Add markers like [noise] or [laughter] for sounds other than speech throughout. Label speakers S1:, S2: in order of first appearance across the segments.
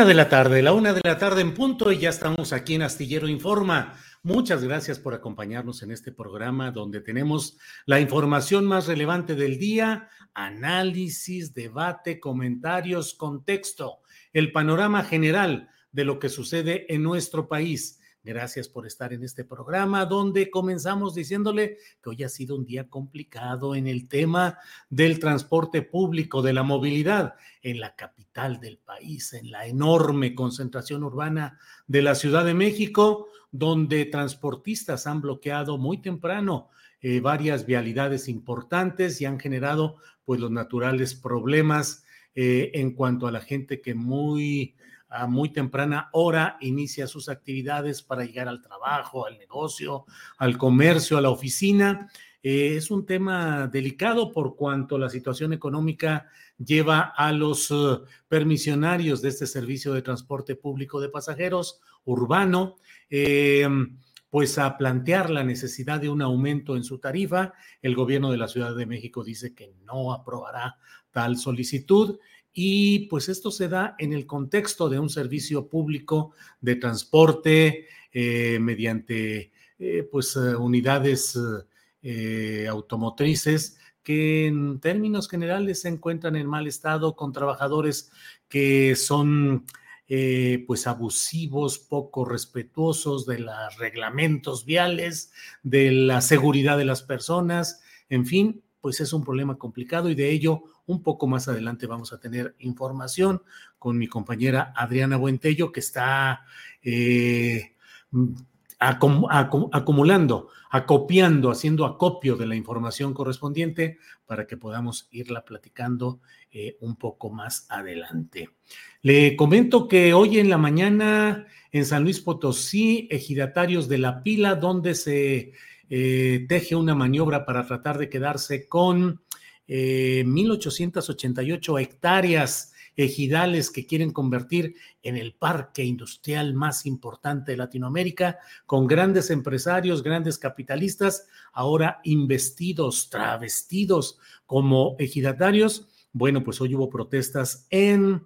S1: Una de la tarde, la una de la tarde en punto y ya estamos aquí en Astillero Informa. Muchas gracias por acompañarnos en este programa donde tenemos la información más relevante del día, análisis, debate, comentarios, contexto, el panorama general de lo que sucede en nuestro país. Gracias por estar en este programa donde comenzamos diciéndole que hoy ha sido un día complicado en el tema del transporte público, de la movilidad en la capital del país, en la enorme concentración urbana de la Ciudad de México, donde transportistas han bloqueado muy temprano eh, varias vialidades importantes y han generado pues los naturales problemas eh, en cuanto a la gente que muy a muy temprana hora inicia sus actividades para llegar al trabajo, al negocio, al comercio, a la oficina. Eh, es un tema delicado por cuanto la situación económica lleva a los uh, permisionarios de este servicio de transporte público de pasajeros urbano, eh, pues a plantear la necesidad de un aumento en su tarifa. El gobierno de la Ciudad de México dice que no aprobará tal solicitud y pues esto se da en el contexto de un servicio público de transporte eh, mediante eh, pues eh, unidades automotrices que en términos generales se encuentran en mal estado con trabajadores que son pues abusivos, poco respetuosos de los reglamentos viales, de la seguridad de las personas, en fin, pues es un problema complicado y de ello un poco más adelante vamos a tener información con mi compañera Adriana Buentello, que está eh, acumulando, acopiando, haciendo acopio de la información correspondiente para que podamos irla platicando eh, un poco más adelante. Le comento que hoy en la mañana en San Luis Potosí, ejidatarios de la pila, donde se eh, teje una maniobra para tratar de quedarse con 1.888 eh, hectáreas ejidales que quieren convertir en el parque industrial más importante de Latinoamérica, con grandes empresarios, grandes capitalistas, ahora investidos, travestidos como ejidatarios. Bueno, pues hoy hubo protestas en,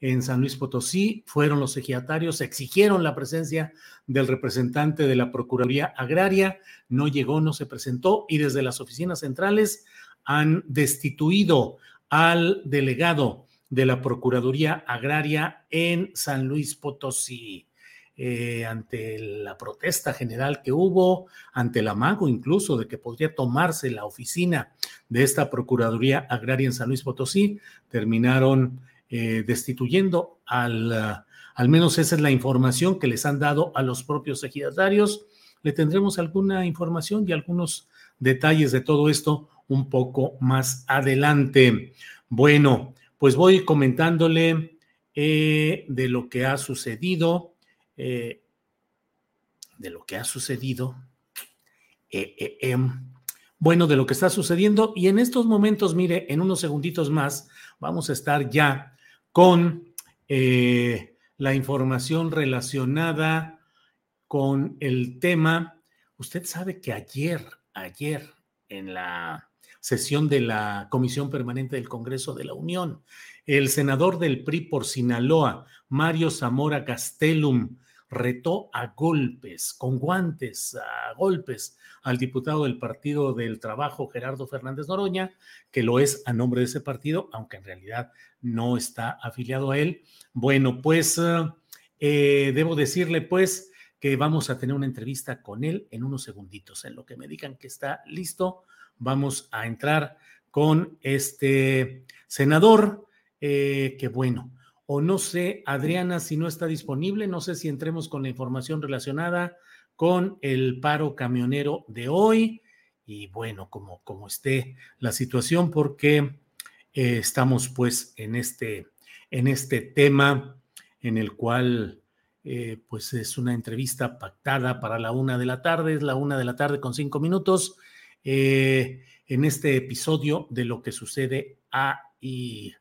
S1: en San Luis Potosí, fueron los ejidatarios, exigieron la presencia del representante de la Procuraduría Agraria, no llegó, no se presentó y desde las oficinas centrales han destituido al delegado de la Procuraduría Agraria en San Luis Potosí. Eh, ante la protesta general que hubo, ante el amago incluso de que podría tomarse la oficina de esta Procuraduría Agraria en San Luis Potosí, terminaron eh, destituyendo al, al menos esa es la información que les han dado a los propios ejidatarios. Le tendremos alguna información y algunos detalles de todo esto un poco más adelante. Bueno, pues voy comentándole eh, de lo que ha sucedido. Eh, de lo que ha sucedido, eh, em, bueno, de lo que está sucediendo. Y en estos momentos, mire, en unos segunditos más, vamos a estar ya con la información relacionada con el tema. Usted sabe que ayer, ayer, en la sesión de la Comisión Permanente del Congreso de la Unión, el senador del PRI por Sinaloa, Mario Zamora Castellum, retó a golpes, con guantes, a golpes, al diputado del Partido del Trabajo, Gerardo Fernández Noroña, que lo es a nombre de ese partido, aunque en realidad no está afiliado a él. Bueno, pues eh, debo decirle pues que vamos a tener una entrevista con él en unos segunditos. En lo que me digan que está listo, vamos a entrar con este senador, eh, que bueno, o no sé, Adriana, si no está disponible, no sé si entremos con la información relacionada con el paro camionero de hoy y bueno, como, como esté la situación, porque eh, estamos pues en este, en este tema en el cual eh, pues es una entrevista pactada para la una de la tarde, es la una de la tarde con cinco minutos, eh, en este episodio de lo que sucede a y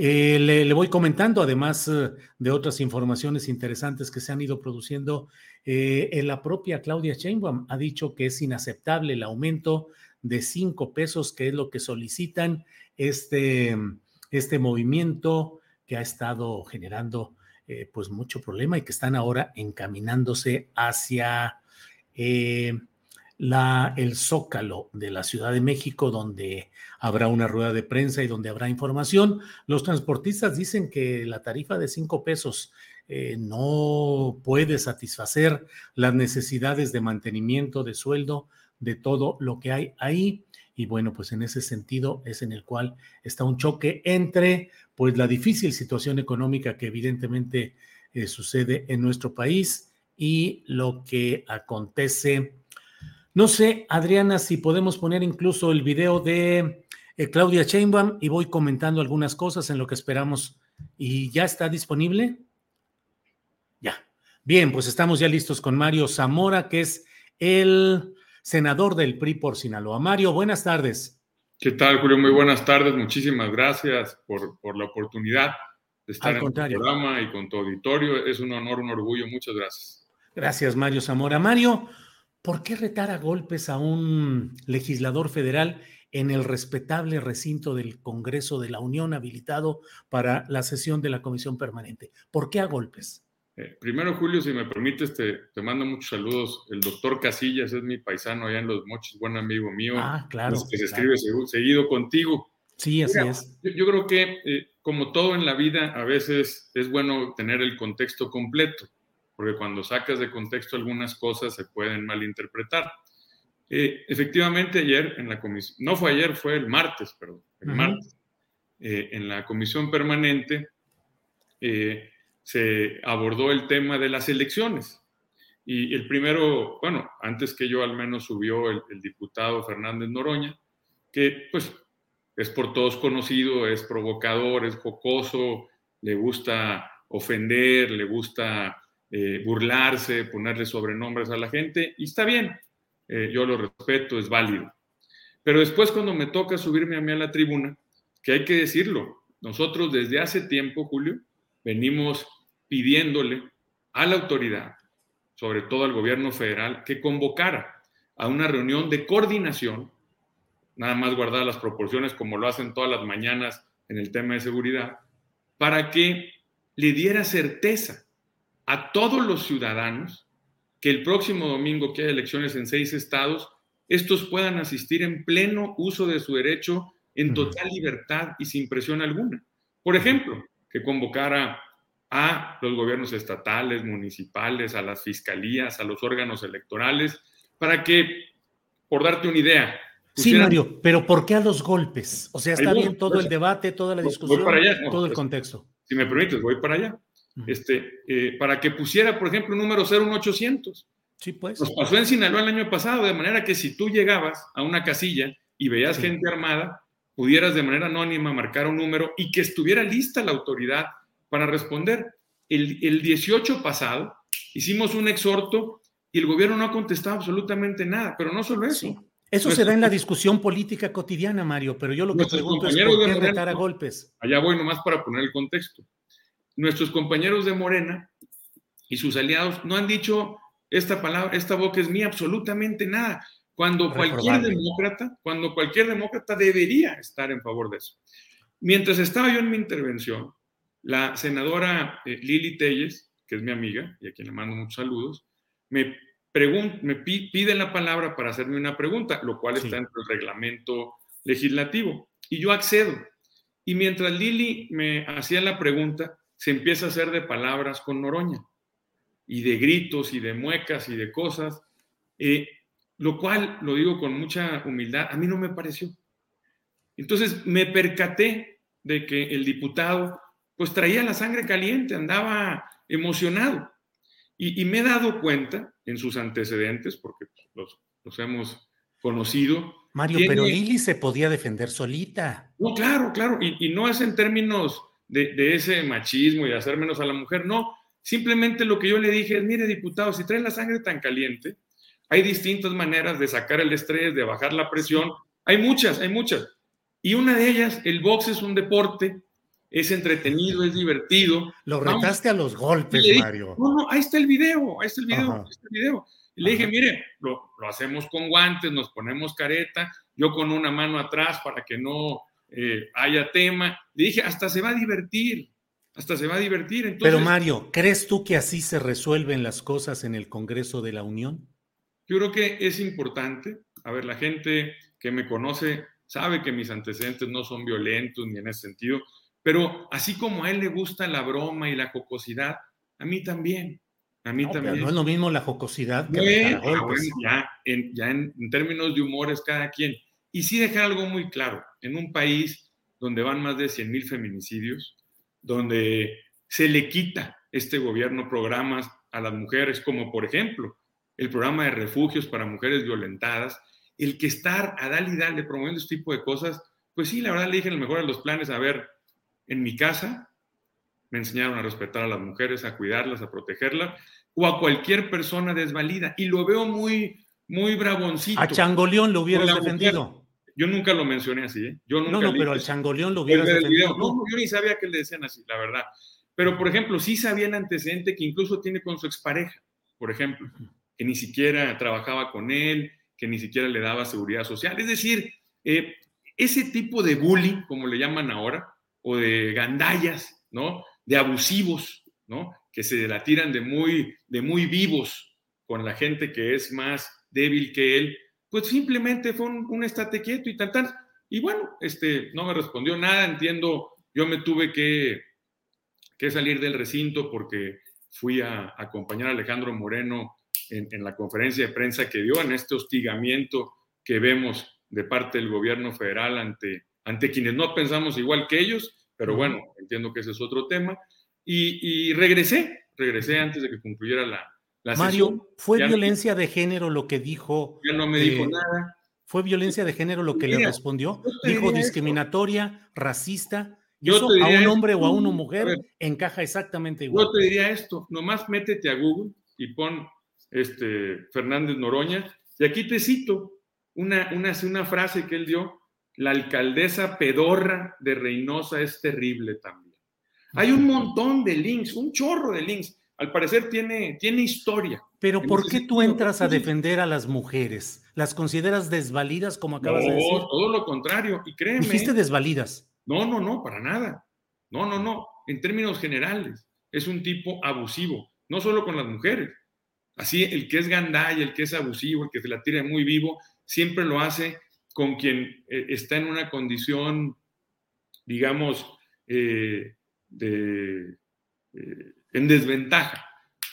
S1: eh, le, voy comentando, además eh, de otras informaciones interesantes que se han ido produciendo, eh, la propia Claudia Sheinbaum ha dicho que es inaceptable el aumento de cinco pesos, que es lo que solicitan este, este movimiento que ha estado generando pues mucho problema y que están ahora encaminándose hacia la, el zócalo de la Ciudad de México, donde habrá una rueda de prensa y donde habrá información. Los transportistas dicen que la tarifa de cinco pesos eh, no puede satisfacer las necesidades de mantenimiento, de sueldo, de todo lo que hay ahí. Y bueno, pues en ese sentido es en el cual está un choque entre pues la difícil situación económica que evidentemente eh, sucede en nuestro país y lo que acontece no sé, Adriana, si podemos poner incluso el video de eh, Claudia Sheinbaum y voy comentando algunas cosas en lo que esperamos. ¿Y ya está disponible? Ya. Bien, pues estamos ya listos con Mario Zamora, que es el senador del PRI por Sinaloa. Mario, buenas tardes.
S2: ¿Qué tal, Julio? Muy buenas tardes. Muchísimas gracias por, por la oportunidad de estar en el programa y con tu auditorio. Es un honor, un orgullo. Muchas gracias.
S1: Gracias, Mario Zamora. Mario, ¿Por qué retar a golpes a un legislador federal en el respetable recinto del Congreso de la Unión habilitado para la sesión de la Comisión Permanente? ¿Por qué a golpes?
S2: Eh, primero, Julio, si me permites, te, te, mando muchos saludos. El doctor Casillas es mi paisano allá en Los Mochis, buen amigo mío.
S1: Ah, claro.
S2: Que se escribe seguido contigo.
S1: Sí, así es.
S2: Yo, creo que, eh, como todo en la vida, a veces es bueno tener el contexto completo porque cuando sacas de contexto algunas cosas se pueden malinterpretar. Eh, efectivamente, ayer en la comisión, no fue ayer, fue el martes, perdón, el martes, eh, en la comisión permanente eh, se abordó el tema de las elecciones. Y el primero, bueno, antes que yo al menos subió el, el diputado Fernández Noroña, que pues es por todos conocido, es provocador, es jocoso, le gusta ofender, le gusta eh, burlarse, ponerle sobrenombres a la gente, y está bien, eh, yo lo respeto, es válido. Pero después cuando me toca subirme a mí a la tribuna, que hay que decirlo, nosotros desde hace tiempo, Julio, venimos pidiéndole a la autoridad, sobre todo al gobierno federal, que convocara a una reunión de coordinación, nada más guardar las proporciones como lo hacen todas las mañanas en el tema de seguridad, para que le diera certeza a todos los ciudadanos que el próximo domingo que hay elecciones en seis estados, estos puedan asistir en pleno uso de su derecho en total libertad y sin presión alguna. Por ejemplo, que convocara a los gobiernos estatales, municipales, a las fiscalías, a los órganos electorales, para que, por darte una idea.
S1: Sí, Mario, pero ¿por qué a los golpes? O sea, está bien todo el debate, toda la discusión, todo el contexto.
S2: Si me permites, voy para allá este, eh, para que pusiera, por ejemplo, número 01800.
S1: Sí, pues.
S2: Nos pasó en Sinaloa el año pasado, de manera que si tú llegabas a una casilla y veías gente armada, pudieras de manera anónima marcar un número y que estuviera lista la autoridad para responder. El, el 18 pasado, hicimos un exhorto y el gobierno no ha contestado absolutamente nada, pero no solo eso.
S1: Eso se da en la discusión política cotidiana, Mario, pero yo lo que pregunto es por qué retar a golpes.
S2: Allá voy nomás para poner el contexto. Nuestros compañeros de Morena y sus aliados no han dicho esta palabra, esta boca es mía, absolutamente nada. Cuando cualquier demócrata, cuando cualquier demócrata debería estar en favor de eso. Mientras estaba yo en mi intervención, la senadora eh, Lili Telles, que es mi amiga y a quien le mando muchos saludos, me, me pide la palabra para hacerme una pregunta, lo cual está dentro del reglamento legislativo. Y yo accedo. Y mientras Lili me hacía la pregunta, se empieza a hacer de palabras con Noroña, y de gritos, y de muecas, y de cosas, eh, lo cual, lo digo con mucha humildad, a mí no me pareció. Entonces me percaté de que el diputado pues traía la sangre caliente, andaba emocionado. Y, me he dado cuenta en sus antecedentes, porque los, los hemos conocido.
S1: Mario, pero Lili se podía defender solita.
S2: No, claro, claro. Y, y no es en términos de, de, ese machismo y de hacer menos a la mujer, no. Simplemente lo que yo le dije es, mire, diputado, si trae la sangre tan caliente, hay distintas maneras de sacar el estrés, de bajar la presión. Hay muchas, hay muchas. Y una de ellas, el box es un deporte es entretenido, es divertido.
S1: Lo retaste a los golpes, Mario.
S2: No, no, ahí está el video, ahí está el video, ahí está el video. Y le dije, mire, lo, lo, hacemos con guantes, nos ponemos careta, yo con una mano atrás para que no eh, haya tema. Le dije, hasta se va a divertir, hasta se va a divertir. Entonces,
S1: Pero Mario, ¿crees tú que así se resuelven las cosas en el Congreso de la Unión?
S2: Yo creo que es importante. A ver, la gente que me conoce sabe que mis antecedentes no son violentos ni en ese sentido, pero así como a él le gusta la broma y la jocosidad, a mí también. A mí también.
S1: no es lo mismo la jocosidad que
S2: ah, ya, en, ya en, términos de humor es cada quien. Y sí dejar algo muy claro, en un país donde van más de 100 mil feminicidios, donde se le quita este gobierno programas a las mujeres, como por ejemplo el programa de refugios para mujeres violentadas, el que estar a dar y darle promoviendo este tipo de cosas, pues sí, la verdad le dije el mejor de los planes, a ver, en mi casa me enseñaron a respetar a las mujeres, a cuidarlas, a protegerlas, o a cualquier persona desvalida. Y lo veo muy, muy bravoncito.
S1: A Changoleón lo hubieras defendido.
S2: Yo nunca lo mencioné así, ¿eh? Yo nunca
S1: no, no, pero al Changoleón lo defendido.
S2: No, yo ni sabía que le decían así, la verdad. Pero, por ejemplo, sí sabía el antecedente que incluso tiene con su expareja, por ejemplo, que ni siquiera trabajaba con él, que ni siquiera le daba seguridad social. Es decir, eh, ese tipo de bullying, como le llaman ahora, o de gandallas, ¿no? De abusivos, ¿no? Que se la tiran de muy, de muy vivos con la gente que es más débil que él, pues simplemente fue un, estate quieto y tal, tal. Y bueno, este, no me respondió nada, entiendo, yo me tuve que, que salir del recinto porque fui a, acompañar a Alejandro Moreno en, en, la conferencia de prensa que dio en este hostigamiento que vemos de parte del gobierno federal ante, ante quienes no pensamos igual que ellos, pero bueno, entiendo que ese es otro tema. Y, regresé, regresé antes de que concluyera la, la
S1: Mario, ¿fue violencia de género lo que dijo?
S2: Ya no me dijo eh, nada.
S1: ¿Fue violencia de género lo que le respondió? Dijo discriminatoria, racista. Yo eso a un hombre o a una mujer encaja exactamente igual.
S2: Yo te diría esto, nomás métete a Google y pon este, Fernández Noroña, y aquí te cito una, una, una frase que él dio la alcaldesa pedorra de Reynosa es terrible también. Hay un montón de links, un chorro de links. Al parecer tiene, tiene historia.
S1: Pero ¿por qué tú entras a defender a las mujeres? ¿Las consideras desvalidas como acabas de decir?
S2: todo lo contrario. Y créeme.
S1: Dijiste desvalidas.
S2: No, no, no, para nada. No, no, no. En términos generales, es un tipo abusivo, no solo con las mujeres. Así, el que es gandalla, el que es abusivo, el que se la tira muy vivo, siempre lo hace con quien eh, está en una condición, digamos, eh, de, eh, en desventaja.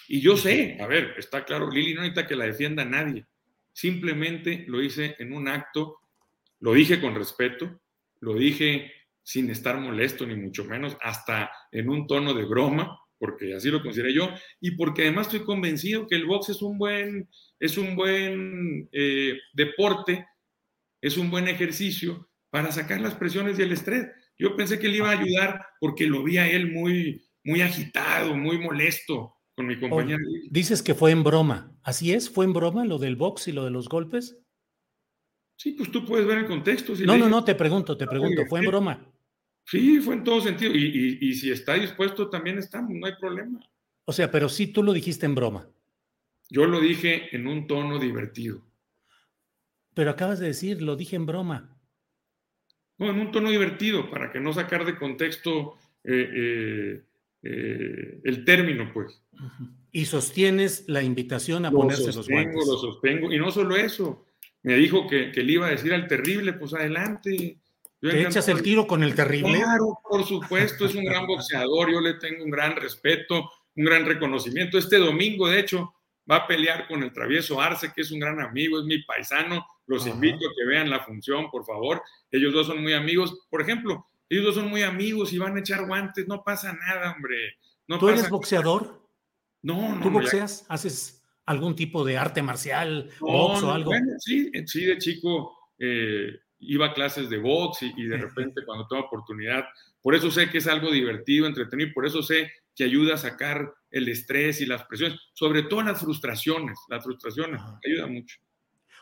S2: Y yo sé, a ver, está claro, Lili no necesita que la defienda nadie. Simplemente lo hice en un acto, lo dije con respeto, lo dije sin estar molesto, ni mucho menos, hasta en un tono de broma, porque así lo consideré yo, y porque además estoy convencido que el box es un buen, es un buen deporte es un buen ejercicio para sacar las presiones y el estrés. Yo pensé que le iba a ayudar porque lo vi a él muy, muy agitado, muy molesto. con mi compañera.
S1: dices que fue en broma. ¿Así es? ¿Fue en broma lo del box y lo de los golpes?
S2: Sí, pues tú puedes ver el contexto.
S1: no, no, no, te pregunto, te pregunto, ¿fue en broma?
S2: Sí, fue en todo sentido. Y, si está dispuesto, también estamos, no hay problema.
S1: O sea, pero sí tú lo dijiste en broma.
S2: Yo lo dije en un tono divertido.
S1: Pero acabas de decir, lo dije en broma.
S2: No, en un tono divertido, para que no sacar de contexto eh, eh, eh, el término, pues.
S1: Y sostienes la invitación a ponerse los guantes.
S2: Lo sostengo, y no solo eso. Me dijo que, que le iba a decir al terrible, pues adelante.
S1: ¿Te echas el tiro con el terrible?
S2: Claro, por supuesto, es un gran boxeador, yo le tengo un gran respeto, un gran reconocimiento. Este domingo, de hecho, va a pelear con el travieso Arce, que es un gran amigo, es mi paisano. Los invito a que vean la función, por favor. Ellos dos son muy amigos. Por ejemplo, ellos dos son muy amigos y van a echar guantes, no pasa nada, hombre. No
S1: ¿Tú eres boxeador?
S2: No, no.
S1: ¿Tú boxeas? ¿Haces algún tipo de arte marcial, box o algo?
S2: sí, sí, de chico eh, iba a clases de box y, de repente cuando tengo oportunidad, por eso sé que es algo divertido, entretenido, por eso sé que ayuda a sacar el estrés y las presiones, sobre todo las frustraciones, las frustraciones, ayuda mucho.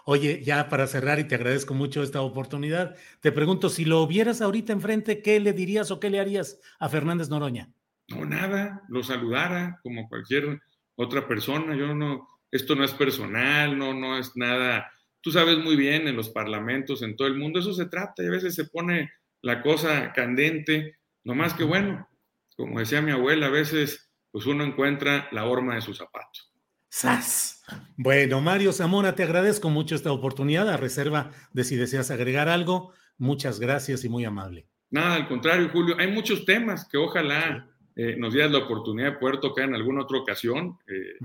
S1: Oye, ya para cerrar y te agradezco mucho esta oportunidad, te pregunto, si lo vieras ahorita enfrente, ¿qué le dirías o qué le harías a Fernández Noroña?
S2: No, nada, lo saludara como cualquier otra persona, yo no, esto no es personal, no, no es nada tú sabes muy bien en los parlamentos, en todo el mundo, eso se trata y a veces se pone la cosa candente, no más que bueno, como decía mi abuela, a veces pues uno encuentra la horma de su zapato.
S1: ¡Sas! Bueno, Mario Zamora, te agradezco mucho esta oportunidad, a reserva de si deseas agregar algo. Muchas gracias y muy amable.
S2: Nada, al contrario, Julio, hay muchos temas que ojalá eh, nos dieras la oportunidad de poder tocar en alguna otra ocasión, eh,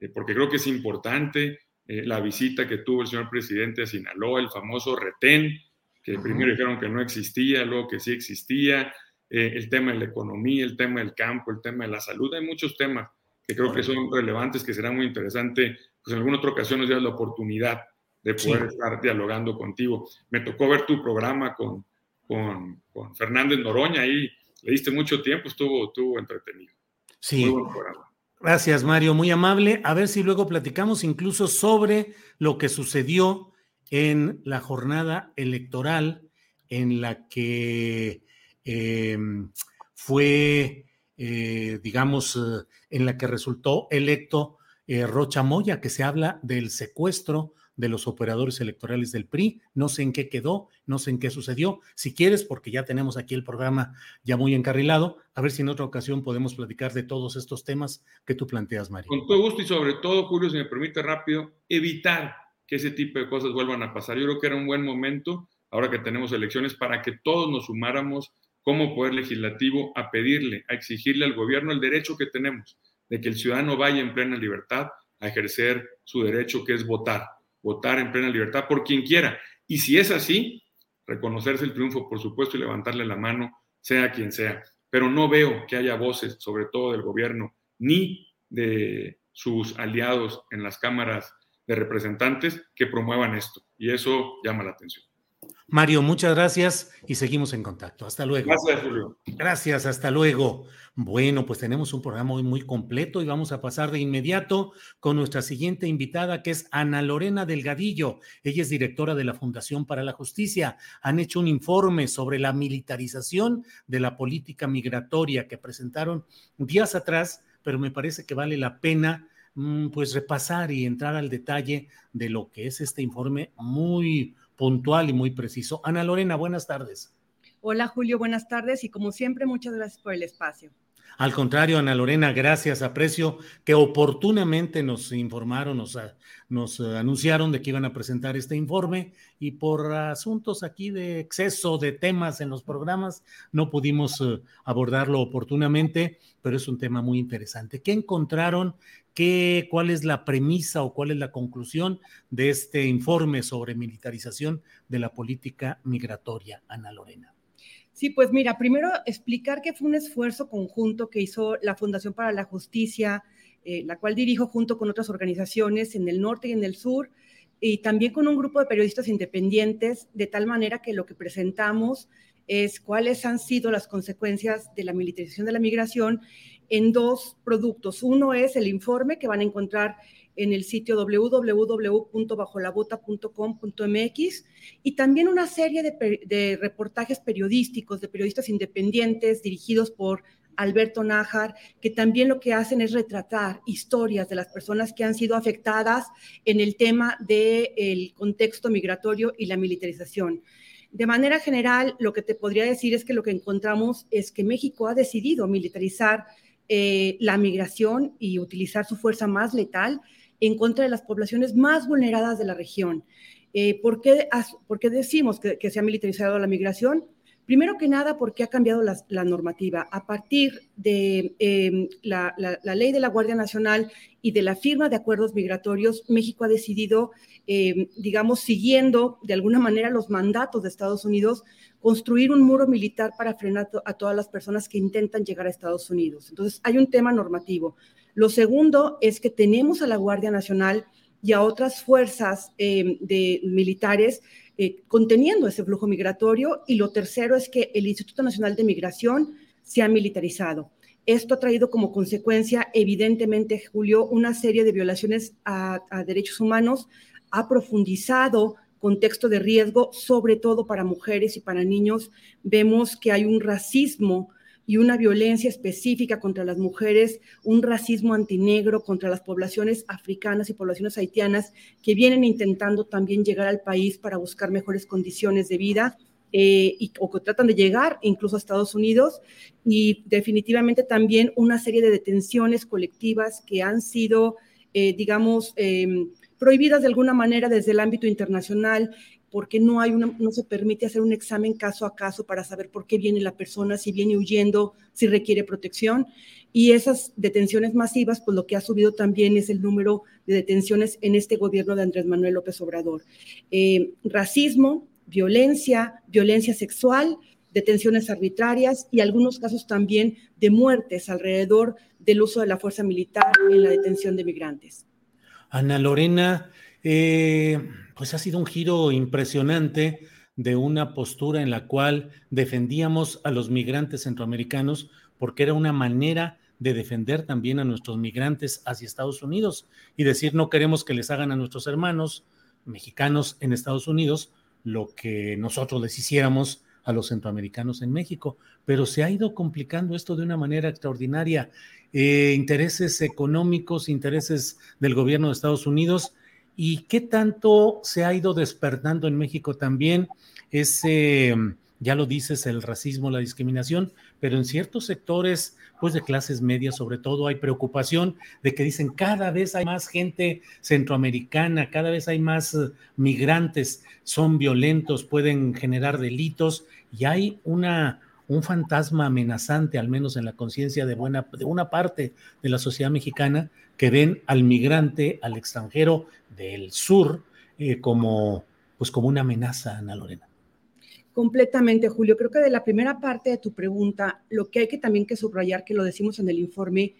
S2: eh, porque creo que es importante. Eh, la visita que tuvo el señor presidente a Sinaloa, el famoso retén, que primero dijeron que no existía, luego que sí existía, eh, el tema de la economía, el tema del campo, el tema de la salud, hay muchos temas que creo que son relevantes, que será muy interesante, pues en alguna otra ocasión nos dieras la oportunidad de poder estar dialogando contigo. Me tocó ver tu programa con, con, con Fernández Noroña, ahí le diste mucho tiempo, estuvo, estuvo entretenido.
S1: Sí. Muy buen programa. Gracias, Mario, muy amable. A ver si luego platicamos incluso sobre lo que sucedió en la jornada electoral en la que em, fue, eh, digamos, eh, en la que resultó electo eh, Rocha Moya, que se habla del secuestro de los operadores electorales del PRI. No sé en qué quedó, no sé en qué sucedió. Si quieres, porque ya tenemos aquí el programa ya muy encarrilado, a ver si en otra ocasión podemos platicar de todos estos temas que tú planteas, María.
S2: Con todo gusto y sobre todo, Julio, si me permite rápido, evitar que ese tipo de cosas vuelvan a pasar. Yo creo que era un buen momento, ahora que tenemos elecciones, para que todos nos sumáramos como Poder Legislativo a pedirle, a exigirle al gobierno el derecho que tenemos de que el ciudadano vaya en plena libertad a ejercer su derecho que es votar votar en plena libertad por quien quiera. Y si es así, reconocerse el triunfo, por supuesto, y levantarle la mano, sea quien sea. Pero no veo que haya voces, sobre todo del gobierno, ni de sus aliados en las cámaras de representantes, que promuevan esto. Y eso llama la atención.
S1: Mario, muchas gracias y seguimos en contacto. Hasta luego.
S2: Gracias, Julio.
S1: Gracias, hasta luego. Bueno, pues tenemos un programa hoy muy completo y vamos a pasar de inmediato con nuestra siguiente invitada, que es Ana Lorena Delgadillo. Ella es directora de la Fundación para la Justicia. Han hecho un informe sobre la militarización de la política migratoria que presentaron días atrás, pero me parece que vale la pena mm, pues repasar y entrar al detalle de lo que es este informe muy puntual y muy preciso. Ana Lorena, buenas tardes.
S3: Hola Julio, buenas tardes y como siempre muchas gracias por el espacio.
S1: Al contrario, Ana Lorena, gracias. Aprecio que oportunamente nos informaron, nos, nos anunciaron de que iban a presentar este informe y por asuntos aquí de exceso de temas en los programas no pudimos eh, abordarlo oportunamente, pero es un tema muy interesante. ¿Qué encontraron ¿Qué, ¿Cuál es la premisa o cuál es la conclusión de este informe sobre militarización de la política migratoria, Ana Lorena?
S3: Sí, pues mira, primero explicar que fue un esfuerzo conjunto que hizo la Fundación para la Justicia, eh, la cual dirijo junto con otras organizaciones en el norte y en el sur, y también con un grupo de periodistas independientes, de tal manera que lo que presentamos es cuáles han sido las consecuencias de la militarización de la migración en dos productos. Uno es el informe que van a encontrar en el sitio www.bajolabota.com.mx y también una serie de, de, reportajes periodísticos de periodistas independientes dirigidos por Alberto Nájar, que también lo que hacen es retratar historias de las personas que han sido afectadas en el tema del contexto migratorio y la militarización. De manera general, lo que te podría decir es que lo que encontramos es que México ha decidido militarizar eh, la migración y utilizar su fuerza más letal en contra de las poblaciones más vulneradas de la región. Eh, ¿por, qué, decimos que, se ha militarizado la migración? Primero que nada, porque ha cambiado la, normativa. A partir de em, la, ley de la Guardia Nacional y de la firma de acuerdos migratorios, México ha decidido, em, digamos, siguiendo de alguna manera los mandatos de Estados Unidos, construir un muro militar para frenar a todas las personas que intentan llegar a Estados Unidos. Entonces, hay un tema normativo. Lo segundo es que tenemos a la Guardia Nacional y a otras fuerzas em, de militares eh, conteniendo ese flujo migratorio. Y lo tercero es que el Instituto Nacional de Migración se ha militarizado. Esto ha traído como consecuencia, evidentemente, Julio, una serie de violaciones a, a derechos humanos, ha profundizado contexto de riesgo, sobre todo para mujeres y para niños. Vemos que hay un racismo y una violencia específica contra las mujeres, un racismo antinegro contra las poblaciones africanas y poblaciones haitianas que vienen intentando también llegar al país para buscar mejores condiciones de vida. Eh, y, o que tratan de llegar incluso a Estados Unidos y definitivamente también una serie de detenciones colectivas que han sido, eh, digamos, em, prohibidas de alguna manera desde el ámbito internacional porque no, hay una, no se permite hacer un examen caso a caso para saber por qué viene la persona, si viene huyendo, si requiere protección. Y esas detenciones masivas, pues lo que ha subido también es el número de detenciones en este gobierno de Andrés Manuel López Obrador. Eh, racismo, violencia, violencia sexual, detenciones arbitrarias y algunos casos también de muertes alrededor del uso de la fuerza militar en la detención de migrantes.
S1: Ana Lorena, eh, pues ha sido un giro impresionante de una postura en la cual defendíamos a los migrantes centroamericanos porque era una manera de defender también a nuestros migrantes hacia Estados Unidos y decir no queremos que les hagan a nuestros hermanos mexicanos en Estados Unidos lo que nosotros les hiciéramos a los centroamericanos en México. Pero se ha ido complicando esto de una manera extraordinaria. Eh, intereses económicos, intereses del gobierno de Estados Unidos ¿Y qué tanto se ha ido despertando en México también ese, ya lo dices, el racismo, la discriminación, pero en ciertos sectores, pues de clases medias sobre todo, hay preocupación de que dicen cada vez hay más gente centroamericana, cada vez hay más eh, migrantes, son violentos, pueden generar delitos y hay una un fantasma amenazante, al menos en la conciencia de, buena, de una parte de la sociedad mexicana, que ven al migrante, al extranjero del sur, eh, como, pues como una amenaza, Ana Lorena.
S3: Completamente, Julio. Creo que de la primera parte de tu pregunta, lo que hay que también que subrayar, que lo decimos en el informe,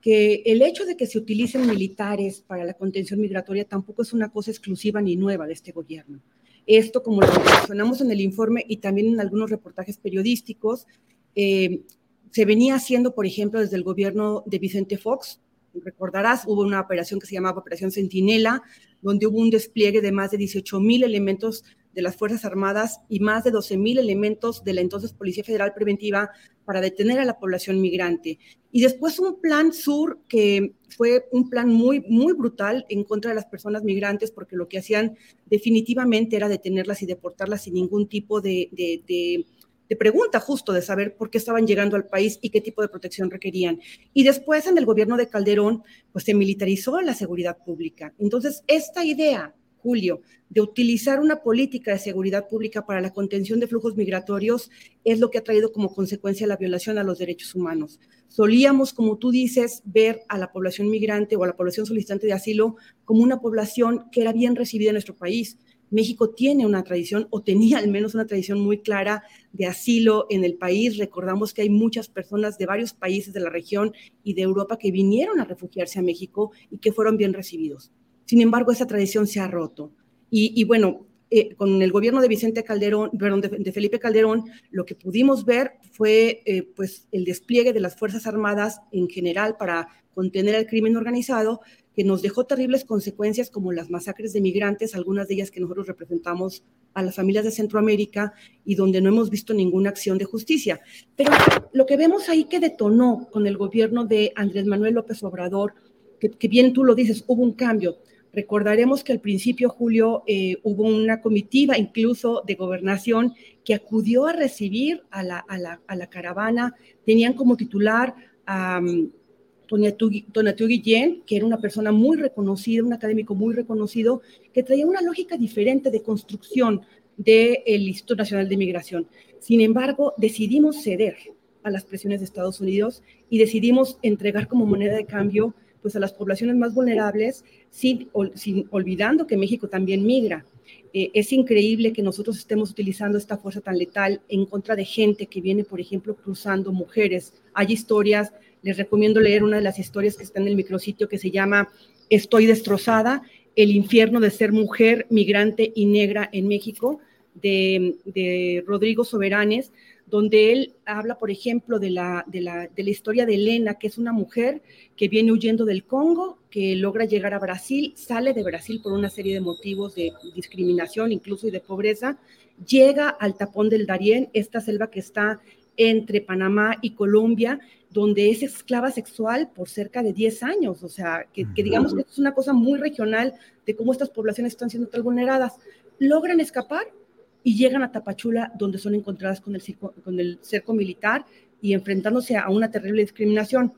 S3: que el hecho de que se utilicen militares para la contención migratoria tampoco es una cosa exclusiva ni nueva de este gobierno. Esto, como lo mencionamos en el informe y también en algunos reportajes periodísticos, eh, se venía haciendo, por ejemplo, desde el gobierno de Vicente Fox. Recordarás, hubo una operación que se llamaba Operación Centinela, donde hubo un despliegue de más de 18 mil elementos de las Fuerzas Armadas y más de 12 mil elementos de la entonces Policía Federal Preventiva para detener a la población migrante. Y después un plan sur que fue un plan muy, muy brutal en contra de las personas migrantes porque lo que hacían definitivamente era detenerlas y deportarlas sin ningún tipo de, de, de pregunta justo de saber por qué estaban llegando al país y qué tipo de protección requerían. Y después en el gobierno de Calderón, pues se militarizó la seguridad pública. Entonces, esta idea Julio, de utilizar una política de seguridad pública para la contención de flujos migratorios es lo que ha traído como consecuencia la violación a los derechos humanos. Solíamos, como tú dices, ver a la población migrante o a la población solicitante de asilo como una población que era bien recibida en nuestro país. México tiene una tradición, o tenía al menos una tradición muy clara de asilo en el país. Recordamos que hay muchas personas de varios países de la región y de Europa que vinieron a refugiarse a México y que fueron bien recibidos. Sin embargo, esa tradición se ha roto. Y, bueno, eh, con el gobierno de Vicente Calderón, de, Felipe Calderón, lo que pudimos ver fue eh, pues el despliegue de las Fuerzas Armadas en general para contener el crimen organizado, que nos dejó terribles consecuencias como las masacres de migrantes, algunas de ellas que nosotros representamos a las familias de Centroamérica y donde no hemos visto ninguna acción de justicia. Pero lo que vemos ahí que detonó con el gobierno de Andrés Manuel López Obrador, que, bien tú lo dices, hubo un cambio Recordaremos que al principio, Julio, eh, hubo una comitiva incluso de gobernación que acudió a recibir a la, a la, a la caravana. Tenían como titular um, Tonatiuh Guillén, que era una persona muy reconocida, un académico muy reconocido, que traía una lógica diferente de construcción del Instituto Nacional de Migración. Sin embargo, decidimos ceder a las presiones de Estados Unidos y decidimos entregar como moneda de cambio pues a las poblaciones más vulnerables, sin, sin olvidando que México también migra. Eh, es increíble que nosotros estemos utilizando esta fuerza tan letal en contra de gente que viene, por ejemplo, cruzando mujeres. Hay historias, les recomiendo leer una de las historias que está en el micrositio que se llama Estoy destrozada, el infierno de ser mujer, migrante y negra en México, de, Rodrigo Soberanes, donde él habla, por ejemplo, de la, de, la, de la historia de Elena, que es una mujer que viene huyendo del Congo, que logra llegar a Brasil, sale de Brasil por una serie de motivos de discriminación, incluso y de pobreza, llega al tapón del Darién, esta selva que está entre Panamá y Colombia, donde es esclava sexual por cerca de 10 años, o sea, que, que digamos que es una cosa muy regional de cómo estas poblaciones están siendo tan vulneradas. Logran escapar, y llegan a Tapachula, donde son encontradas con el, con el cerco militar y enfrentándose a una terrible discriminación.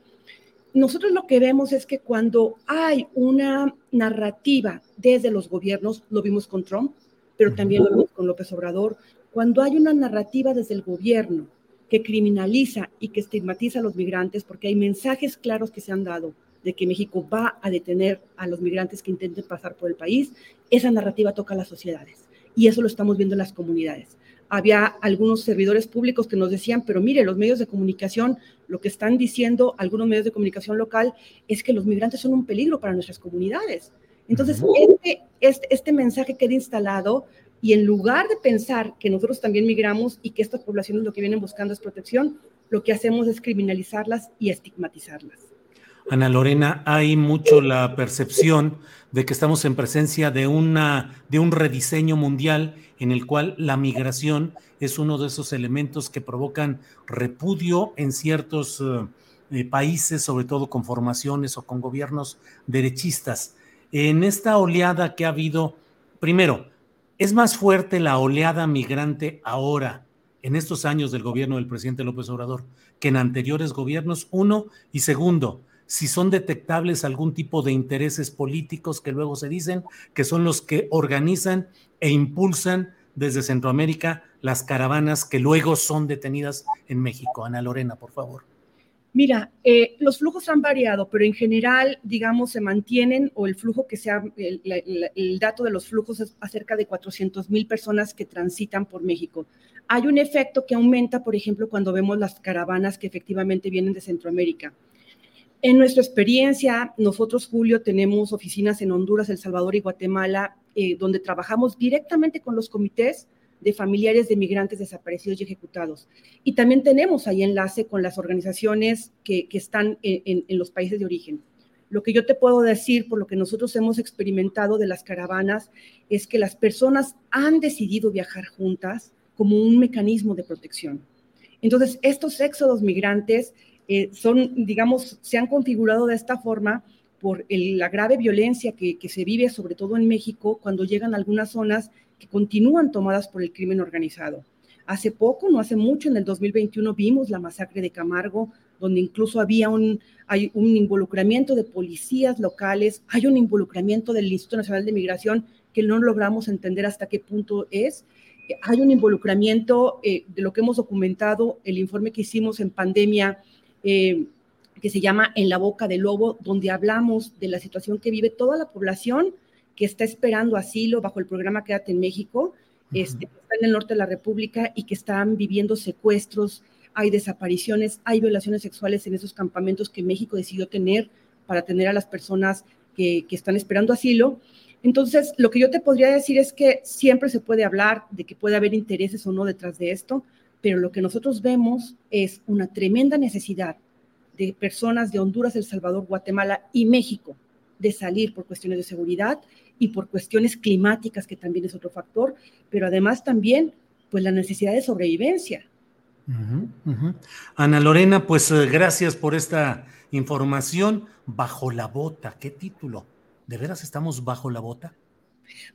S3: Nosotros lo que vemos es que cuando hay una narrativa desde los gobiernos, lo vimos con Trump, pero también lo vimos con López Obrador, cuando hay una narrativa desde el gobierno que criminaliza y que estigmatiza a los migrantes, porque hay mensajes claros que se han dado de que México va a detener a los migrantes que intenten pasar por el país, esa narrativa toca a las sociedades y eso lo estamos viendo en las comunidades. Había algunos servidores públicos que nos decían, pero mire, los medios de comunicación, lo que están diciendo algunos medios de comunicación local es que los migrantes son un peligro para nuestras comunidades. Entonces, este, este, este mensaje queda instalado y en lugar de pensar que nosotros también migramos y que estas poblaciones lo que vienen buscando es protección, lo que hacemos es criminalizarlas y estigmatizarlas.
S1: Ana Lorena, hay mucho la percepción de que estamos en presencia de, una, de un rediseño mundial en el cual la migración es uno de esos elementos que provocan repudio en ciertos eh, eh, países, sobre todo con formaciones o con gobiernos derechistas. En esta oleada que ha habido, primero, ¿es más fuerte la oleada migrante ahora, en estos años del gobierno del presidente López Obrador, que en anteriores gobiernos? Uno, y segundo, si son detectables algún tipo de intereses políticos que luego se dicen que son los que organizan e impulsan desde Centroamérica las caravanas que luego son detenidas en México. Ana Lorena, por favor.
S3: Mira, eh, los flujos han variado, pero en general, digamos, se mantienen o el flujo que sea, el, dato de los flujos es acerca de 400 mil personas que transitan por México. Hay un efecto que aumenta, por ejemplo, cuando vemos las caravanas que efectivamente vienen de Centroamérica. En nuestra experiencia, nosotros, Julio, tenemos oficinas en Honduras, El Salvador y Guatemala, eh, donde trabajamos directamente con los comités de familiares de migrantes desaparecidos y ejecutados. Y también tenemos ahí enlace con las organizaciones que, están en, en, los países de origen. Lo que yo te puedo decir, por lo que nosotros hemos experimentado de las caravanas, es que las personas han decidido viajar juntas como un mecanismo de protección. Entonces, estos éxodos migrantes eh, son, digamos, se han configurado de esta forma por la grave violencia que, se vive, sobre todo en México, cuando llegan a algunas zonas que continúan tomadas por el crimen organizado. Hace poco, no hace mucho, en el 2021 vimos la masacre de Camargo, donde incluso había un, hay un involucramiento de policías locales, hay un involucramiento del Instituto Nacional de Migración que no logramos entender hasta qué punto es. Hay un involucramiento eh, de lo que hemos documentado, el informe que hicimos en pandemia eh, que se llama En la boca del lobo, donde hablamos de la situación que vive toda la población que está esperando asilo bajo el programa Quédate en México, este, está en el norte de la República y que están viviendo secuestros, hay desapariciones, hay violaciones sexuales en esos campamentos que México decidió tener para tener a las personas que, que están esperando asilo. Entonces, lo que yo te podría decir es que siempre se puede hablar de que puede haber intereses o no detrás de esto, pero lo que nosotros vemos es una tremenda necesidad de personas de Honduras, El Salvador, Guatemala y México de salir por cuestiones de seguridad y por cuestiones climáticas, que también es otro factor, pero además también pues la necesidad de sobrevivencia.
S1: Ana Lorena, pues eh, gracias por esta información. Bajo la bota, ¿qué título? ¿De veras estamos bajo la bota?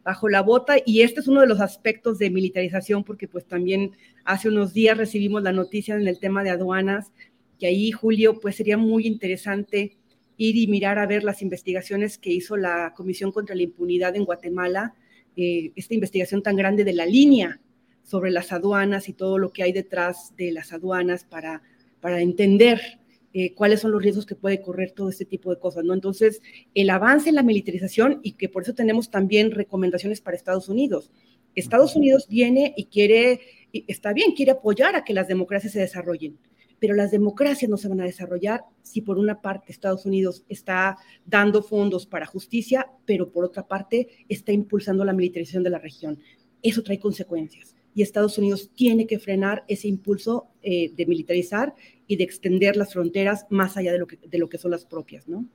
S3: Bajo la bota, y este es uno de los aspectos de militarización, porque pues también hace unos días recibimos la noticia en el tema de aduanas, que ahí, Julio, pues sería muy interesante ir y mirar a ver las investigaciones que hizo la Comisión contra la Impunidad en Guatemala, eh, esta investigación tan grande de la línea sobre las aduanas y todo lo que hay detrás de las aduanas para, para entender eh, cuáles son los riesgos que puede correr todo este tipo de cosas, ¿no? Entonces, el avance en la militarización y que por eso tenemos también recomendaciones para Estados Unidos. Estados Unidos viene y quiere, está bien, quiere apoyar a que las democracias se desarrollen, pero las democracias no se van a desarrollar si por una parte Estados Unidos está dando fondos para justicia, pero por otra parte está impulsando la militarización de la región. Eso trae consecuencias y Estados Unidos tiene que frenar ese impulso eh, de militarizar y de extender las fronteras más allá de lo que, de lo que son las propias, ¿no?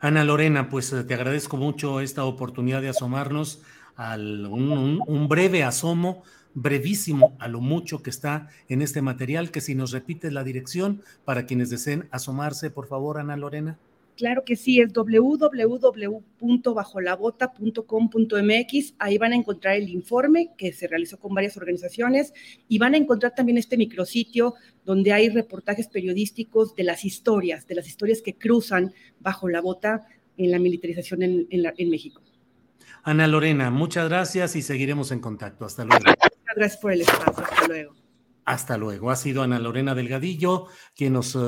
S1: Ana Lorena, pues eh, te agradezco mucho esta oportunidad de asomarnos a un breve asomo brevísimo a lo mucho que está en este material, que si nos repites la dirección para quienes deseen asomarse, por favor, Ana Lorena.
S3: Claro que sí, es www.bajolabota.com.mx. Ahí van a encontrar el informe que se realizó con varias organizaciones y van a encontrar también este micrositio donde hay reportajes periodísticos de las historias, de las historias que cruzan bajo la bota en la militarización en, en México.
S1: Ana Lorena, muchas gracias y seguiremos en contacto. Hasta luego.
S3: Gracias por el espacio. Hasta luego.
S1: Hasta luego. Ha sido Ana Lorena Delgadillo quien nos eh,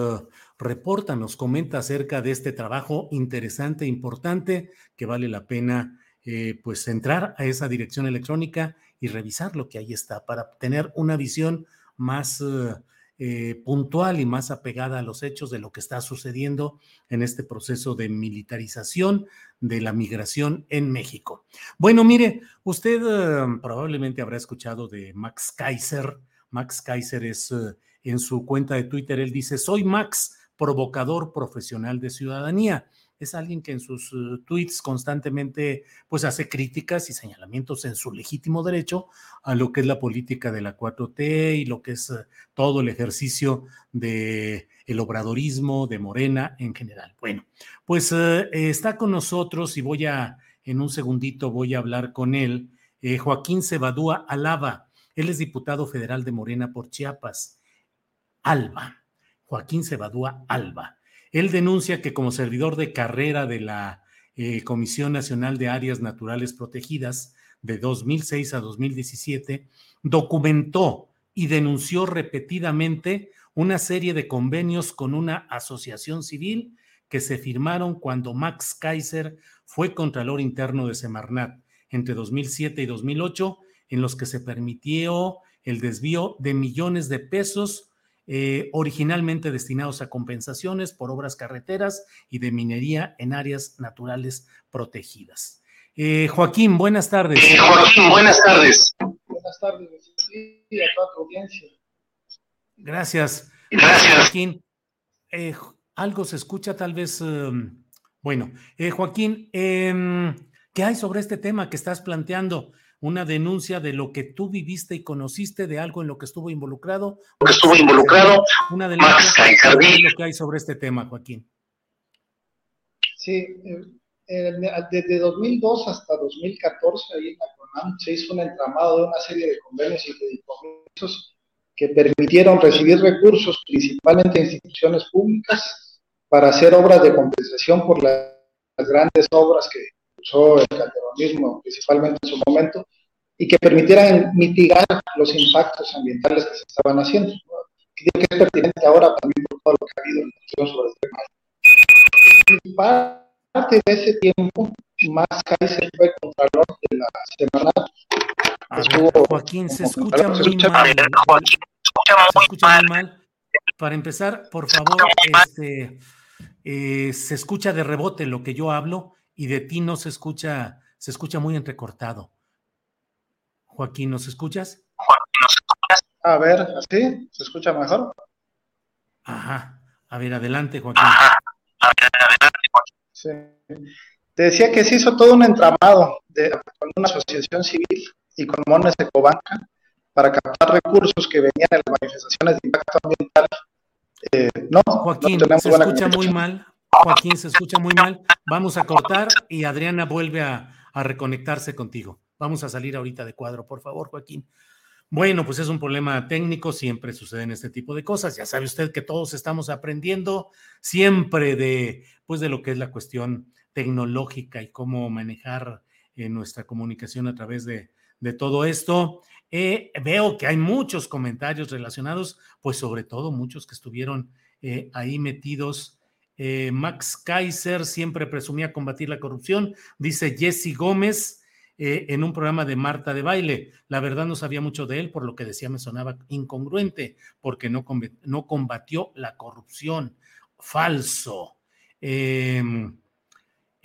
S1: reporta, nos comenta acerca de este trabajo interesante, importante, que vale la pena eh, pues entrar a esa dirección electrónica y revisar lo que ahí está para tener una visión más eh, eh, puntual y más apegada a los hechos de lo que está sucediendo en este proceso de militarización de la migración en México. Bueno, mire, usted eh, probablemente habrá escuchado de Max Kaiser. Max Kaiser es eh, en su cuenta de Twitter, él dice, soy Max, provocador profesional de ciudadanía es alguien que en sus eh, tweets constantemente pues hace críticas y señalamientos en su legítimo derecho a lo que es la política de la 4T y lo que es eh, todo el ejercicio de el obradorismo de Morena en general. Bueno, pues eh, está con nosotros y voy a en un segundito voy a hablar con él Joaquín Cebadúa Alaba. Él es diputado federal de Morena por Chiapas. Alba. Joaquín Cebadúa Alba. Él denuncia que como servidor de carrera de la eh, Comisión Nacional de Áreas Naturales Protegidas de 2006 a 2017, documentó y denunció repetidamente una serie de convenios con una asociación civil que se firmaron cuando Max Kaiser fue Contralor Interno de Semarnat entre 2007 y 2008, en los que se permitió el desvío de millones de pesos eh, originalmente destinados a compensaciones por obras carreteras y de minería en áreas naturales protegidas. Eh, Joaquín, buenas tardes.
S4: Eh, Joaquín, buenas tardes. Buenas tardes y a toda tu audiencia.
S1: Gracias.
S4: Gracias.
S1: Joaquín, algo se escucha tal vez. Um, bueno, Joaquín, em, ¿qué hay sobre este tema que estás planteando? Una denuncia de lo que tú viviste y conociste, de algo en lo que estuvo involucrado.
S4: Que estuvo involucrado.
S1: Una denuncia de lo que hay sobre este tema, Joaquín.
S4: Sí, eh, desde 2002 hasta 2014, ahí en la CONAM, se hizo un entramado de una serie de convenios y de que permitieron recibir recursos, principalmente de instituciones públicas, para hacer obras de compensación por las grandes obras que usó el calderonismo principalmente en su momento, y que permitieran mitigar los impactos ambientales que se estaban haciendo. Creo que es pertinente ahora también por todo lo que ha habido en la sobre este tema. Parte de ese tiempo, más Kaiser fue contralor de la semana.
S1: Estuvo Joaquín, se escucha muy mal. Se escucha muy mal. Para empezar, por favor, este, eh, se escucha de rebote lo que yo hablo y de ti no se escucha Se escucha muy entrecortado. Joaquín, ¿nos escuchas?
S4: A ver, ¿así? ¿Se escucha mejor?
S1: Ajá. A ver, adelante, Joaquín.
S4: Sí. Te decía que se hizo todo un entramado de, con una asociación civil y con Mones Ecobanca para captar recursos que venían de las manifestaciones de impacto ambiental.
S1: Eh, no, Joaquín, se escucha muy mal. Joaquín, se escucha muy mal. Vamos a cortar y Adriana vuelve a, reconectarse contigo. Vamos a salir ahorita de cuadro, por favor, Joaquín. Bueno, pues es un problema técnico, siempre suceden este tipo de cosas. Ya sabe usted que todos estamos aprendiendo siempre de, pues, de lo que es la cuestión tecnológica y cómo manejar eh, nuestra comunicación a través de, de todo esto. Eh, veo que hay muchos comentarios relacionados, pues sobre todo muchos que estuvieron eh, ahí metidos. Max Kaiser siempre presumía combatir la corrupción, dice Jesse Gómez. Eh, en un programa de Marta de baile. La verdad no sabía mucho de él, por lo que decía me sonaba incongruente, porque no, no combatió la corrupción. Falso. Em,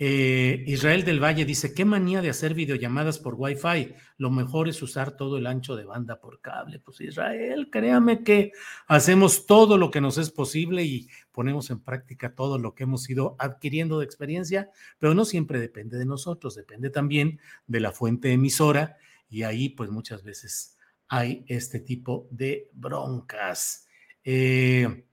S1: eh, Israel del Valle dice, qué manía de hacer videollamadas por Wi-Fi. Lo mejor es usar todo el ancho de banda por cable. Pues Israel, créame que hacemos todo lo que nos es posible y ponemos en práctica todo lo que hemos ido adquiriendo de experiencia, pero no siempre depende de nosotros, depende también de la fuente emisora y ahí pues muchas veces hay este tipo de broncas. eh,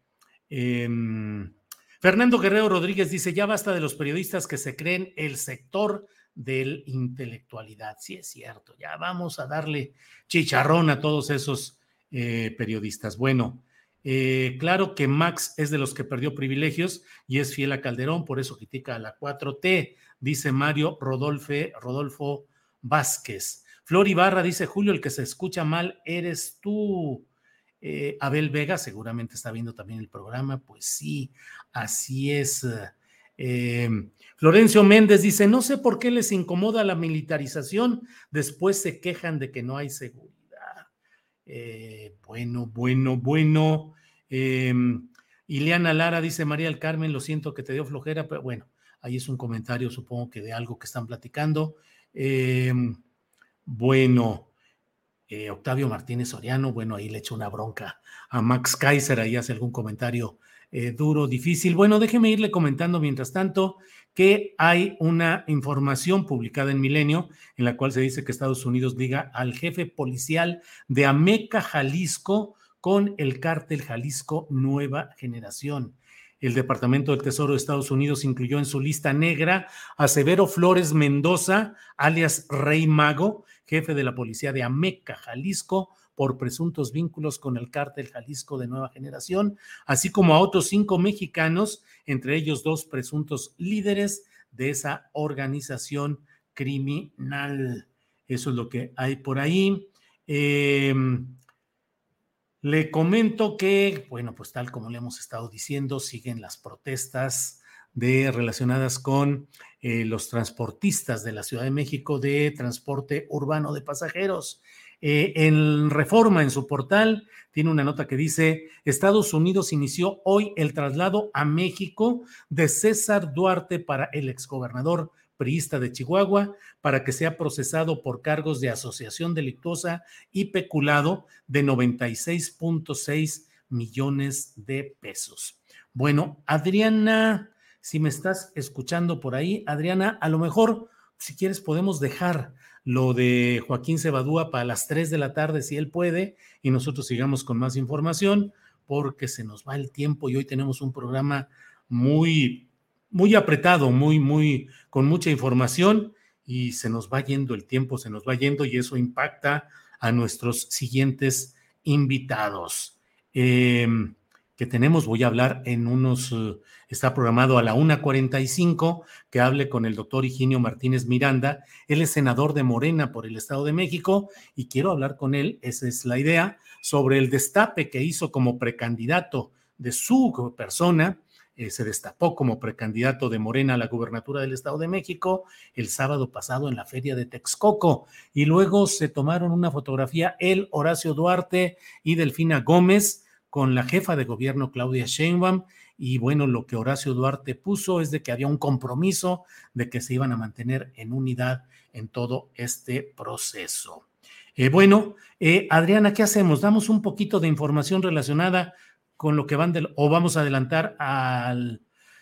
S1: em, Fernando Guerrero Rodríguez dice, ya basta de los periodistas que se creen el sector de intelectualidad. Sí, es cierto, ya vamos a darle chicharrón a todos esos eh, periodistas. Bueno, eh, claro que Max es de los que perdió privilegios y es fiel a Calderón, por eso critica a la 4T, dice Mario Rodolfe, Rodolfo Vázquez. Flor Ibarra dice, Julio, el que se escucha mal eres tú. Eh, Abel Vega seguramente está viendo también el programa, pues sí, así es. Eh, Florencio Méndez dice, no sé por qué les incomoda la militarización, después se quejan de que no hay seguridad. Eh, bueno, bueno, bueno. Ileana Lara dice, María del Carmen, lo siento que te dio flojera, pero bueno, ahí es un comentario, supongo que de algo que están platicando. bueno. Eh, Octavio Martínez Soriano, bueno, ahí le echo una bronca a Max Kaiser, ahí hace algún comentario eh, duro, difícil. Bueno, déjeme irle comentando mientras tanto que hay una información publicada en Milenio en la cual se dice que Estados Unidos diga al jefe policial de Ameca, Jalisco, con el cártel Jalisco Nueva Generación. El Departamento del Tesoro de Estados Unidos incluyó en su lista negra a Severo Flores Mendoza, alias Rey Mago, jefe de la policía de Ameca, Jalisco, por presuntos vínculos con el cártel Jalisco de Nueva Generación, así como a otros cinco mexicanos, entre ellos dos presuntos líderes de esa organización criminal. Eso es lo que hay por ahí. Em, le comento que, bueno, pues tal como le hemos estado diciendo, siguen las protestas de relacionadas con eh, los transportistas de la Ciudad de México de transporte urbano de pasajeros. Eh, en Reforma, en su portal, tiene una nota que dice, Estados Unidos inició hoy el traslado a México de César Duarte para el exgobernador priista de Chihuahua para que sea procesado por cargos de asociación delictuosa y peculado de 96.6 millones de pesos. Bueno, Adriana si me estás escuchando por ahí, Adriana, a lo mejor, si quieres, podemos dejar lo de Joaquín Cebadúa para las 3 de la tarde, si él puede, y nosotros sigamos con más información, porque se nos va el tiempo y hoy tenemos un programa muy, muy apretado, muy, muy, con mucha información y se nos va yendo el tiempo, se nos va yendo y eso impacta a nuestros siguientes invitados. Eh, que tenemos. Voy a hablar en unos, eh, está programado a la 1.45, que hable con el doctor Higinio Martínez Miranda. Él es senador de Morena por el Estado de México y quiero hablar con él, esa es la idea, sobre el destape que hizo como precandidato de su persona. Eh, se destapó como precandidato de Morena a la gubernatura del Estado de México el sábado pasado en la feria de Texcoco y luego se tomaron una fotografía él, Horacio Duarte y Delfina Gómez con la jefa de gobierno Claudia Sheinbaum y bueno, lo que Horacio Duarte puso es de que había un compromiso de que se iban a mantener en unidad en todo este proceso. Eh, bueno, eh, Adriana, ¿qué hacemos? Damos un poquito de información relacionada con lo que van del, o vamos a adelantar al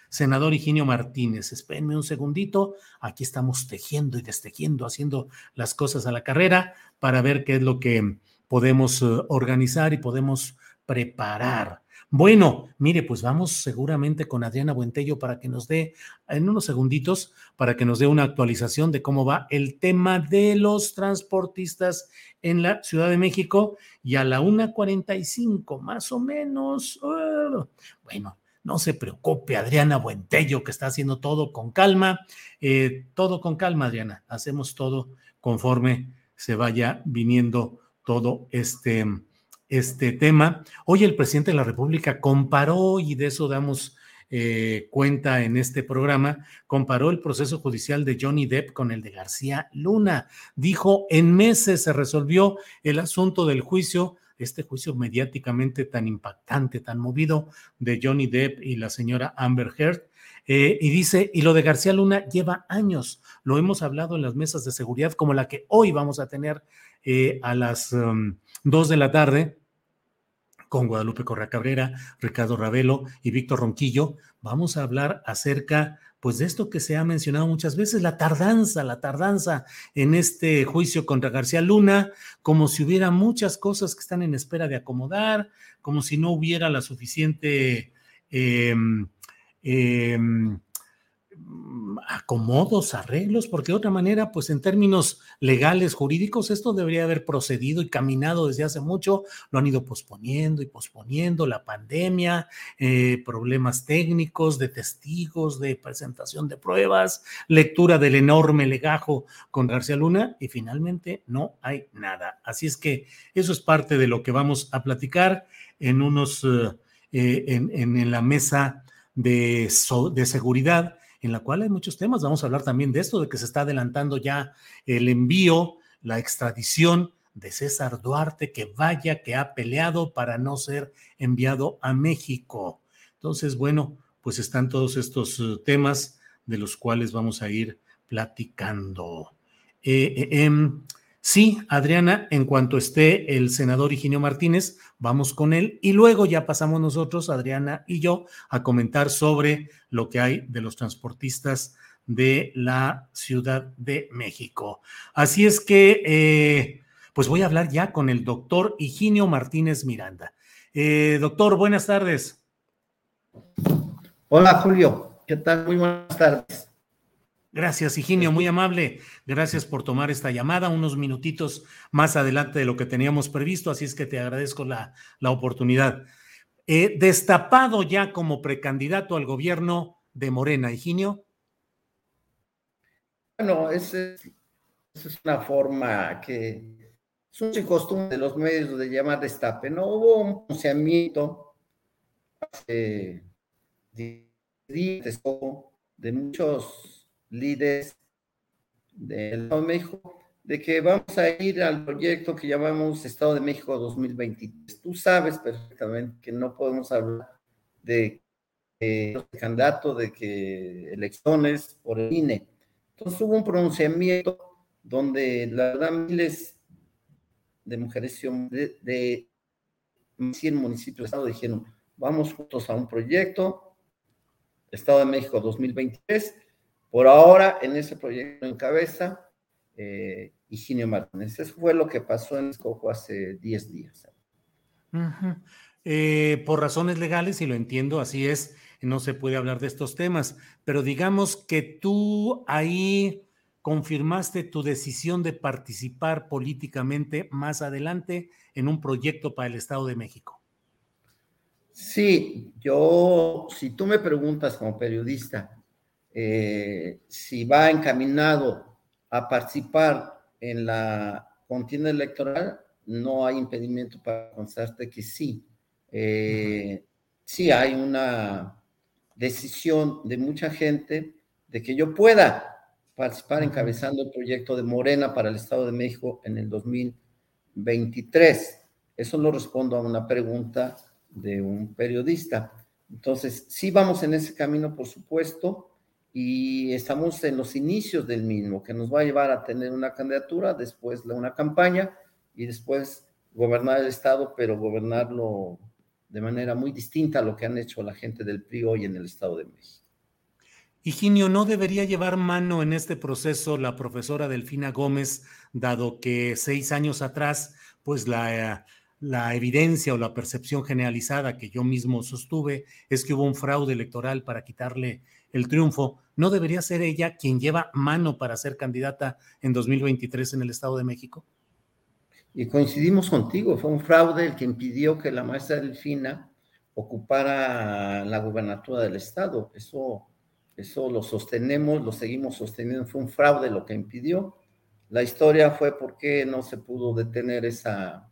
S1: senador Higinio Martínez. Espérenme un segundito. Aquí estamos tejiendo y destejiendo, haciendo las cosas a la carrera para ver qué es lo que podemos eh, organizar y podemos preparar. Bueno, mire, pues vamos seguramente con Adriana Buentello para que nos dé, en unos segunditos, para que nos dé una actualización de cómo va el tema de los transportistas en la Ciudad de México y a la 1.45 más o menos. Uh, bueno, no se preocupe, Adriana Buentello, que está haciendo todo con calma. Eh, todo con calma, Adriana. Hacemos todo conforme se vaya viniendo todo este este tema. Hoy el presidente de la República comparó, y de eso damos eh, cuenta en este programa, comparó el proceso judicial de Johnny Depp con el de García Luna. Dijo, en meses se resolvió el asunto del juicio, este juicio mediáticamente tan impactante, tan movido de Johnny Depp y la señora Amber Heard. Eh, y dice, y lo de García Luna lleva años, lo hemos hablado en las mesas de seguridad como la que hoy vamos a tener eh, a las um, dos de la tarde, con Guadalupe Correa Cabrera, Ricardo Ravelo y Víctor Ronquillo, vamos a hablar acerca pues de esto que se ha mencionado muchas veces, la tardanza, la tardanza en este juicio contra García Luna, como si hubiera muchas cosas que están en espera de acomodar, como si no hubiera la suficiente eh, Mm, acomodos, arreglos, porque de otra manera, pues en términos legales, jurídicos, esto debería haber procedido y caminado desde hace mucho, lo han ido posponiendo y posponiendo, la pandemia, eh, problemas técnicos, de testigos, de presentación de pruebas, lectura del enorme legajo con García Luna y finalmente no hay nada. Así es que eso es parte de lo que vamos a platicar en unos, eh, eh, en, la mesa de, de seguridad en la cual hay muchos temas. Vamos a hablar también de esto, de que se está adelantando ya el envío, la extradición de César Duarte, que vaya, que ha peleado para no ser enviado a México. Entonces, bueno, pues están todos estos eh, temas de los cuales vamos a ir platicando. Eh, eh, em, Sí, Adriana, en cuanto esté el senador Higinio Martínez, vamos con él y luego ya pasamos nosotros, Adriana y yo, a comentar sobre lo que hay de los transportistas de la Ciudad de México. Así es que, eh, pues voy a hablar ya con el doctor Higinio Martínez Miranda. Eh, doctor, buenas tardes.
S5: Hola, Julio. ¿Qué tal? Muy buenas tardes.
S1: Gracias, Higinio, muy amable. Gracias por tomar esta llamada, unos minutitos más adelante de lo que teníamos previsto, así es que te agradezco la, oportunidad. Eh, destapado ya como precandidato al gobierno de Morena, Higinio.
S5: Bueno, esa es, una forma que es un costumbre de los medios de llamar destape. No hubo un pronunciamiento de muchos líderes del Estado de México de que vamos a ir al proyecto que llamamos Estado de México 2023. Tú sabes perfectamente que no podemos hablar de, de candidato, de que elecciones por el INE. Entonces hubo un pronunciamiento donde la verdad miles de mujeres de, de 100 municipios del Estado dijeron, vamos juntos a un proyecto, Estado de México 2023, por ahora, en ese proyecto en cabeza, eh, Higinio Martínez. Eso fue lo que pasó en Escojo hace 10 días.
S1: Eh, por razones legales, y lo entiendo, así es, no se puede hablar de estos temas, pero digamos que tú ahí confirmaste tu decisión de participar políticamente más adelante en un proyecto para el Estado de México.
S5: Sí, yo, si tú me preguntas como periodista, eh, si va encaminado a participar en la contienda electoral, no hay impedimento para constarte que sí. Eh, sí hay una decisión de mucha gente de que yo pueda participar encabezando el proyecto de Morena para el Estado de México en el 2023. Eso lo respondo a una pregunta de un periodista. Entonces, sí vamos en ese camino, por supuesto, y estamos en los inicios del mismo, que nos va a llevar a tener una candidatura, después una campaña y después gobernar el Estado, pero gobernarlo de manera muy distinta a lo que han hecho la gente del PRI hoy en el Estado de México.
S1: Higinio, ¿no debería llevar mano en este proceso la profesora Delfina Gómez, dado que seis años atrás, pues la, la evidencia o la percepción generalizada que yo mismo sostuve es que hubo un fraude electoral para quitarle el triunfo? ¿No debería ser ella quien lleva mano para ser candidata en 2023 en el Estado de México?
S5: Y coincidimos contigo, fue un fraude el que impidió que la maestra Delfina ocupara la gubernatura del Estado. Eso, eso lo sostenemos, lo seguimos sosteniendo, fue un fraude lo que impidió. La historia fue porque no se pudo detener esa,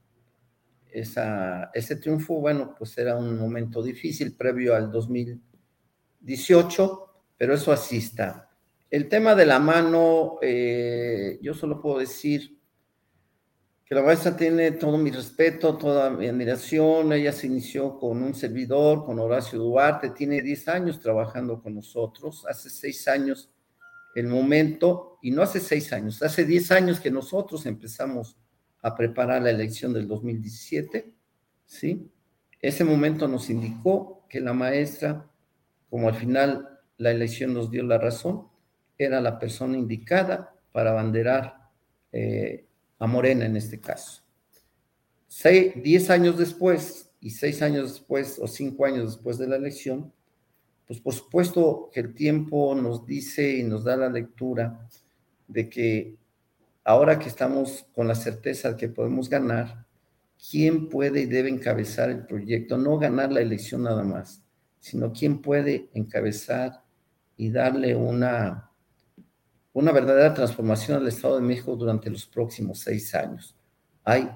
S5: esa, ese triunfo. Bueno, pues era un momento difícil previo al 2018, pero eso así está. El tema de la mano, eh, yo solo puedo decir que la maestra tiene todo mi respeto, toda mi admiración. Ella se inició con un servidor, con Horacio Duarte, tiene 10 años trabajando con nosotros. Hace 6 años el momento, y no hace 6 años, hace 10 años que nosotros empezamos a preparar la elección del 2017, ¿sí? Ese momento nos indicó que la maestra, como al final la elección nos dio la razón, era la persona indicada para abanderar eh, a Morena en este caso. diez años después y seis años después o cinco años después de la elección, pues por supuesto que el tiempo nos dice y nos da la lectura de que ahora que estamos con la certeza de que podemos ganar, ¿quién puede y debe encabezar el proyecto? No ganar la elección nada más, sino quién puede encabezar y darle una una verdadera transformación al Estado de México durante los próximos seis años. Hay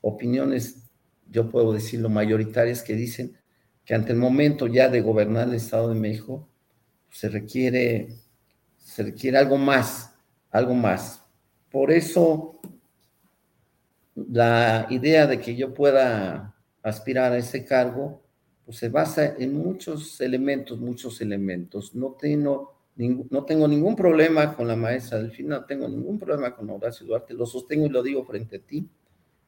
S5: opiniones, yo puedo decirlo, mayoritarias que dicen que ante el momento ya de gobernar el Estado de México se requiere, se requiere algo más, algo más. Por eso la idea de que yo pueda aspirar a ese cargo pues se basa en muchos elementos, muchos elementos. No tengo no tengo ningún problema con la maestra Delfina, no tengo ningún problema con Horacio Duarte, lo sostengo y lo digo frente a ti.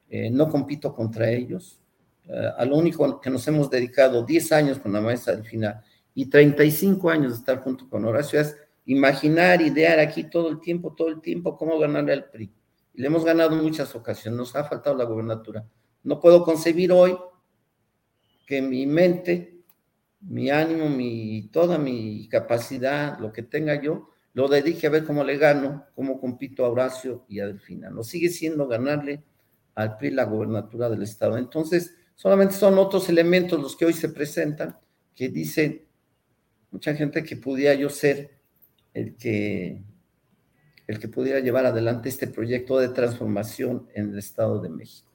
S5: Eh, no compito contra ellos. Eh, a lo único que nos hemos dedicado 10 años con la maestra Delfina y 35 años de estar junto con Horacio es imaginar, idear aquí todo el tiempo, todo el tiempo cómo ganarle al PRI. Le hemos ganado muchas ocasiones, nos ha faltado la gobernatura. No puedo concebir hoy que mi mente mi ánimo, mi, toda mi capacidad, lo que tenga yo, lo dedique a ver cómo le gano, cómo compito a Horacio y a Delfina. No sigue siendo ganarle al PRI la gobernatura del Estado. Entonces, solamente son otros elementos los que hoy se presentan, que dicen mucha gente que pudiera yo ser el que, el que pudiera llevar adelante este proyecto de transformación en el Estado de México.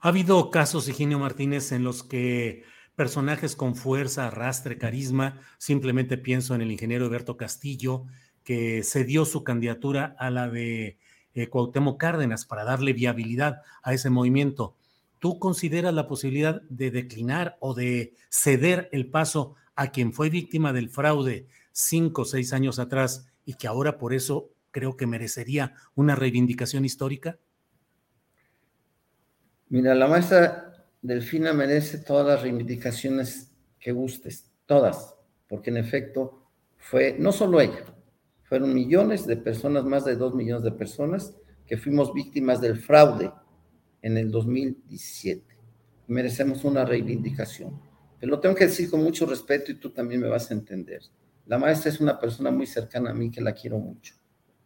S1: Ha habido casos, Eugenio Martínez, en los que personajes con fuerza, arrastre, carisma. Simplemente pienso en el ingeniero Alberto Castillo, que cedió su candidatura a la de eh, Cuauhtémoc Cárdenas para darle viabilidad a ese movimiento. ¿Tú consideras la posibilidad de declinar o de ceder el paso a quien fue víctima del fraude cinco o seis años atrás y que ahora por eso creo que merecería una reivindicación histórica?
S5: Mira, la maestra Delfina merece todas las reivindicaciones que gustes, todas, porque en efecto fue no solo ella, fueron millones de personas, más de dos millones de personas que fuimos víctimas del fraude en el 2017. Merecemos una reivindicación. Pero lo tengo que decir con mucho respeto y tú también me vas a entender. La maestra es una persona muy cercana a mí que la quiero mucho,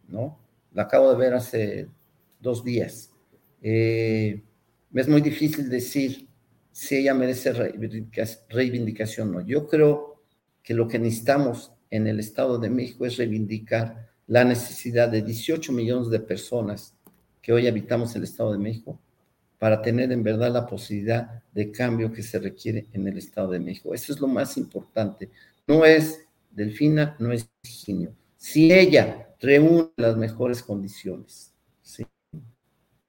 S5: ¿no? La acabo de ver hace dos días. Eh, es muy difícil decir si ella merece reivindicación o no. Yo creo que lo que necesitamos en el Estado de México es reivindicar la necesidad de 18 millones de personas que hoy habitamos el Estado de México para tener en verdad la posibilidad de cambio que se requiere en el Estado de México. Eso es lo más importante. No es Delfina, no es Virginio. Si ella reúne las mejores condiciones,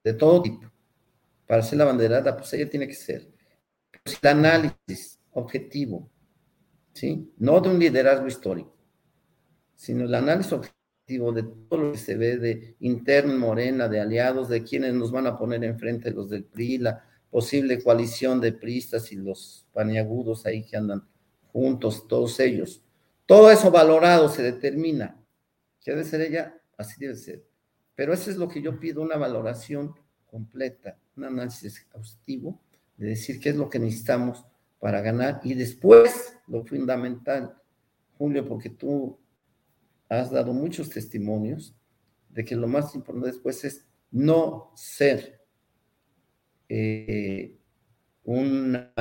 S5: de todo tipo, para ser la banderada, pues ella tiene que ser el análisis objetivo ¿sí? No de un liderazgo histórico, sino el análisis objetivo de todo lo que se ve de interno Morena, de aliados, de quienes nos van a poner enfrente los del PRI, la posible coalición de priistas y los paniagudos ahí que andan juntos, todos ellos. Todo eso valorado se determina. ¿Qué debe ser ella? Así debe ser. Pero eso es lo que yo pido, una valoración completa, un análisis exhaustivo de decir qué es lo que necesitamos para ganar y después lo fundamental, Julio, porque tú has dado muchos testimonios de que lo más importante después es no ser eh, una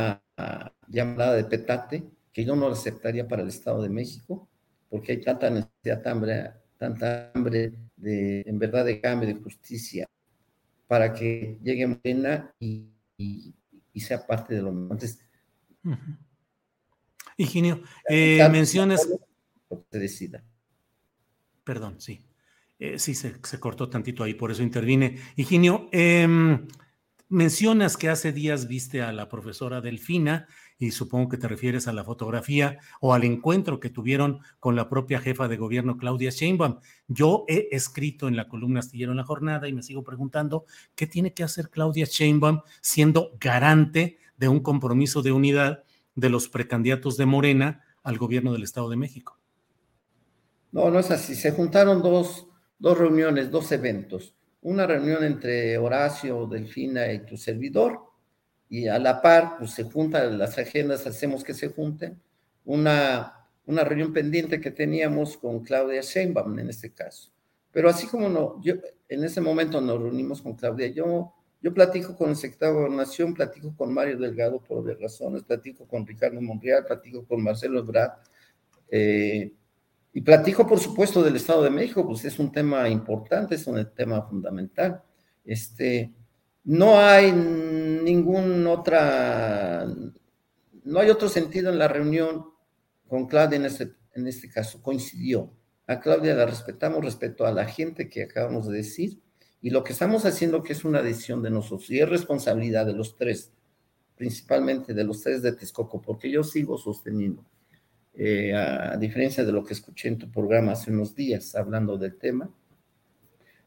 S5: llamada de petate que yo no aceptaría para el Estado de México, porque hay tanta necesidad, hambre, tanta hambre de, en verdad, de cambio, de justicia, para que llegue Morena y, y, sea parte de lo mismo. Entonces,
S1: Higinio, eh, mencionas...
S5: Se decida.
S1: Perdón, sí. Eh, sí, se, se, cortó tantito ahí, por eso intervine. Higinio, eh, mencionas que hace días viste a la profesora Delfina y supongo que te refieres a la fotografía o al encuentro que tuvieron con la propia jefa de gobierno Claudia Sheinbaum. Yo he escrito en la columna Astillero en la jornada y me sigo preguntando qué tiene que hacer Claudia Sheinbaum siendo garante de un compromiso de unidad de los precandidatos de Morena al gobierno del Estado de México.
S5: No, no es así. Se juntaron dos, dos reuniones, dos eventos. Una reunión entre Horacio, Delfina y tu servidor, y a la par, pues se juntan las agendas, hacemos que se junten. Una, una reunión pendiente que teníamos con Claudia Sheinbaum en este caso. Pero así como no, yo en ese momento nos reunimos con Claudia, yo, yo platico con el secretario de Gobernación, platico con Mario Delgado por obvias razones, platico con Ricardo Monreal, platico con Marcelo Ebrard, eh, y platico, por supuesto, del Estado de México, pues es un tema importante, es un tema fundamental. Este, no hay ningún otra, no hay otro sentido en la reunión con Claudia en este, en este caso, coincidió. A Claudia la respetamos respecto a la gente que acabamos de decir y lo que estamos haciendo que es una decisión de nosotros y es responsabilidad de los tres, principalmente de los tres de Texcoco, porque yo sigo sosteniendo, eh, a diferencia de lo que escuché en tu programa hace unos días hablando del tema,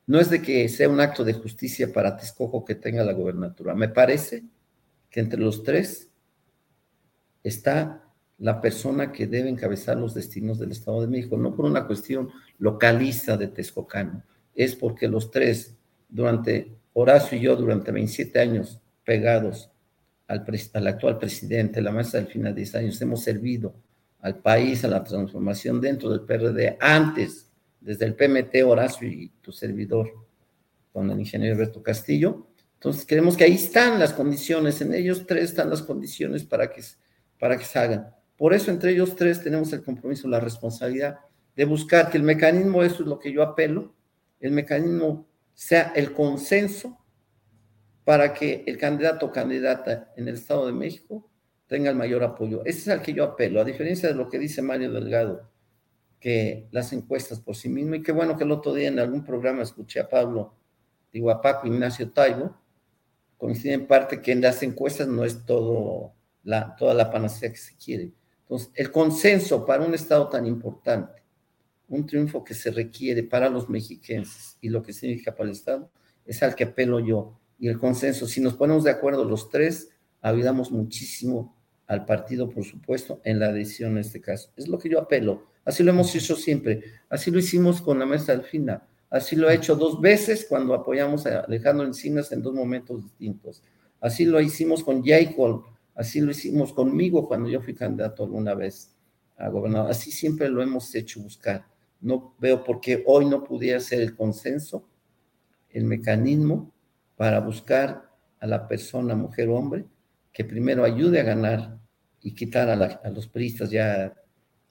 S5: no es de que sea un acto de justicia para Texcoco que tenga la gobernatura. Me parece que entre los tres está la persona que debe encabezar los destinos del Estado de México, no por una cuestión localista de Texcocano, es porque los tres, durante Horacio y yo, durante 27 años pegados al, al actual presidente, la maestra del final de 10 años, hemos servido al país, a la transformación dentro del PRD antes desde el PMT Horacio y tu servidor con el ingeniero Alberto Castillo. Entonces, creemos que ahí están las condiciones, en ellos tres están las condiciones para que, para que se hagan. Por eso, entre ellos tres tenemos el compromiso, la responsabilidad de buscar que el mecanismo, eso es lo que yo apelo, el mecanismo sea el consenso para que el candidato o candidata en el Estado de México tenga el mayor apoyo. Ese es al que yo apelo, a diferencia de lo que dice Mario Delgado, que las encuestas por sí mismo. Y qué bueno que el otro día en algún programa escuché a Pablo, digo a Paco Ignacio Taibo, coincide en parte que en las encuestas no es todo la, toda la panacea que se quiere. Entonces, el consenso para un Estado tan importante, un triunfo que se requiere para los mexiquenses y lo que significa para el Estado, es al que apelo yo. Y el consenso, si nos ponemos de acuerdo los tres, ayudamos muchísimo al partido, por supuesto, en la decisión en este caso. Es lo que yo apelo Así lo hemos hecho siempre. Así lo hicimos con la mesa Alfina. Así lo he hecho dos veces cuando apoyamos a Alejandro Encinas en dos momentos distintos. Así lo hicimos con Jacob. Así lo hicimos conmigo cuando yo fui candidato alguna vez a gobernador. Así siempre lo hemos hecho buscar. No veo por qué hoy no pudiera ser el consenso, el mecanismo para buscar a la persona, mujer o hombre, que primero ayude a ganar y quitar a, a los priistas ya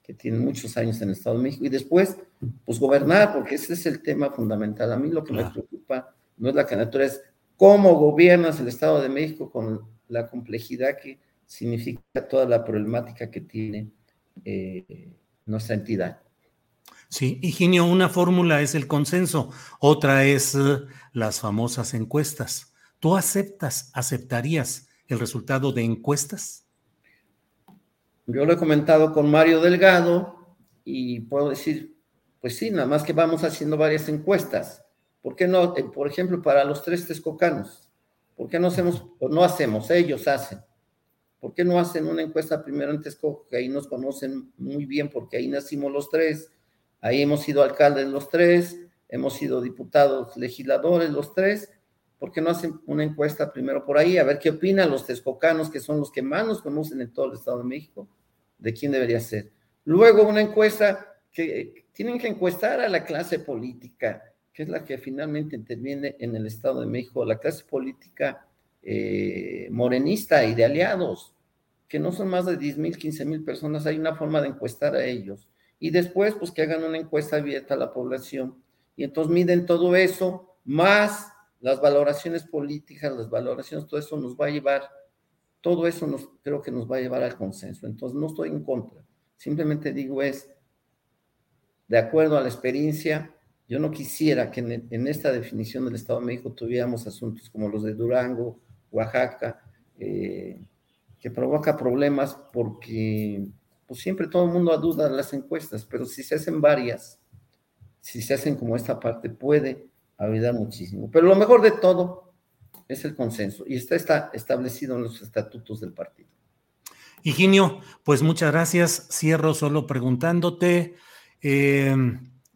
S5: que tiene muchos años en el Estado de México, y después, pues gobernar, porque ese es el tema fundamental. A mí lo que me preocupa no es la candidatura, es cómo gobiernas el Estado de México con la complejidad que significa toda la problemática que tiene eh, nuestra entidad.
S1: Sí, Higinio, una fórmula es el consenso, otra es eh, las famosas encuestas. ¿Tú aceptas, aceptarías el resultado de encuestas?
S5: yo lo he comentado con Mario Delgado y puedo decir, pues sí, nada más que vamos haciendo varias encuestas. ¿Por qué no, eh, por ejemplo, para los tres texcocanos? ¿Por qué no hacemos, o no hacemos, ellos hacen? ¿Por qué no hacen una encuesta primero en Texcoco, que ahí nos conocen muy bien, porque ahí nacimos los tres, ahí hemos sido alcaldes los tres, hemos sido diputados, legisladores los tres, ¿por qué no hacen una encuesta primero por ahí? A ver qué opinan los texcocanos, que son los que más nos conocen en todo el Estado de México, de quién debería ser. Luego una encuesta que tienen que encuestar a la clase política, que es la que finalmente interviene en el Estado de México, la clase política eh, morenista y de aliados, que no son más de 10 mil, 15 mil personas, hay una forma de encuestar a ellos. Y después, pues que hagan una encuesta abierta a la población. Y entonces miden todo eso, más las valoraciones políticas, las valoraciones, todo eso nos va a llevar, todo eso nos, creo que nos va a llevar al consenso. Entonces no estoy en contra, simplemente digo es, de acuerdo a la experiencia, yo no quisiera que en, en esta definición del Estado de México tuviéramos asuntos como los de Durango, Oaxaca, eh, que provoca problemas porque pues siempre todo el mundo duda de las encuestas, pero si se hacen varias, si se hacen como esta parte, puede ayudar muchísimo. Pero lo mejor de todo es el consenso y está, está establecido en los estatutos del partido.
S1: Higinio, pues muchas gracias. Cierro solo preguntándote, eh,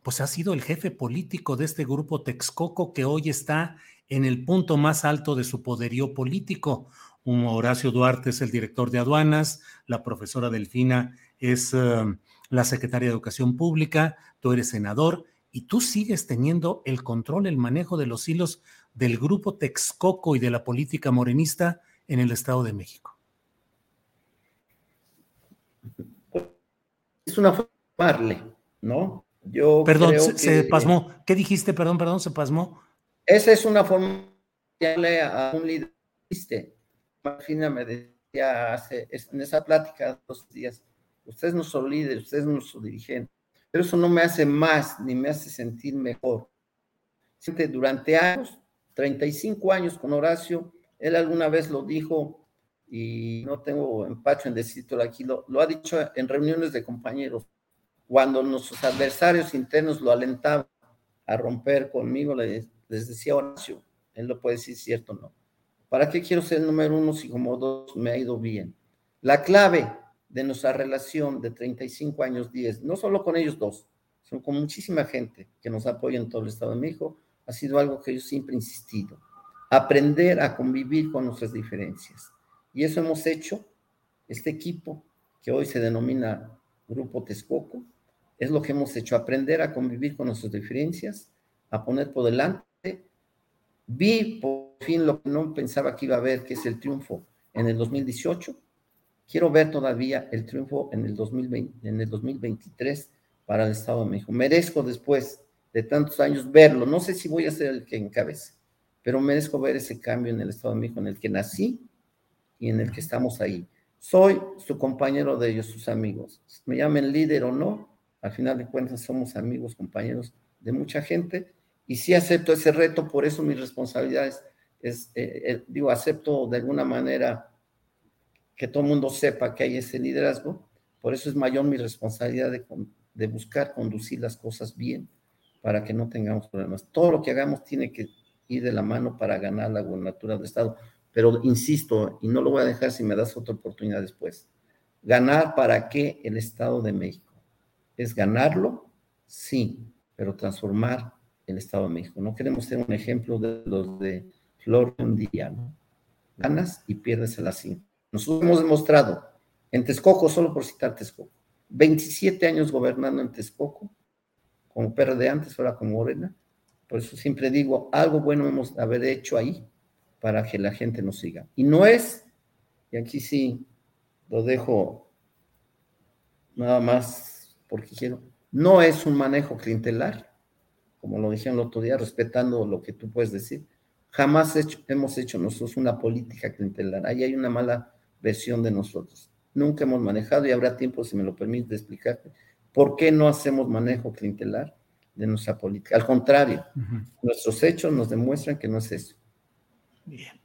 S1: pues ha sido el jefe político de este grupo Texcoco que hoy está en el punto más alto de su poderío político. Un Horacio Duarte es el director de aduanas, la profesora Delfina es uh, la secretaria de Educación Pública, tú eres senador y tú sigues teniendo el control, el manejo de los hilos del grupo Texcoco y de la política morenista en el Estado de México.
S5: Es una forma ¿no?
S1: Yo perdón, se, que... se pasmó. ¿Qué dijiste? Perdón, perdón, se pasmó.
S5: Esa es una forma de a un líder. Marfina me decía hace, en esa plática dos días, usted es nuestro líder, usted es nuestro dirigente, pero eso no me hace más ni me hace sentir mejor. Durante años, 35 años con Horacio, él alguna vez lo dijo y no tengo empacho en decirlo aquí, lo, ha dicho en reuniones de compañeros, cuando nuestros adversarios internos lo alentaban a romper conmigo, le, les decía Horacio, él lo puede decir cierto o no. ¿Para qué quiero ser el número uno si como dos me ha ido bien? La clave de nuestra relación de 35 años, 10, no solo con ellos dos, sino con muchísima gente que nos apoya en todo el Estado de México, ha sido algo que yo siempre he insistido. Aprender a convivir con nuestras diferencias. Y eso hemos hecho, este equipo que hoy se denomina Grupo Texcoco, es lo que hemos hecho, aprender a convivir con nuestras diferencias, a poner por delante Vi por fin lo que no pensaba que iba a ver, que es el triunfo en el 2018. Quiero ver todavía el triunfo en el, 2020, en el 2023 para el Estado de México. Merezco después de tantos años verlo. No sé si voy a ser el que encabece, pero merezco ver ese cambio en el Estado de México en el que nací y en el que estamos ahí. Soy su compañero de ellos, sus amigos. Me llamen líder o no, al final de cuentas somos amigos, compañeros de mucha gente y sí acepto ese reto, por eso mi responsabilidad es, eh, eh, digo, acepto de alguna manera que todo mundo sepa que hay ese liderazgo, por eso es mayor mi responsabilidad de, de buscar conducir las cosas bien para que no tengamos problemas. Todo lo que hagamos tiene que ir de la mano para ganar la gobernatura del Estado. Pero insisto, y no lo voy a dejar si me das otra oportunidad después, ganar para qué el Estado de México. ¿Es ganarlo? Sí, pero transformar el Estado de México. No queremos ser un ejemplo de los de Flor un día, ¿no? Ganas y pierdes el asiento. Nosotros hemos demostrado en Texcoco, solo por citar Texcoco, 27 años gobernando en Texcoco, como PRD antes, ahora como Morena. Por eso siempre digo, algo bueno hemos de haber hecho ahí para que la gente nos siga. Y no es, y aquí sí lo dejo nada más porque quiero, no es un manejo clientelar, como lo dijeron el otro día, respetando lo que tú puedes decir. Jamás hemos hecho nosotros una política clientelar. Ahí hay una mala versión de nosotros. Nunca hemos manejado y habrá tiempo, si me lo permite, de explicarte por qué no hacemos manejo clientelar de nuestra política. Al contrario, nuestros hechos nos demuestran que no es eso.
S1: Bien.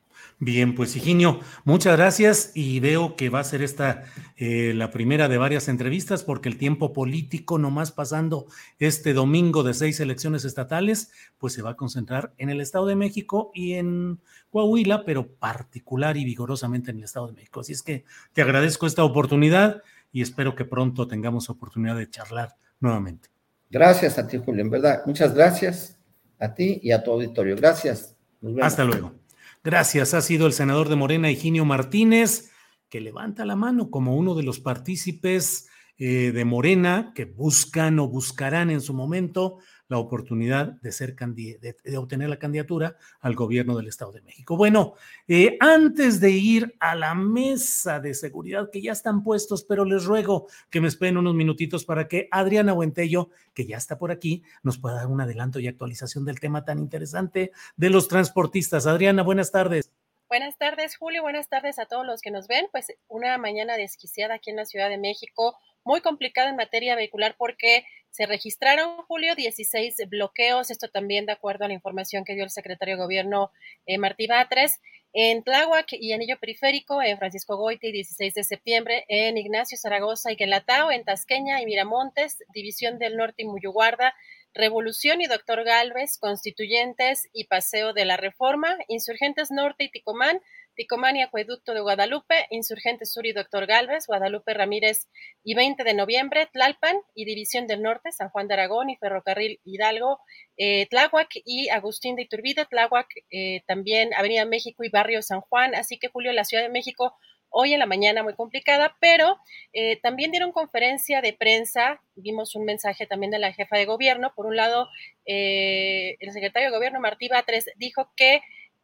S1: Bien, pues Higinio, muchas gracias y veo que va a ser esta eh, la primera de varias entrevistas porque el tiempo político, nomás pasando este domingo de seis elecciones estatales, pues se va a concentrar en el Estado de México y en Coahuila, pero particular y vigorosamente en el Estado de México. Así es que te agradezco esta oportunidad y espero que pronto tengamos oportunidad de charlar nuevamente.
S5: Gracias a ti, Julio, en verdad. Muchas gracias a ti y a tu auditorio. Gracias.
S1: Hasta luego. Gracias. Ha sido el senador de Morena, Higinio Martínez, que levanta la mano como uno de los partícipes eh, de Morena que buscan o buscarán en su momento la oportunidad de, ser de, de, obtener la candidatura al gobierno del Estado de México. Bueno, eh, antes de ir a la mesa de seguridad, que ya están puestos, pero les ruego que me esperen unos minutitos para que Adriana Buentello, que ya está por aquí, nos pueda dar un adelanto y actualización del tema tan interesante de los transportistas. Adriana, buenas tardes.
S6: Buenas tardes, Julio. Buenas tardes a todos los que nos ven. Pues una mañana desquiciada aquí en la Ciudad de México, muy complicada en materia vehicular porque se registraron, Julio, 16 bloqueos, esto también de acuerdo a la información que dio el secretario de Gobierno eh, Martí Batres, en Tláhuac y Anillo Periférico, en Francisco Goiti, 16 de septiembre, en Ignacio Zaragoza y Guelatao, en Tasqueña y Miramontes, División del Norte y Muyuguarda, Revolución y Doctor Galvez, Constituyentes y Paseo de la Reforma, Insurgentes Norte y Ticomán, Ticomán y Acueducto de Guadalupe, Insurgentes Sur y Doctor Galvez, Guadalupe Ramírez y 20 de noviembre, Tlalpan y División del Norte, San Juan de Aragón y Ferrocarril Hidalgo, eh, Tláhuac y Agustín de Iturbide, Tláhuac, eh, también Avenida México y Barrio San Juan. Así que, Julio, la Ciudad de México hoy en la mañana muy complicada, pero eh, también dieron conferencia de prensa, vimos un mensaje también de la jefa de gobierno. Por un lado, eh, el secretario de gobierno, Martí Batres, dijo que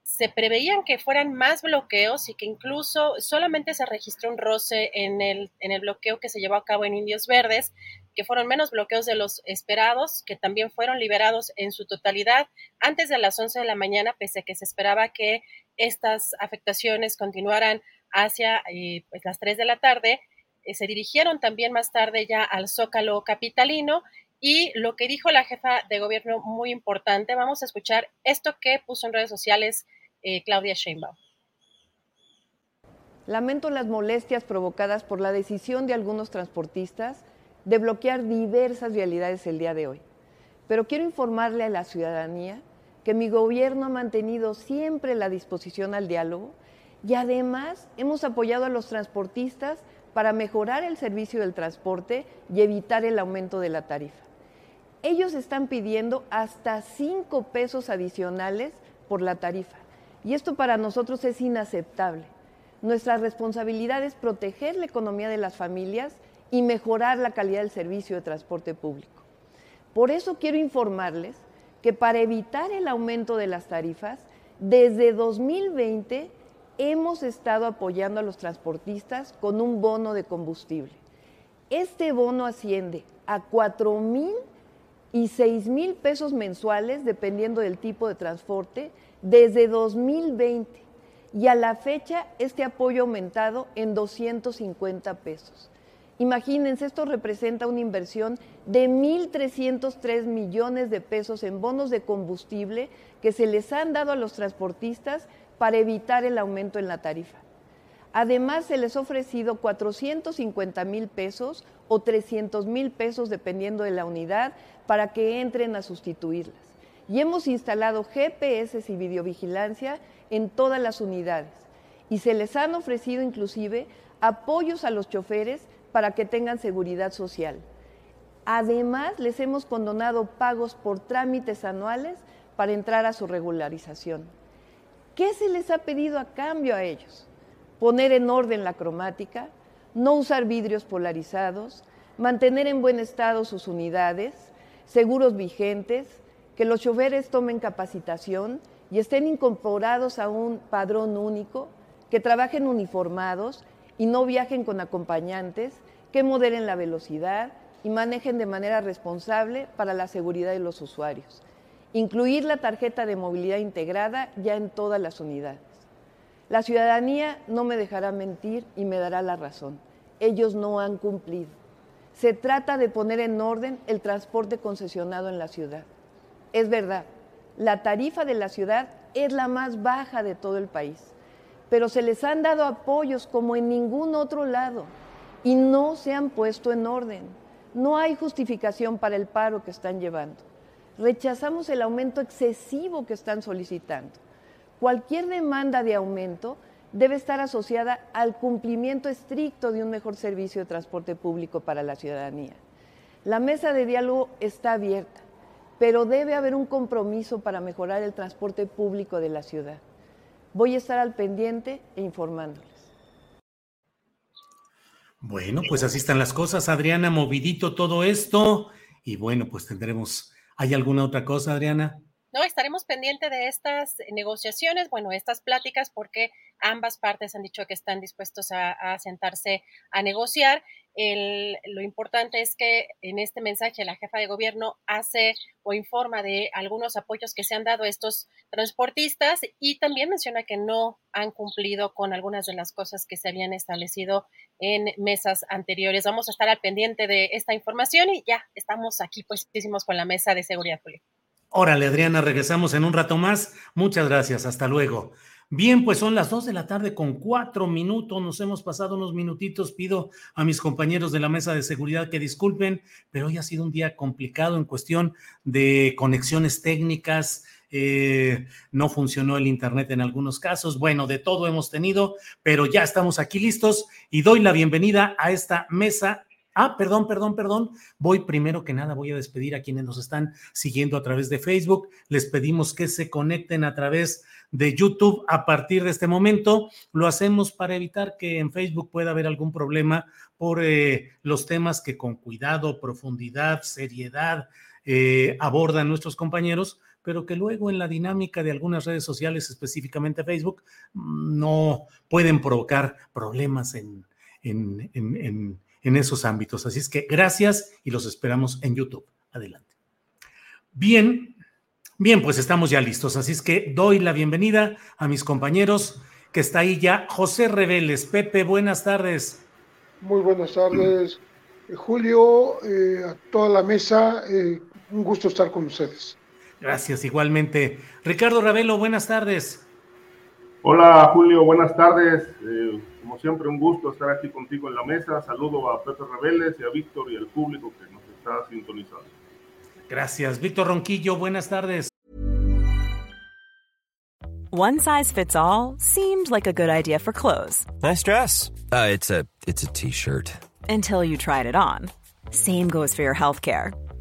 S6: se preveían que fueran más bloqueos y que incluso solamente se registró un roce en el, en el bloqueo que se llevó a cabo en Indios Verdes, que fueron menos bloqueos de los esperados, que también fueron liberados en su totalidad antes de las 11 de la mañana, pese a que se esperaba que estas afectaciones continuaran hacia eh, pues, las 3 de la tarde. Eh, se dirigieron también más tarde ya al Zócalo Capitalino y lo que dijo la jefa de gobierno muy importante, vamos a escuchar esto que puso en redes sociales eh, Claudia Sheinbaum.
S7: Lamento las molestias provocadas por la decisión de algunos transportistas de bloquear diversas vialidades el día de hoy. Pero quiero informarle a la ciudadanía que mi gobierno ha mantenido siempre la disposición al diálogo y además hemos apoyado a los transportistas para mejorar el servicio del transporte y evitar el aumento de la tarifa. Ellos están pidiendo hasta cinco pesos adicionales por la tarifa y esto para nosotros es inaceptable. Nuestra responsabilidad es proteger la economía de las familias y mejorar la calidad del servicio de transporte público. Por eso quiero informarles que para evitar el aumento de las tarifas, desde 2020 hemos estado apoyando a los transportistas con un bono de combustible. Este bono asciende a 4 mil y 6 mil pesos mensuales, dependiendo del tipo de transporte, desde 2020. Y a la fecha, este apoyo ha aumentado en 250 pesos. Imagínense, esto representa una inversión de 1.303 millones de pesos en bonos de combustible que se les han dado a los transportistas para evitar el aumento en la tarifa. Además, se les ha ofrecido 450 mil pesos o 300 mil pesos, dependiendo de la unidad, para que entren a sustituirlas. Y hemos instalado GPS y videovigilancia en todas las unidades. Y se les han ofrecido inclusive apoyos a los choferes para que tengan seguridad social. Además, les hemos condonado pagos por trámites anuales para entrar a su regularización. ¿Qué se les ha pedido a cambio a ellos? Poner en orden la cromática, no usar vidrios polarizados, mantener en buen estado sus unidades, seguros vigentes, que los choferes tomen capacitación y estén incorporados a un padrón único, que trabajen uniformados y no viajen con acompañantes, que moderen la velocidad y manejen de manera responsable para la seguridad de los usuarios incluir la tarjeta de movilidad integrada ya en todas las unidades. La ciudadanía no me dejará mentir y me dará la razón. Ellos no han cumplido. Se trata de poner en orden el transporte concesionado en la ciudad. Es verdad, la tarifa de la ciudad es la más baja de todo el país, pero se les han dado apoyos como en ningún otro lado y no se han puesto en orden. No hay justificación para el paro que están llevando. Rechazamos el aumento excesivo que están solicitando. Cualquier demanda de aumento debe estar asociada al cumplimiento estricto de un mejor servicio de transporte público para la ciudadanía. La mesa de diálogo está abierta, pero debe haber un compromiso para mejorar el transporte público de la ciudad. Voy a estar al pendiente e informándoles.
S1: Bueno, pues así están las cosas, Adriana, movidito todo esto. Y bueno, pues tendremos. ¿Hay alguna otra cosa, Adriana?
S6: No, estaremos pendientes de estas negociaciones, bueno, estas pláticas, porque ambas partes han dicho que están dispuestos a, sentarse a negociar. Lo importante es que en este mensaje la jefa de gobierno hace o informa de algunos apoyos que se han dado a estos transportistas y también menciona que no han cumplido con algunas de las cosas que se habían establecido en mesas anteriores. Vamos a estar al pendiente de esta información y ya estamos aquí puestísimos con la mesa de seguridad pública.
S1: Órale, Adriana, regresamos en un rato más. Muchas gracias, hasta luego. Bien, pues son las dos de la tarde con cuatro minutos. Nos hemos pasado unos minutitos. Pido a mis compañeros de la mesa de seguridad que disculpen, pero hoy ha sido un día complicado en cuestión de conexiones técnicas. Eh, no funcionó el Internet en algunos casos. Bueno, de todo hemos tenido, pero ya estamos aquí listos y doy la bienvenida a esta mesa Ah, perdón, perdón, perdón. Voy primero que nada, voy a despedir a quienes nos están siguiendo a través de Facebook. Les pedimos que se conecten a través de YouTube a partir de este momento. Lo hacemos para evitar que en Facebook pueda haber algún problema por eh, los temas que con cuidado, profundidad, seriedad eh, abordan nuestros compañeros pero que luego en la dinámica de algunas redes sociales, específicamente Facebook, mm, no pueden provocar problemas en, en, en, en esos ámbitos. Así es que gracias y los esperamos en YouTube. Adelante. Bien, bien, pues estamos ya listos. Así es que doy la bienvenida a mis compañeros que está ahí ya. José Reveles, Pepe, buenas tardes.
S8: Muy buenas tardes, Julio, eh, a toda la mesa. Eh, un gusto estar con ustedes.
S1: Gracias, igualmente. Ricardo Ravelo, buenas tardes.
S9: Hola, Julio, buenas tardes. Eh, como siempre, un gusto estar aquí contigo en la mesa. Saludo a Pepe Rebeles y a Víctor y al público que nos está sintonizando.
S1: Gracias. Víctor Ronquillo, buenas tardes.
S10: One size fits all seemed like a good idea for clothes.
S11: Nice dress. Uh, it's a it's a t-shirt.
S10: Until you tried it on. Same goes for your health care.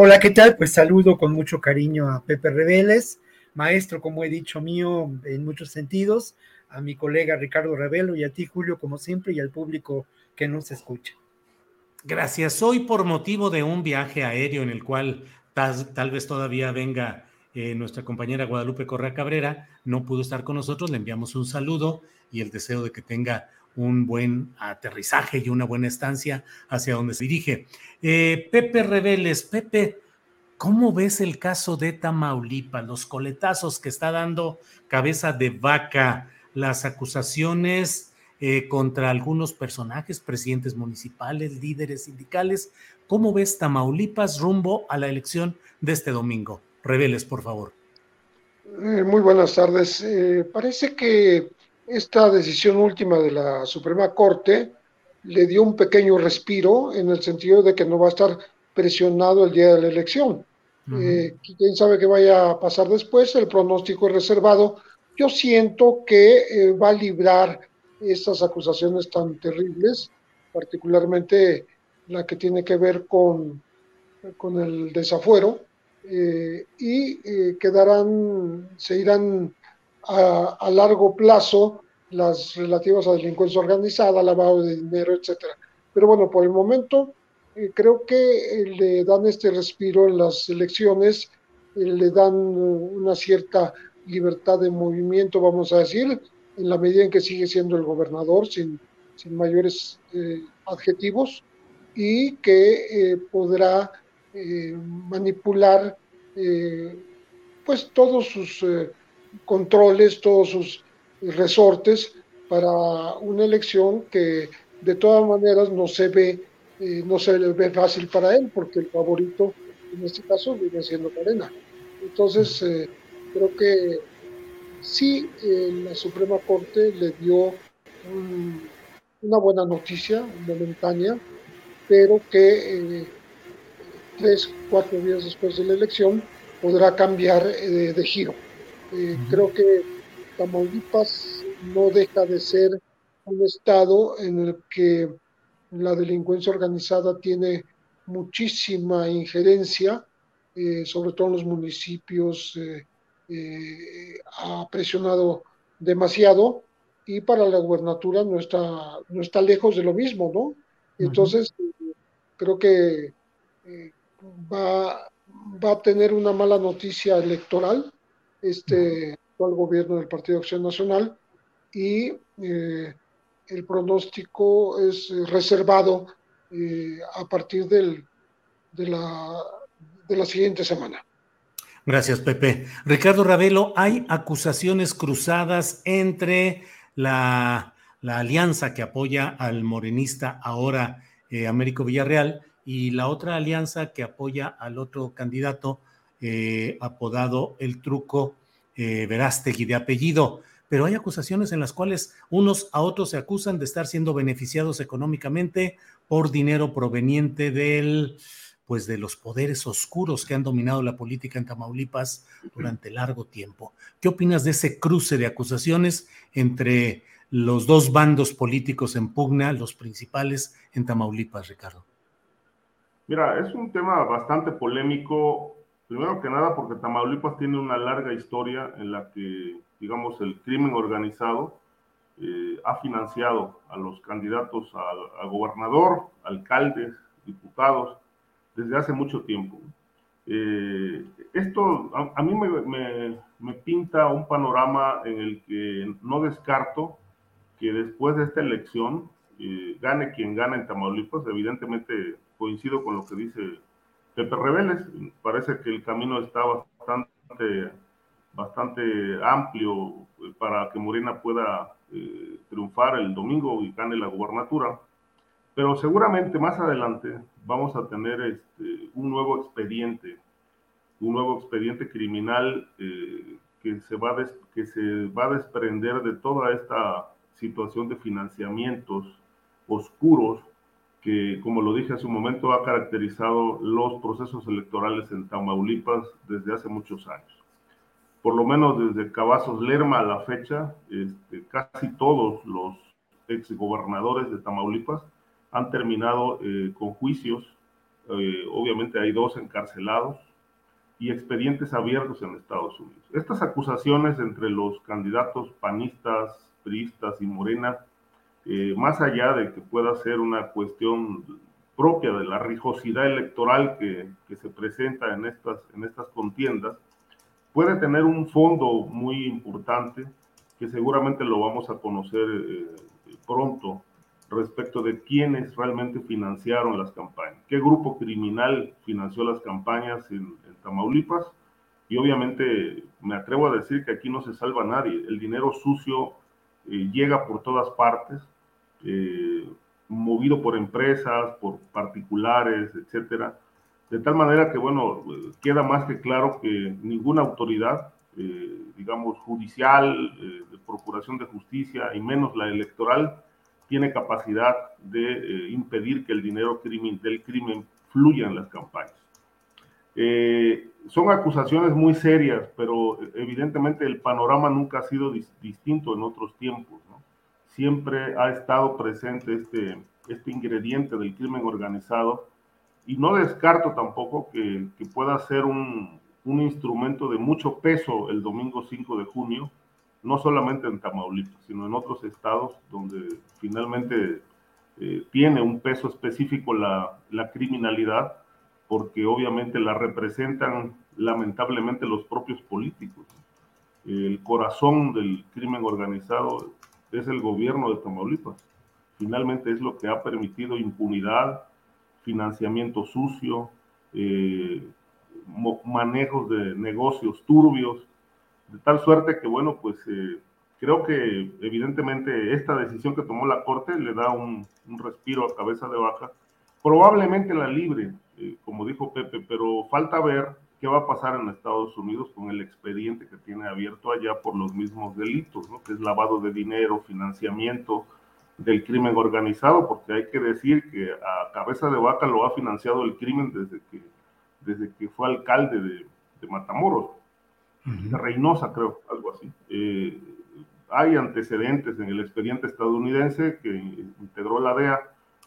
S12: Hola, ¿qué tal? Pues saludo con mucho cariño a Pepe Reveles maestro, como he dicho mío, en muchos sentidos, a mi colega Ricardo Ravelo y a ti, Julio, como siempre, y al público que nos escucha.
S1: Gracias. Hoy por motivo de un viaje aéreo en el cual tal, vez todavía venga eh, nuestra compañera Guadalupe Correa Cabrera, no pudo estar con nosotros, le enviamos un saludo y el deseo de que tenga un buen aterrizaje y una buena estancia hacia donde se dirige. Eh, Pepe Reveles, Pepe, ¿Cómo ves el caso de Tamaulipas, los coletazos que está dando cabeza de vaca, las acusaciones eh, contra algunos personajes, presidentes municipales, líderes sindicales? ¿Cómo ves Tamaulipas rumbo a la elección de este domingo? Reveles, por favor.
S8: Eh, muy buenas tardes. Parece que esta decisión última de la Suprema Corte le dio un pequeño respiro en el sentido de que no va a estar presionado el día de la elección. Eh, quién sabe qué vaya a pasar después, el pronóstico es reservado. Yo siento que eh, va a librar estas acusaciones tan terribles, particularmente la que tiene que ver con, con el desafuero, eh, y quedarán, se irán a, largo plazo las relativas a delincuencia organizada, lavado de dinero, etcétera. Pero bueno, por el momento eh, creo que le dan este respiro en las elecciones, le dan una cierta libertad de movimiento, vamos a decir, en la medida en que sigue siendo el gobernador, sin, sin mayores adjetivos, y que podrá eh, manipular eh, pues todos sus eh, controles, todos sus resortes para una elección que de todas maneras no se ve no se ve fácil para él porque el favorito en este caso viene siendo Morena. Entonces creo que sí la Suprema Corte le dio una buena noticia momentánea, pero que tres, cuatro días después de la elección, podrá cambiar eh, de, giro. Eh, creo que Tamaulipas no deja de ser un estado en el que la delincuencia organizada tiene muchísima injerencia, eh, sobre todo en los municipios, ha presionado demasiado y para la gubernatura no está, no está lejos de lo mismo, ¿no? Entonces, creo que va, va a tener una mala noticia electoral este actual gobierno del Partido Acción Nacional y eh, el pronóstico es reservado eh, a partir del, de, la, de la siguiente semana.
S1: Gracias, Pepe. Ricardo Ravelo, hay acusaciones cruzadas entre la, alianza que apoya al morenista ahora eh, Américo Villarreal y la otra alianza que apoya al otro candidato eh, apodado el truco eh, Verástegui de apellido. Pero hay acusaciones en las cuales unos a otros se acusan de estar siendo beneficiados económicamente por dinero proveniente del, pues de los poderes oscuros que han dominado la política en Tamaulipas durante largo tiempo. ¿Qué opinas de ese cruce de acusaciones entre los dos bandos políticos en pugna, los principales en Tamaulipas, Ricardo?
S9: Mira, es un tema bastante polémico, primero que nada porque Tamaulipas tiene una larga historia en la que, digamos, el crimen organizado eh, ha financiado a los candidatos a, gobernador, alcaldes, diputados, desde hace mucho tiempo. Eh, esto a, mí me, pinta un panorama en el que no descarto que después de esta elección eh, gane quien gane en Tamaulipas, evidentemente coincido con lo que dice Pepe Rebeles. Parece que el camino está bastante, bastante amplio para que Morena pueda eh, triunfar el domingo y gane la gubernatura. Pero seguramente más adelante vamos a tener este, un nuevo expediente, un nuevo expediente criminal eh, que, se va que se va a desprender de toda esta situación de financiamientos oscuros que, como lo dije hace un momento, ha caracterizado los procesos electorales en Tamaulipas desde hace muchos años. Por lo menos desde Cavazos Lerma a la fecha, este, casi todos los exgobernadores de Tamaulipas han terminado eh, con juicios. Eh, obviamente hay dos encarcelados y expedientes abiertos en Estados Unidos. Estas acusaciones entre los candidatos panistas, priistas y Morena eh, más allá de que pueda ser una cuestión propia de la rijosidad electoral que, se presenta en estas, en estas contiendas, puede tener un fondo muy importante que seguramente lo vamos a conocer eh, pronto respecto de quiénes realmente financiaron las campañas, qué grupo criminal financió las campañas en, Tamaulipas. Y obviamente me atrevo a decir que aquí no se salva nadie. El dinero sucio eh, llega por todas partes eh, movido por empresas, por particulares, etcétera. De tal manera que, bueno, queda más que claro que ninguna autoridad, eh, digamos, judicial, eh, de procuración de justicia y menos la electoral, tiene capacidad de impedir que el dinero del crimen fluya en las campañas. son acusaciones muy serias, pero evidentemente el panorama nunca ha sido distinto en otros tiempos siempre ha estado presente este, este ingrediente del crimen organizado y no descarto tampoco que, pueda ser un, instrumento de mucho peso el domingo 5 de junio, no solamente en Tamaulipas, sino en otros estados donde finalmente eh, tiene un peso específico la, la criminalidad, porque obviamente la representan lamentablemente los propios políticos. El corazón del crimen organizado es el gobierno de Tamaulipas. Finalmente es lo que ha permitido impunidad, financiamiento sucio, eh, manejos de negocios turbios, de tal suerte que, bueno, pues eh, creo que evidentemente esta decisión que tomó la Corte le da un, respiro a cabeza de baja. Probablemente la libre, eh, como dijo Pepe, pero falta ver qué va a pasar en Estados Unidos con el expediente que tiene abierto allá por los mismos delitos, ¿no? que es lavado de dinero, financiamiento, del crimen organizado, porque hay que decir que a cabeza de vaca lo ha financiado el crimen desde que, desde que fue alcalde de, Matamoros, de Reynosa creo, algo así. Eh, hay antecedentes en el expediente estadounidense que integró la DEA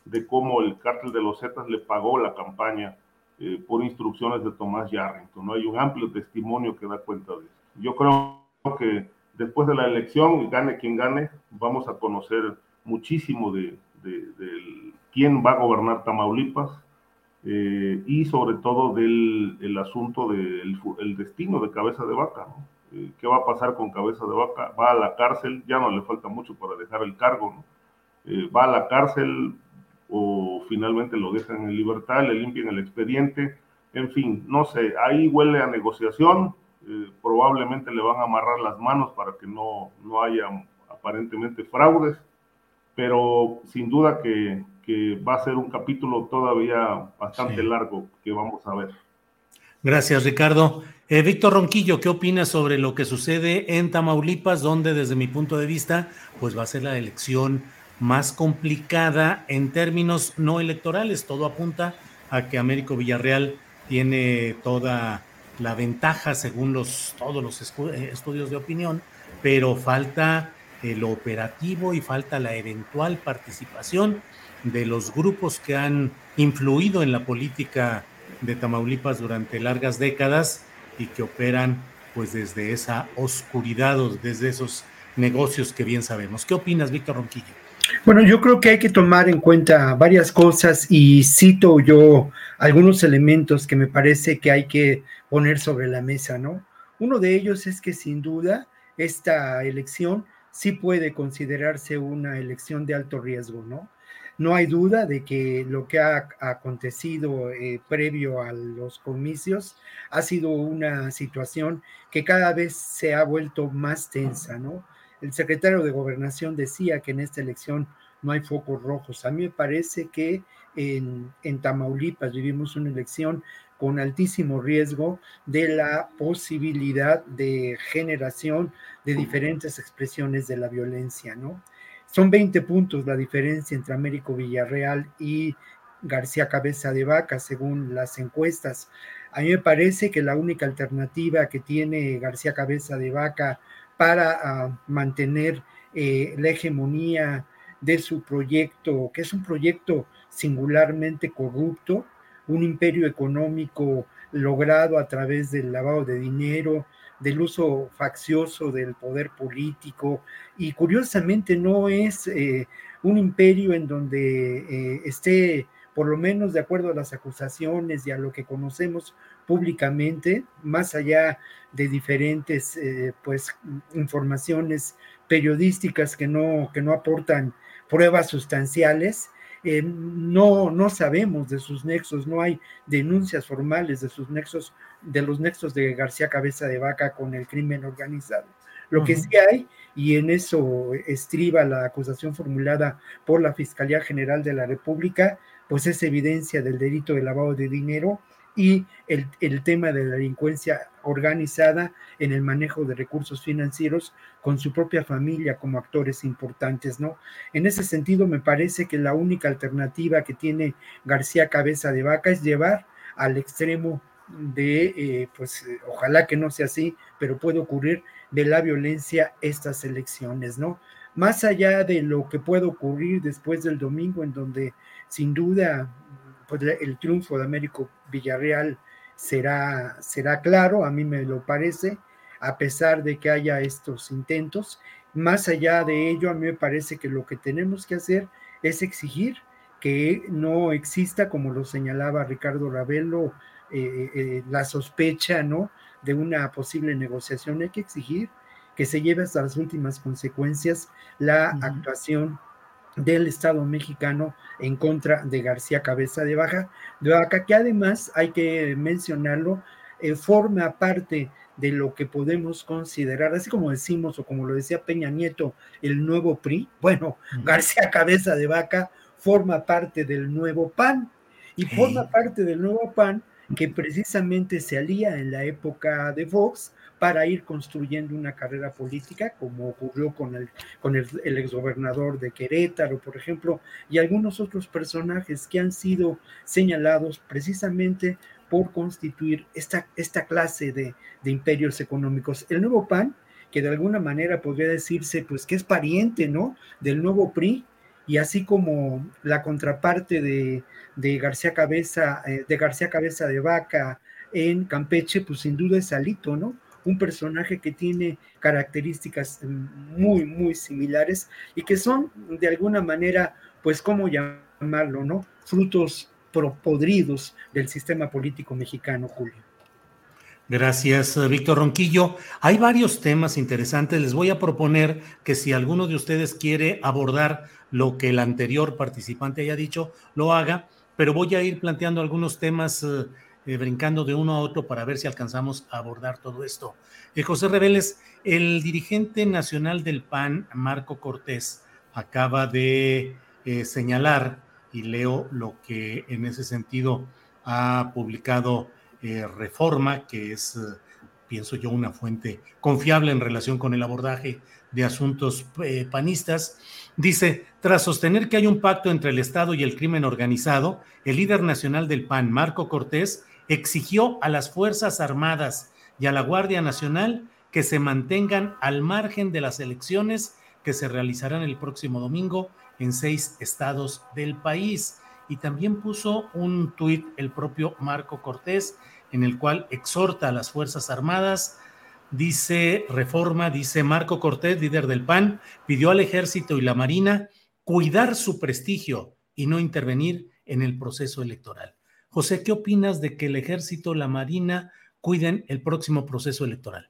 S9: de cómo el cártel de los Zetas le pagó la campaña eh, por instrucciones de Tomás Yarrington. ¿no? Hay un amplio testimonio que da cuenta de eso. Yo creo que después de la elección, gane quien gane, vamos a conocer muchísimo de, quién va a gobernar Tamaulipas eh, y sobre todo del el asunto del el destino de Cabeza de Vaca. Eh, ¿Qué va a pasar con Cabeza de Vaca? Va a la cárcel, ya no le falta mucho para dejar el cargo, eh, va a la cárcel o finalmente lo dejan en libertad, le limpian el expediente, en fin, no sé, ahí huele a negociación, probablemente le van a amarrar las manos para que no, no haya aparentemente fraudes pero sin duda que, va a ser un capítulo todavía bastante largo que vamos a ver.
S1: Gracias, Ricardo. Eh, Víctor Ronquillo, ¿qué opinas sobre lo que sucede en Tamaulipas, donde desde mi punto de vista, pues va a ser la elección más complicada en términos no electorales? Todo apunta a que Américo Villarreal tiene toda la ventaja según los, todos los eh, estudios de opinión, pero falta el operativo y falta la eventual participación de los grupos que han influido en la política de Tamaulipas durante largas décadas y que operan pues desde esa oscuridad o desde esos negocios que bien sabemos. ¿Qué opinas, Víctor Ronquillo?
S12: Bueno, yo creo que hay que tomar en cuenta varias cosas y cito yo algunos elementos que me parece que hay que poner sobre la mesa, ¿no? Uno de ellos es que sin duda esta elección sí puede considerarse una elección de alto riesgo, ¿no? No hay duda de que lo que ha acontecido eh, previo a los comicios ha sido una situación que cada vez se ha vuelto más tensa, ¿no? El secretario de Gobernación decía que en esta elección no hay focos rojos. A mí me parece que en, en Tamaulipas vivimos una elección con altísimo riesgo de la posibilidad de generación de diferentes expresiones de la violencia, ¿no? Son 20 puntos la diferencia entre Américo Villarreal y García Cabeza de Vaca, según las encuestas. A mí me parece que la única alternativa que tiene García Cabeza de Vaca para ah, mantener eh, la hegemonía de su proyecto, que es un proyecto singularmente corrupto, un imperio económico logrado a través del lavado de dinero, del uso faccioso del poder político y curiosamente no es eh, un imperio en donde eh, esté, por lo menos de acuerdo a las acusaciones y a lo que conocemos públicamente, más allá de diferentes eh, pues informaciones periodísticas que no, que no aportan pruebas sustanciales, eh, no, no sabemos de sus nexos, no hay denuncias formales de sus nexos, de los nexos de García Cabeza de Vaca con el crimen organizado. Lo que sí hay, y en eso estriba la acusación formulada por la Fiscalía General de la República, pues es evidencia del delito de lavado de dinero y el, el, tema de la delincuencia organizada en el manejo de recursos financieros con su propia familia como actores importantes, ¿no? En ese sentido, me parece que la única alternativa que tiene García Cabeza de Vaca es llevar al extremo de, eh, pues ojalá que no sea así, pero puede ocurrir de la violencia estas elecciones, ¿no? más allá de lo que puede ocurrir después del domingo, en donde sin duda pues, el triunfo de Américo Villarreal será, será claro, a mí me lo parece, a pesar de que haya estos intentos. Más allá de ello, a mí me parece que lo que tenemos que hacer es exigir que no exista, como lo señalaba Ricardo Ravelo, eh, eh, la sospecha, ¿no? De una posible negociación. Hay que exigir que se lleve hasta las últimas consecuencias la actuación del Estado mexicano en contra de García Cabeza de Baja, de Vaca, que además hay que mencionarlo, eh, forma parte de lo que podemos considerar, así como decimos o como lo decía Peña Nieto, el nuevo PRI, bueno, García Cabeza de Vaca forma parte del nuevo PAN y forma parte del nuevo PAN que precisamente se alía en la época de Fox para ir construyendo una carrera política, como ocurrió con el, con el, exgobernador de Querétaro, por ejemplo, y algunos otros personajes que han sido señalados precisamente por constituir esta, esta clase de, de imperios económicos. El nuevo PAN, que de alguna manera podría decirse, pues que es pariente, ¿no? Del nuevo PRI, y así como la contraparte de, de García Cabeza, eh, de García Cabeza de Vaca en Campeche, pues sin duda es Alito, ¿no? Un personaje que tiene características muy, muy similares y que son de alguna manera, pues, ¿cómo llamarlo, no? Frutos podridos del sistema político mexicano, Julio.
S1: Gracias, Víctor Ronquillo. Hay varios temas interesantes. Les voy a proponer que si alguno de ustedes quiere abordar lo que el anterior participante haya dicho, lo haga, pero voy a ir planteando algunos temas eh, eh, brincando de uno a otro para ver si alcanzamos a abordar todo esto. Eh, José Reveles, el dirigente nacional del PAN, Marco Cortés, acaba de eh, señalar, y leo lo que en ese sentido ha publicado Reforma, que es, pienso yo, una fuente confiable en relación con el abordaje de asuntos panistas. Dice, tras sostener que hay un pacto entre el Estado y el crimen organizado, el líder nacional del PAN, Marco Cortés, exigió a las Fuerzas Armadas y a la Guardia Nacional que se mantengan al margen de las elecciones que se realizarán el próximo domingo en seis estados del país. Y también puso un tuit el propio Marco Cortés en el cual exhorta a las Fuerzas Armadas. Dice Reforma, dice Marco Cortés, líder del PAN, pidió al ejército y la Marina cuidar su prestigio y no intervenir en el proceso electoral. José, ¿qué opinas de que el ejército, la marina, cuiden el próximo proceso electoral?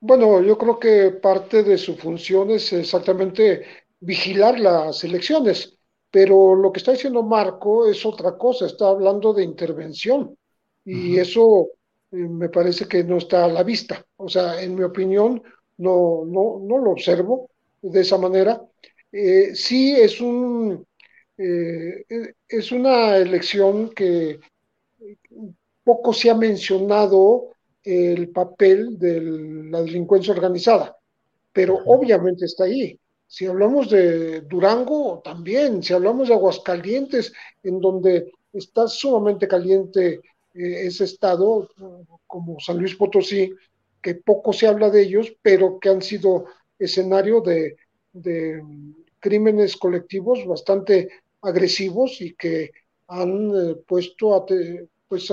S8: Bueno, yo creo que parte de su función es exactamente vigilar las elecciones, pero lo que está diciendo Marco es otra cosa, está hablando de intervención y eso eh, me parece que no está a la vista. O sea, en mi opinión, no, no, no lo observo de esa manera. Eh, sí es un eh, es una elección que poco se ha mencionado el papel de la delincuencia organizada, pero obviamente está ahí. Si hablamos de Durango, también, si hablamos de Aguascalientes, en donde está sumamente caliente eh, ese estado, como San Luis Potosí, que poco se habla de ellos, pero que han sido escenario de, de crímenes colectivos bastante agresivos y que han eh, puesto pues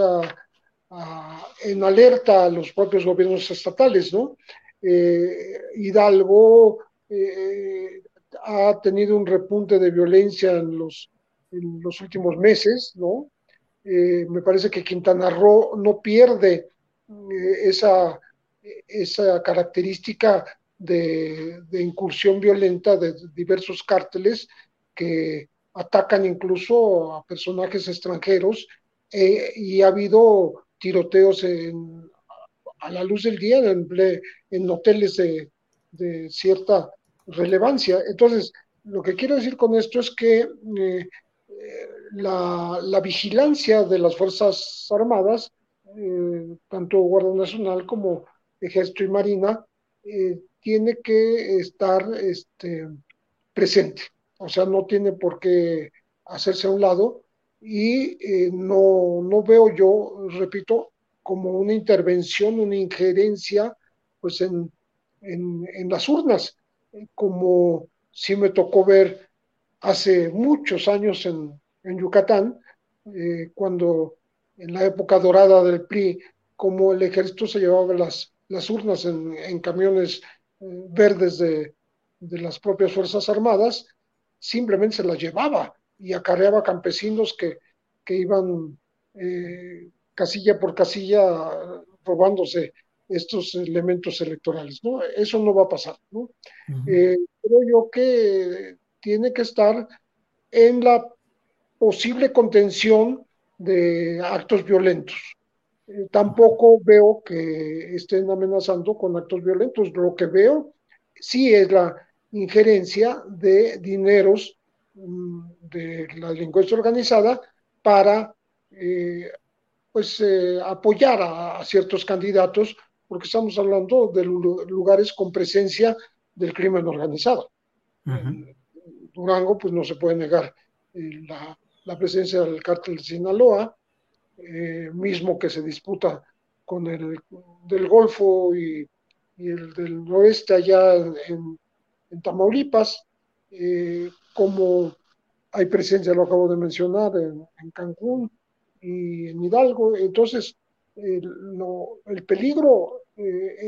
S8: en alerta a los propios gobiernos estatales, ¿no? Eh, Hidalgo eh, ha tenido un repunte de violencia en los, en los últimos meses, ¿no? me parece que Quintana Roo no pierde esa, esa característica de, incursión violenta de diversos cárteles que atacan incluso a personajes extranjeros eh, y ha habido tiroteos a la luz del día en, en hoteles de, cierta relevancia. Entonces, lo que quiero decir con esto es que eh, la, la, vigilancia de las Fuerzas Armadas, eh, tanto Guardia Nacional como Ejército y Marina, tiene que estar este, presente o sea, no tiene por qué hacerse a un lado y eh, no, no veo yo, repito, como una intervención, una injerencia pues en, en, las urnas. como sí me tocó ver hace muchos años en, Yucatán, eh, cuando en la época dorada del PRI, como el ejército se llevaba las, las urnas en, camiones eh, verdes de, las propias Fuerzas Armadas, simplemente se las llevaba y acarreaba campesinos que, iban eh, casilla por casilla robándose estos elementos electorales. ¿no? Eso no va a pasar. ¿no? creo yo que tiene que estar en la posible contención de actos violentos. Tampoco veo que estén amenazando con actos violentos. Lo que veo sí es la injerencia de dineros mm, de la delincuencia organizada para eh, pues eh, apoyar a, ciertos candidatos porque estamos hablando de lugares con presencia del crimen organizado. Durango, pues no se puede negar eh, la, presencia del cártel de Sinaloa, eh, mismo que se disputa con el del Golfo y, el del Oeste allá en, Tamaulipas, eh, como hay presencia, lo acabo de mencionar, en, Cancún y en Hidalgo. Entonces, el peligro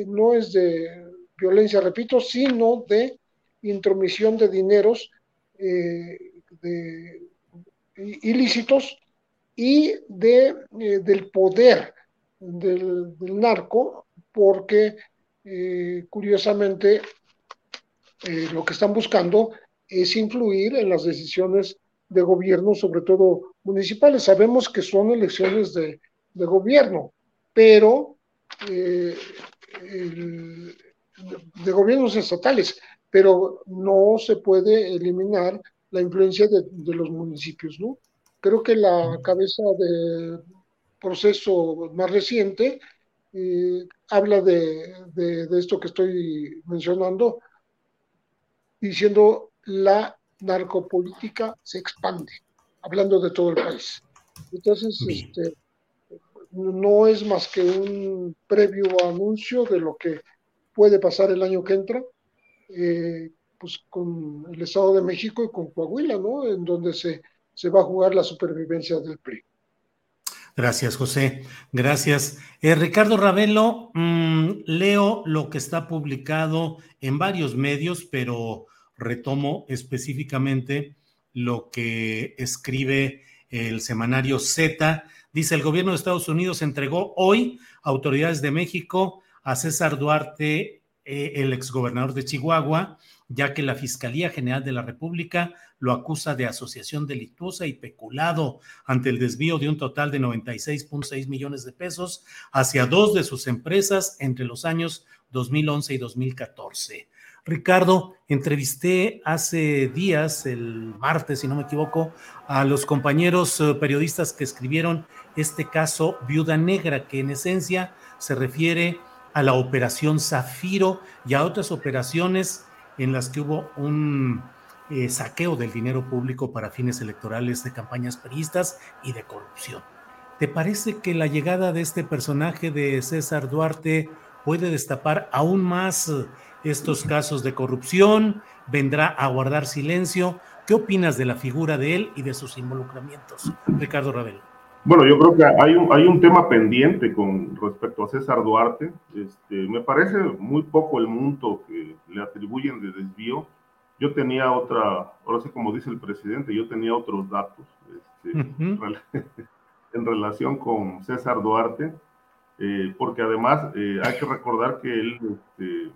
S8: no es de violencia, repito, sino de intromisión de dineros eh, de, ilícitos y de, eh, del poder del, narco, porque eh, curiosamente lo que están buscando es influir en las decisiones de gobierno, sobre todo municipales. Sabemos que son elecciones de, gobierno, pero de gobiernos estatales, pero no se puede eliminar la influencia de, los municipios, ¿no? Creo que la cabeza de proceso más reciente eh, habla de, esto que estoy mencionando, diciendo la narcopolítica se expande, hablando de todo el país. Entonces, este, no es más que un previo anuncio de lo que puede pasar el año que entra eh, pues con el Estado de México y con Coahuila, ¿no? En donde se, se va a jugar la supervivencia del PRI.
S1: Gracias, José. Gracias. Eh, Ricardo Ravelo, mm, leo lo que está publicado en varios medios, pero retomo específicamente lo que escribe el semanario Z. Dice, el gobierno de Estados Unidos entregó hoy a autoridades de México a César Duarte eh, el exgobernador de Chihuahua, ya que la Fiscalía General de la República lo acusa de asociación delictuosa y peculado ante el desvío de un total de 96.6 millones de pesos hacia dos de sus empresas entre los años 2011 y 2014. Ricardo, entrevisté hace días, el martes, si no me equivoco, a los compañeros eh, periodistas que escribieron este caso Viuda Negra, que en esencia se refiere a la operación Zafiro y a otras operaciones en las que hubo un eh, saqueo del dinero público para fines electorales de campañas peristas y de corrupción. ¿Te parece que la llegada de este personaje de César Duarte puede destapar aún más eh, estos casos de corrupción? ¿Vendrá a guardar silencio? ¿Qué opinas de la figura de él y de sus involucramientos? Ricardo Ravel.
S9: Bueno, yo creo que hay un, hay un tema pendiente con respecto a César Duarte. Este, me parece muy poco el monto que le atribuyen de desvío. Yo tenía otra, ahora sí como dice el presidente, yo tenía otros datos este, [laughs] en relación con César Duarte, eh, porque además eh, hay que recordar que él este,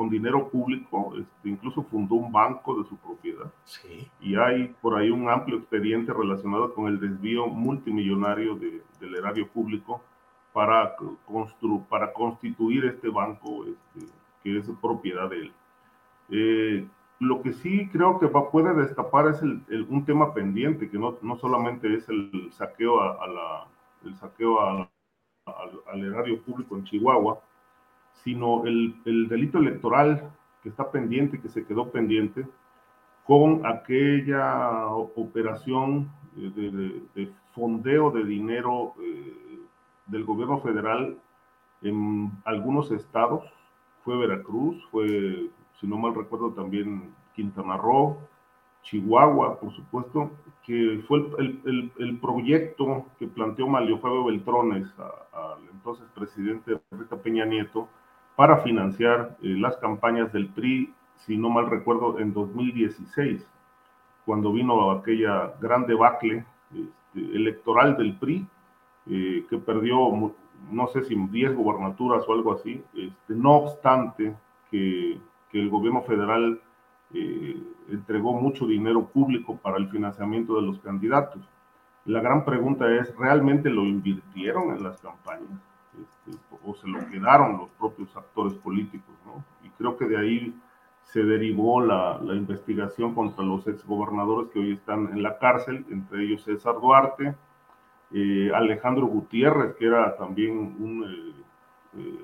S9: con dinero público, este, incluso fundó un banco de su propiedad. Y hay por ahí un amplio expediente relacionado con el desvío multimillonario del erario público para, constru para constituir este banco este, que es propiedad de él. Eh, lo que sí creo que va, puede destapar es el, un tema pendiente, que no, no solamente es el saqueo, a, la, el saqueo al erario público en Chihuahua, sino el, el delito electoral que está pendiente, que se quedó pendiente, con aquella operación de, fondeo de dinero eh, del gobierno federal en algunos estados, fue Veracruz, fue si no mal recuerdo también Quintana Roo, Chihuahua, por supuesto, que fue el, proyecto que planteó Mario Fabio Beltrones al entonces presidente Enrique Peña Nieto para financiar eh, las campañas del PRI, si no mal recuerdo, en 2016, cuando vino aquella gran debacle este, electoral del PRI, eh, que perdió, no sé si 10 gobernaturas o algo así, este, no obstante que, que el gobierno federal eh, entregó mucho dinero público para el financiamiento de los candidatos. La gran pregunta es, ¿realmente lo invirtieron en las campañas? Este, ¿O se lo quedaron los propios actores políticos? ¿no? Y creo que de ahí se derivó la, investigación contra los exgobernadores que hoy están en la cárcel, entre ellos César Duarte, eh, Alejandro Gutiérrez, que era también un eh,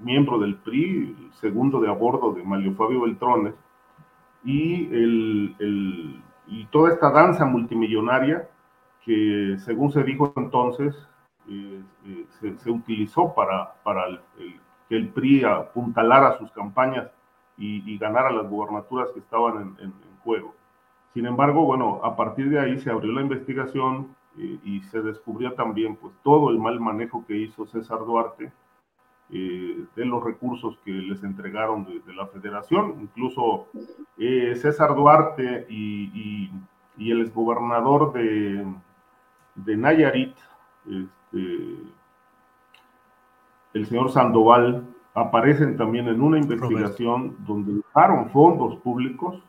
S9: miembro del PRI, segundo de a de Mario Fabio Beltrones, y, el, y toda esta danza multimillonaria que, según se dijo entonces, eh, eh, se, utilizó para, para que el PRI apuntalara sus campañas y, ganara las gubernaturas que estaban en, juego. Sin embargo, bueno, a partir de ahí se abrió la investigación eh, y se descubrió también pues, todo el mal manejo que hizo César Duarte de los recursos que les entregaron de, la federación. Incluso César Duarte y, el exgobernador de Nayarit, este, el señor Sandoval, aparecen también en una investigación donde usaron fondos públicos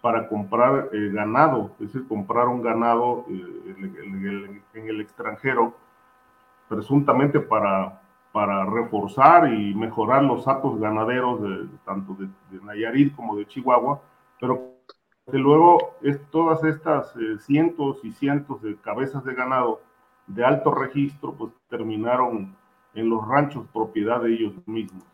S9: para comprar eh, ganado, es decir, compraron ganado en, el, extranjero, presuntamente para para reforzar y mejorar los datos ganaderos de, tanto de, Nayarit como de Chihuahua, pero que luego es, todas estas eh, cientos y cientos de cabezas de ganado de alto registro, pues terminaron en los ranchos propiedad de ellos mismos.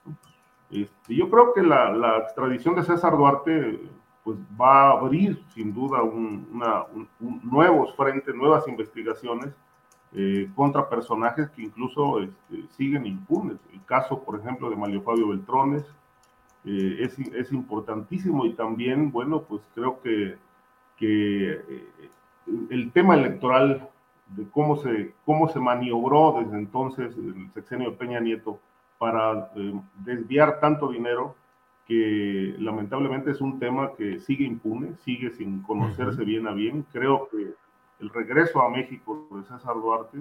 S9: Este, yo creo que la, la, extradición de César Duarte pues va a abrir sin duda una, nuevos frentes, nuevas investigaciones eh, contra personajes que incluso este, siguen impunes. El caso, por ejemplo, de Mario Fabio Beltrones eh, es, es, importantísimo y también, bueno, pues creo que, que eh, el tema electoral de cómo se, cómo se maniobró desde entonces el sexenio de Peña Nieto para desviar tanto dinero que lamentablemente es un tema que sigue impune, sigue sin conocerse bien a bien. Creo que el regreso a México de César Duarte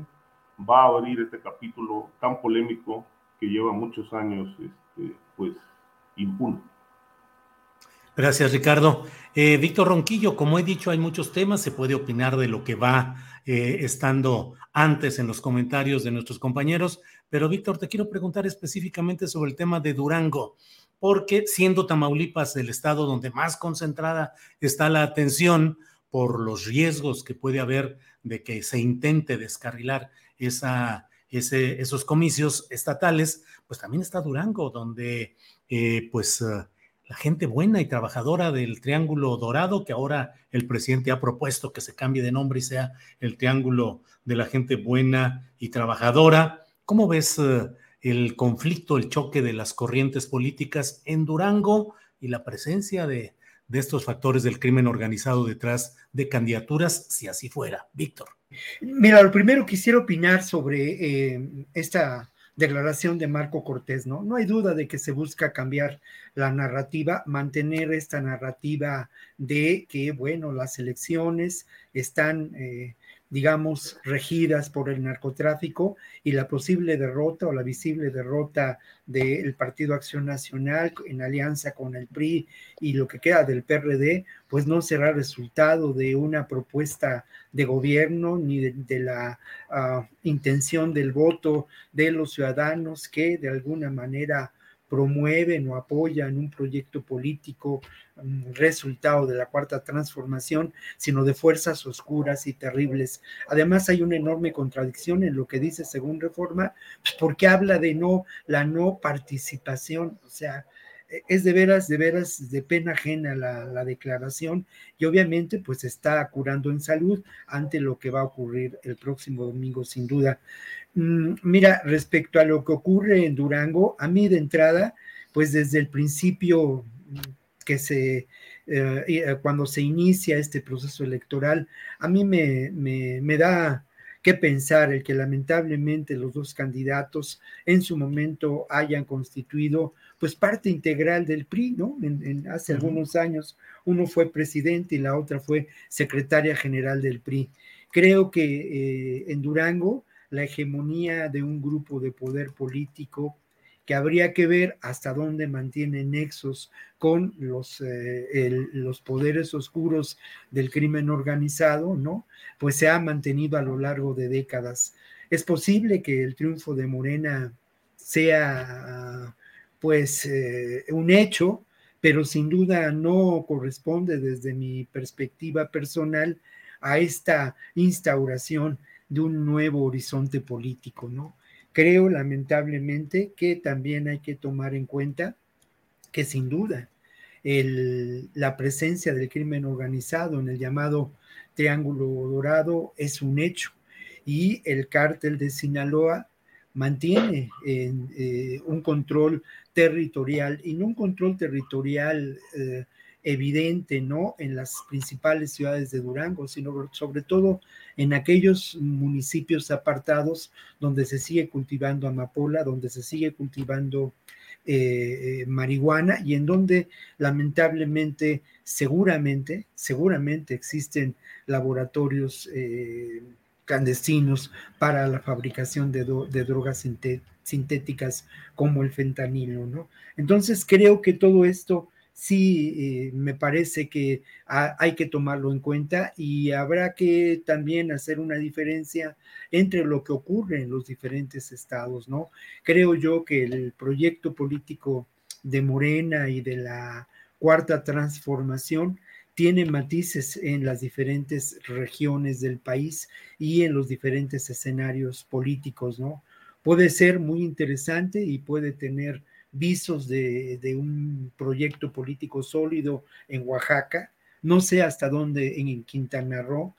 S9: va a abrir este capítulo tan polémico que lleva muchos años, este, pues, impune.
S1: Gracias, Ricardo. Eh, Víctor Ronquillo, como he dicho, hay muchos temas, se puede opinar de lo que va eh, estando antes en los comentarios de nuestros compañeros, pero Víctor, te quiero preguntar específicamente sobre el tema de Durango, porque siendo Tamaulipas el estado donde más concentrada está la atención, por los riesgos que puede haber de que se intente descarrilar esos comicios estatales, pues también está Durango, donde eh, pues la gente buena y trabajadora del Triángulo Dorado, que ahora el presidente ha propuesto que se cambie de nombre y sea el Triángulo de la gente buena y trabajadora. ¿Cómo ves eh, el conflicto, el choque de las corrientes políticas en Durango y la presencia de estos factores del crimen organizado detrás de candidaturas, si así fuera. Víctor.
S12: Mira, lo primero quisiera opinar sobre eh, esta declaración de Marco Cortés, ¿no? No hay duda de que se busca cambiar la narrativa, mantener esta narrativa de que, bueno, las elecciones están eh, digamos, regidas por el narcotráfico y la posible derrota o la visible derrota del Partido Acción Nacional en alianza con el PRI y lo que queda del PRD, pues no será resultado de una propuesta de gobierno ni de, la ah, intención del voto de los ciudadanos que de alguna manera promueven o apoyan un proyecto político resultado de la cuarta transformación, sino de fuerzas oscuras y terribles. Además, hay una enorme contradicción en lo que dice según reforma, pues, porque habla de no, la no participación, o sea, e, es de veras, de veras, de pena ajena la, la, declaración y obviamente pues está curando en salud ante lo que va a ocurrir el próximo domingo sin duda. Mm, mira, respecto a lo que ocurre en Durango, a mí de entrada, pues desde el principio que se, cuando se inicia este proceso electoral, a mí me, me, me da que pensar el que lamentablemente los dos candidatos en su momento hayan constituido pues parte integral del PRI, ¿no? En, hace algunos años uno fue presidente y la otra fue secretaria general del PRI. Creo que eh, en Durango la hegemonía de un grupo de poder político que habría que ver hasta dónde mantiene nexos con los, eh, los poderes oscuros del crimen organizado, ¿no? Pues se ha mantenido a lo largo de décadas. Es posible que el triunfo de Morena sea, pues, eh, un hecho, pero sin duda no corresponde desde mi perspectiva personal a esta instauración de un nuevo horizonte político, ¿no? Creo lamentablemente que también hay que tomar en cuenta que sin duda la presencia del crimen organizado en el llamado Triángulo Dorado es un hecho y el cártel de Sinaloa mantiene eh, un control territorial y no un control territorial eh, evidente, ¿no? En las principales ciudades de Durango, sino sobre todo en aquellos municipios apartados donde se sigue cultivando amapola, donde se sigue cultivando eh, marihuana y en donde lamentablemente, seguramente, seguramente existen laboratorios eh, clandestinos para la fabricación de, de drogas sintéticas como el fentanilo, ¿no? Entonces creo que todo esto sí eh, me parece que hay que tomarlo en cuenta y habrá que también hacer una diferencia entre lo que ocurre en los diferentes estados, ¿no? Creo yo que el proyecto político de Morena y de la cuarta transformación tiene matices en las diferentes regiones del país y en los diferentes escenarios políticos, ¿no? Puede ser muy interesante y puede tener visos de, un proyecto político sólido en Oaxaca, no sé hasta dónde en, Quintana Roo.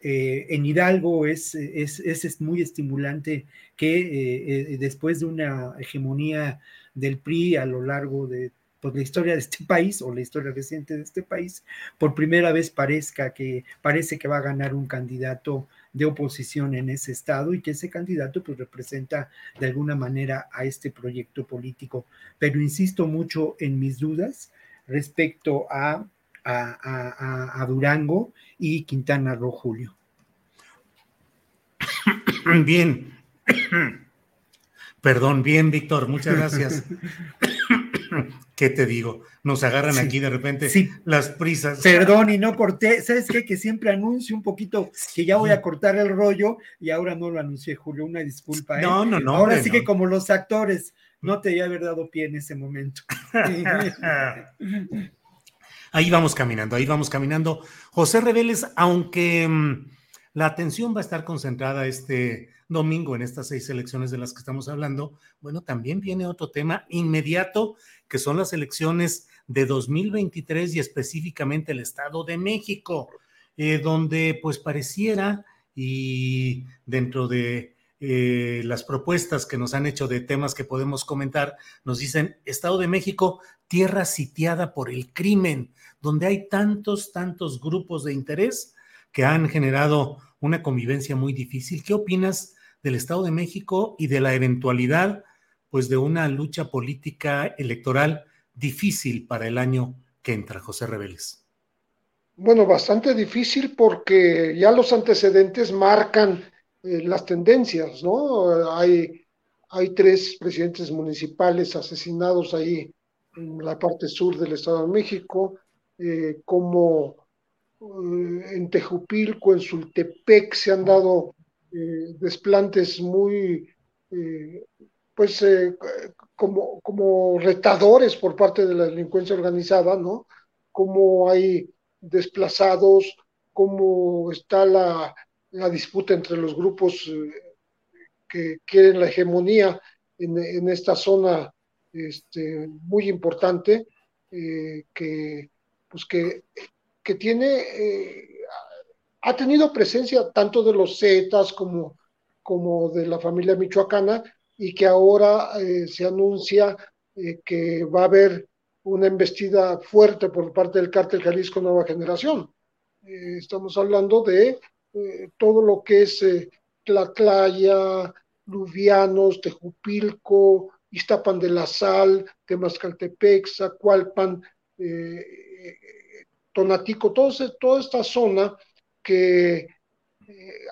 S12: Eh, en Hidalgo es, es, es, muy estimulante que eh, eh, después de una hegemonía del PRI a lo largo de pues, la historia de este país o la historia reciente de este país, por primera vez parezca que parece que va a ganar un candidato de oposición en ese estado y que ese candidato pues representa de alguna manera a este proyecto político. Pero insisto mucho en mis dudas respecto a, a, Durango y Quintana Roo, Julio. [coughs]
S1: Bien. [coughs] Perdón, bien, Víctor, muchas gracias. [coughs] ¿Qué te digo? Nos agarran aquí de repente sí. las prisas.
S12: Perdón, y no corté. ¿Sabes qué? Que siempre anuncio un poquito que ya voy a cortar el rollo y ahora no lo anuncié, Julio. Una disculpa. ¿eh?
S1: No, no, no.
S12: Ahora sí que como los actores, no te había haber dado pie en ese momento. [laughs]
S1: ahí vamos caminando, ahí vamos caminando. José Reveles, aunque mm, la atención va a estar concentrada este domingo en estas seis elecciones de las que estamos hablando, bueno, también viene otro tema inmediato que son las elecciones de 2023 y específicamente el Estado de México, eh, donde pues pareciera y dentro de eh, las propuestas que nos han hecho de temas que podemos comentar, nos dicen Estado de México, tierra sitiada por el crimen, donde hay tantos, tantos grupos de interés que han generado una convivencia muy difícil. ¿Qué opinas del Estado de México y de la eventualidad pues de una lucha política electoral difícil para el año que entra, José Reveles.
S8: Bueno, bastante difícil porque ya los antecedentes marcan eh, las tendencias, ¿no? Hay, hay tres presidentes municipales asesinados ahí en la parte sur del Estado de México, eh, como eh, en Tejupilco, en Sultepec se han dado desplantes muy pues eh, como, como retadores por parte de la delincuencia organizada, ¿no? Cómo hay desplazados, cómo está la, disputa entre los grupos eh, que quieren la hegemonía en, esta zona este, muy importante, eh, que, pues que, que tiene, ha tenido presencia tanto de los Zetas como, como de la familia michoacana, y que ahora eh, se anuncia eh, que va a haber una embestida fuerte por parte del cártel Jalisco Nueva Generación. Eh, estamos hablando de todo lo que es Tlatlaya, Luvianos, Tejupilco, Iztapan de la Sal, Temascaltepec, Zacualpan, Tonatico, toda esta zona que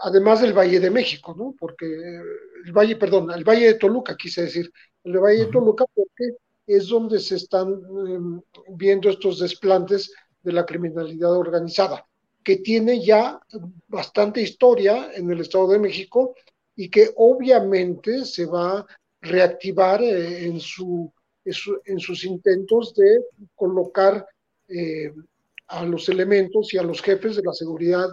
S8: además del Valle de México, ¿no? Porque el Valle, perdón, el Valle de Toluca, quise decir, el Valle de Toluca, porque es donde se están em, viendo estos desplantes de la criminalidad organizada, que tiene ya bastante historia en el Estado de México y que obviamente se va a reactivar eh, en, su, en, sus intentos de colocar eh, a los elementos y a los jefes de la seguridad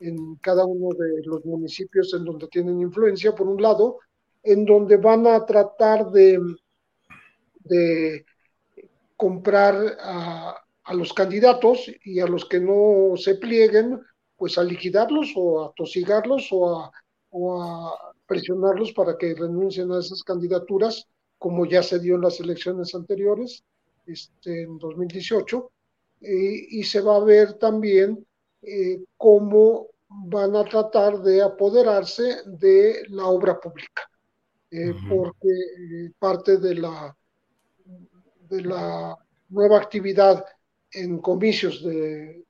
S8: en cada uno de los municipios en donde tienen influencia, por un lado, en donde van a tratar de de comprar a, los candidatos y a los que no se plieguen, pues a liquidarlos o a tosigarlos o a, o a presionarlos para que renuncien a esas candidaturas, como ya se dio en las elecciones anteriores, este, en 2018, y se va a ver también eh, cómo van a tratar de apoderarse de la obra pública, eh, porque eh, parte de la de la nueva actividad en comicios de,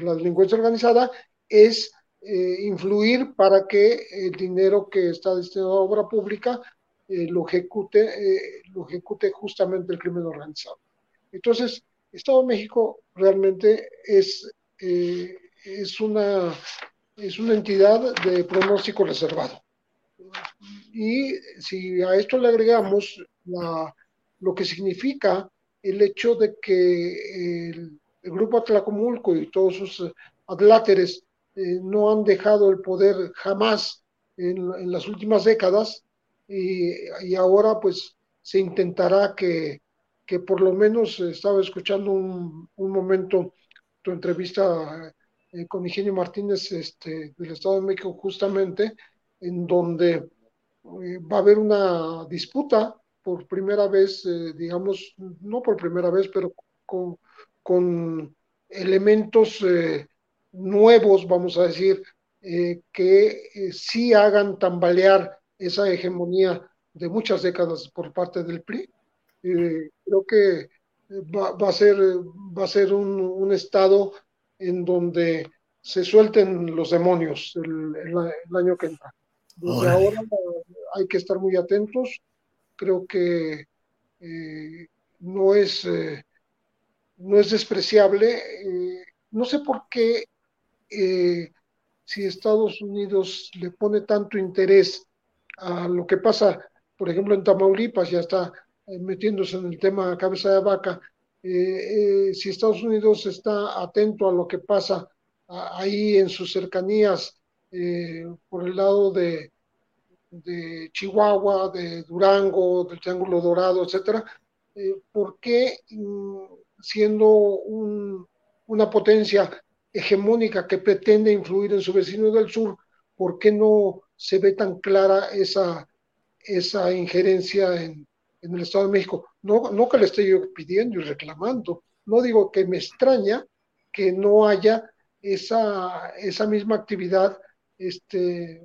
S8: la delincuencia organizada es eh, influir para que el dinero que está destinado a obra pública eh, lo, ejecute, eh, lo ejecute justamente el crimen organizado. Entonces, Estado de México realmente es, es, una, es una entidad de pronóstico reservado. Y si a esto le agregamos la lo que significa el hecho de que el, grupo Atlacomulco y todos sus eh, adláteres eh, no han dejado el poder jamás en, las últimas décadas y, ahora pues se intentará que, que, por lo menos estaba escuchando un, un momento tu entrevista eh, con Ingenio Martínez este, del Estado de México justamente en donde va a haber una disputa por primera vez, eh, digamos, no por primera vez, pero con, con elementos eh, nuevos, vamos a decir, eh, que sí hagan tambalear esa hegemonía de muchas décadas por parte del PRI. creo que va, va, a ser, va a ser un, un, estado en donde se suelten los demonios el, el, año que entra. Desde ahora hay que estar muy atentos creo que eh, no, es, eh, no es despreciable. Eh, no sé por qué si Estados Unidos le pone tanto interés a lo que pasa, por ejemplo, en Tamaulipas, ya está metiéndose en el tema cabeza de vaca, si Estados Unidos está atento a lo que pasa ahí en sus cercanías por el lado de, de Chihuahua, de Durango, del Triángulo Dorado, etcétera, eh, ¿por qué mm, siendo una potencia hegemónica que pretende influir en su vecino del sur, ¿por qué no se ve tan clara esa, esa injerencia en, el Estado de México? No, no que le esté yo pidiendo y reclamando, no digo que me extraña que no haya esa, esa misma actividad este,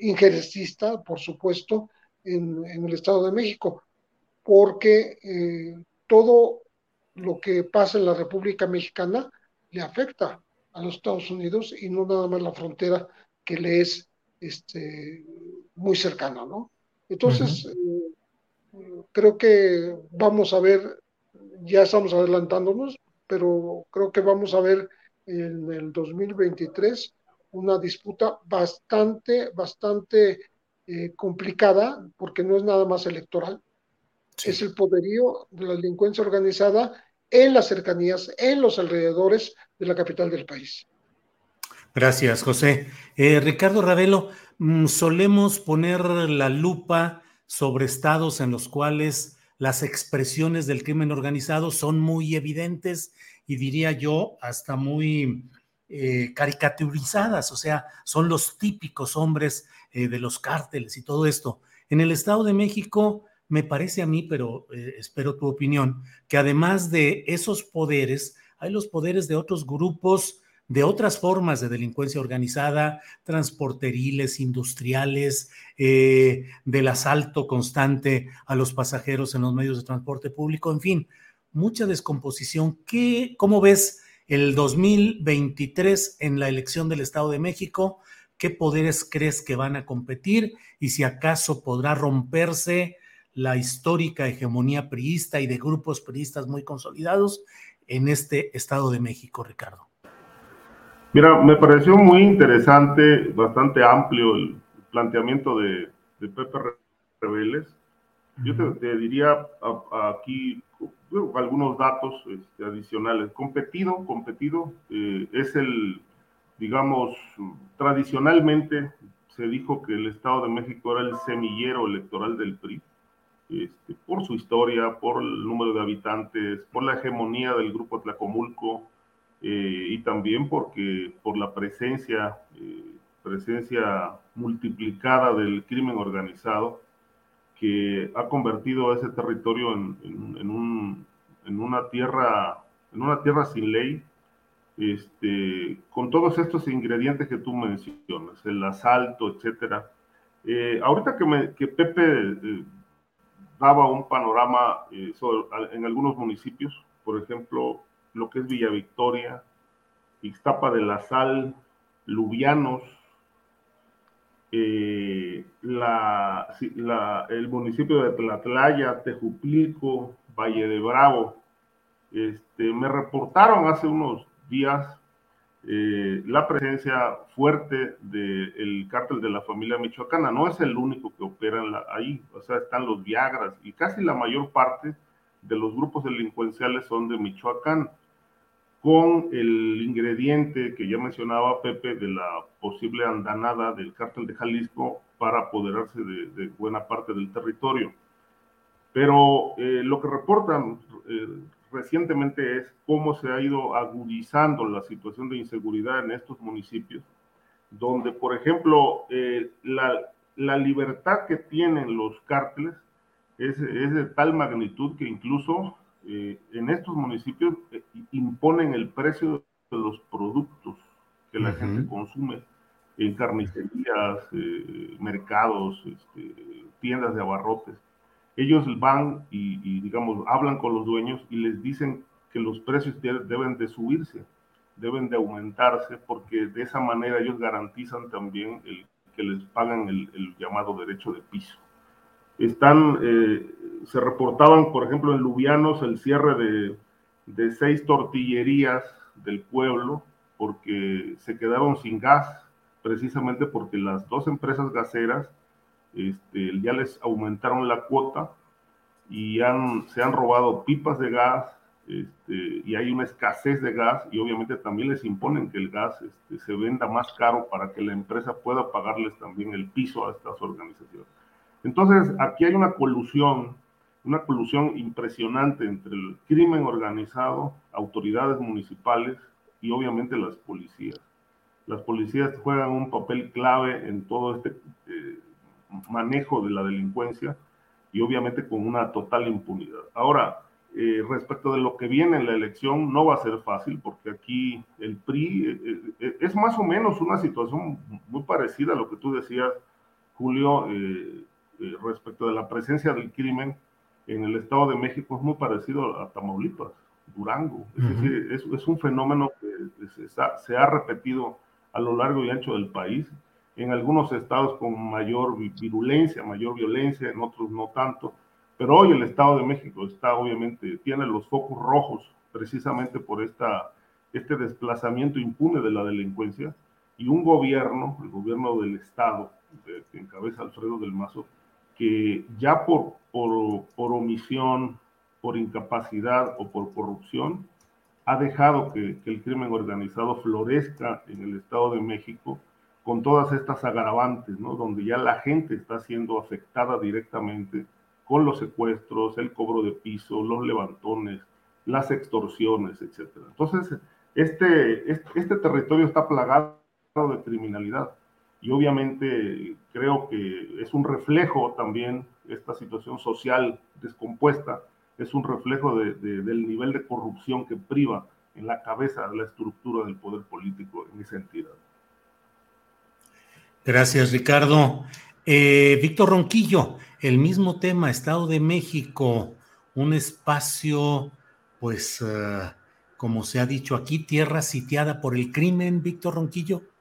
S8: injerencista, por supuesto, en, el Estado de México, porque eh, todo lo que pasa en la República Mexicana le afecta a los Estados Unidos y no nada más la frontera que le es este, muy cercana, ¿no? Entonces, eh, creo que vamos a ver, ya estamos adelantándonos, pero creo que vamos a ver en el 2023 una disputa bastante, bastante eh, complicada, porque no es nada más electoral, es el poderío de la delincuencia organizada en las cercanías, en los alrededores de la capital del país.
S1: Gracias, José. Eh, Ricardo Ravelo, mm, solemos poner la lupa sobre estados en los cuales las expresiones del crimen organizado son muy evidentes y diría yo hasta muy eh, caricaturizadas, o sea, son los típicos hombres eh, de los cárteles y todo esto. En el Estado de México me parece a mí, pero eh, espero tu opinión, que además de esos poderes, hay los poderes de otros grupos, de otras formas de delincuencia organizada, transporteriles, industriales, eh, del asalto constante a los pasajeros en los medios de transporte público, en fin, mucha descomposición. ¿Qué, ¿Cómo ves el 2023 en la elección del Estado de México? ¿Qué poderes crees que van a competir y si acaso podrá romperse la histórica hegemonía priista y de grupos priistas muy consolidados en este Estado de México, Ricardo?
S9: Mira, me pareció muy interesante, bastante amplio el planteamiento de, Pepe Rebeles. Yo te, diría aquí algunos datos este, adicionales. Competido, competido, eh, es el, digamos, tradicionalmente se dijo que el Estado de México era el semillero electoral del PRI, este, por su historia, por el número de habitantes, por la hegemonía del grupo Tlacomulco eh, y también porque por la presencia, eh, presencia multiplicada del crimen organizado que ha convertido a ese territorio en, en, un, en, una tierra, en una tierra sin ley, este, con todos estos ingredientes que tú mencionas, el asalto, etcétera. Eh, ahorita que, me, que Pepe eh, daba un panorama eh, en algunos municipios, por ejemplo, lo que es Villa Victoria, Ixtapa de la Sal, Lubianos, la, el municipio de Tlatlaya, Tejupilco, Valle de Bravo. Este, me reportaron hace unos días eh, la presencia fuerte del cártel de la familia michoacana. No es el único que opera ahí, o sea, están los Viagras y casi la mayor parte de los grupos delincuenciales son de Michoacán, con el ingrediente que ya mencionaba Pepe de la posible andanada del cártel de Jalisco para apoderarse de, buena parte del territorio. Pero eh, lo que reportan eh, recientemente es cómo se ha ido agudizando la situación de inseguridad en estos municipios, donde, por ejemplo, eh, la, libertad que tienen los cárteles es, es de tal magnitud que incluso eh, en estos municipios eh, imponen el precio de los productos que la gente consume en carnicerías, mercados, este, tiendas de abarrotes ellos van y, digamos, hablan con los dueños y les dicen que los precios deben de subirse, deben de aumentarse, porque de esa manera ellos garantizan también el, que les pagan el, llamado derecho de piso. Están, eh, se reportaban, por ejemplo, en Lubianos el cierre de, de seis tortillerías del pueblo porque se quedaron sin gas, precisamente porque las dos empresas gaseras este, ya les aumentaron la cuota y han, se han robado pipas de gas este, y hay una escasez de gas y obviamente también les imponen que el gas este, se venda más caro para que la empresa pueda pagarles también el piso a estas organizaciones. Entonces, aquí hay una colusión, una colusión impresionante entre el crimen organizado, autoridades municipales y obviamente las policías. Las policías juegan un papel clave en todo este eh, manejo de la delincuencia y obviamente con una total impunidad. Ahora, eh, respecto de lo que viene en la elección, no va a ser fácil porque aquí el PRI eh, es más o menos una situación muy parecida a lo que tú decías, Julio, respecto de la presencia del crimen en el Estado de México, es muy parecido a Tamaulipas, Durango. Es decir, es, un fenómeno que se, se ha repetido a lo largo y ancho del país en algunos estados con mayor virulencia, mayor violencia, en otros no tanto. Pero hoy el Estado de México está obviamente, tiene los focos rojos precisamente por esta, este desplazamiento impune de la delincuencia y un gobierno, el gobierno del Estado, que encabeza Alfredo del Mazo, que ya por, por, por omisión, por incapacidad o por corrupción, ha dejado que, el crimen organizado florezca en el Estado de México con todas estas agravantes, ¿no? Donde ya la gente está siendo afectada directamente con los secuestros, el cobro de piso, los levantones, las extorsiones, etcétera. Entonces, este, este, territorio está plagado de criminalidad y obviamente creo que es un reflejo también, esta situación social descompuesta, es un reflejo del nivel de corrupción que priva en la cabeza de la estructura del poder político en esa entidad.
S1: Gracias, Ricardo. Eh, Víctor Ronquillo, el mismo tema, Estado de México, un espacio, pues, eh, como se ha dicho aquí, tierra sitiada por el crimen, Víctor Ronquillo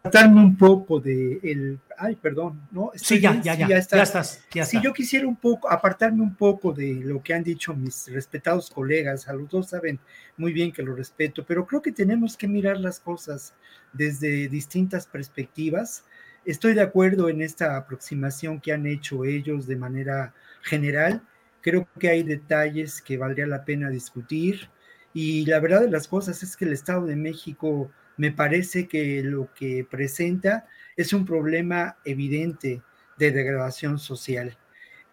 S12: apartarme un poco de el, ay, perdón, ¿no?
S1: sí, ya, ya, ya, ya, estás. Ya
S12: si yo quisiera un poco, apartarme un poco de lo que han dicho mis respetados colegas, a los dos saben muy bien que lo respeto, pero creo que tenemos que mirar las cosas desde distintas perspectivas. Estoy de acuerdo en esta aproximación que han hecho ellos de manera general. Creo que hay detalles que valdría la pena discutir. Y la verdad de las cosas es que el Estado de México me parece que lo que presenta es un problema evidente de degradación social.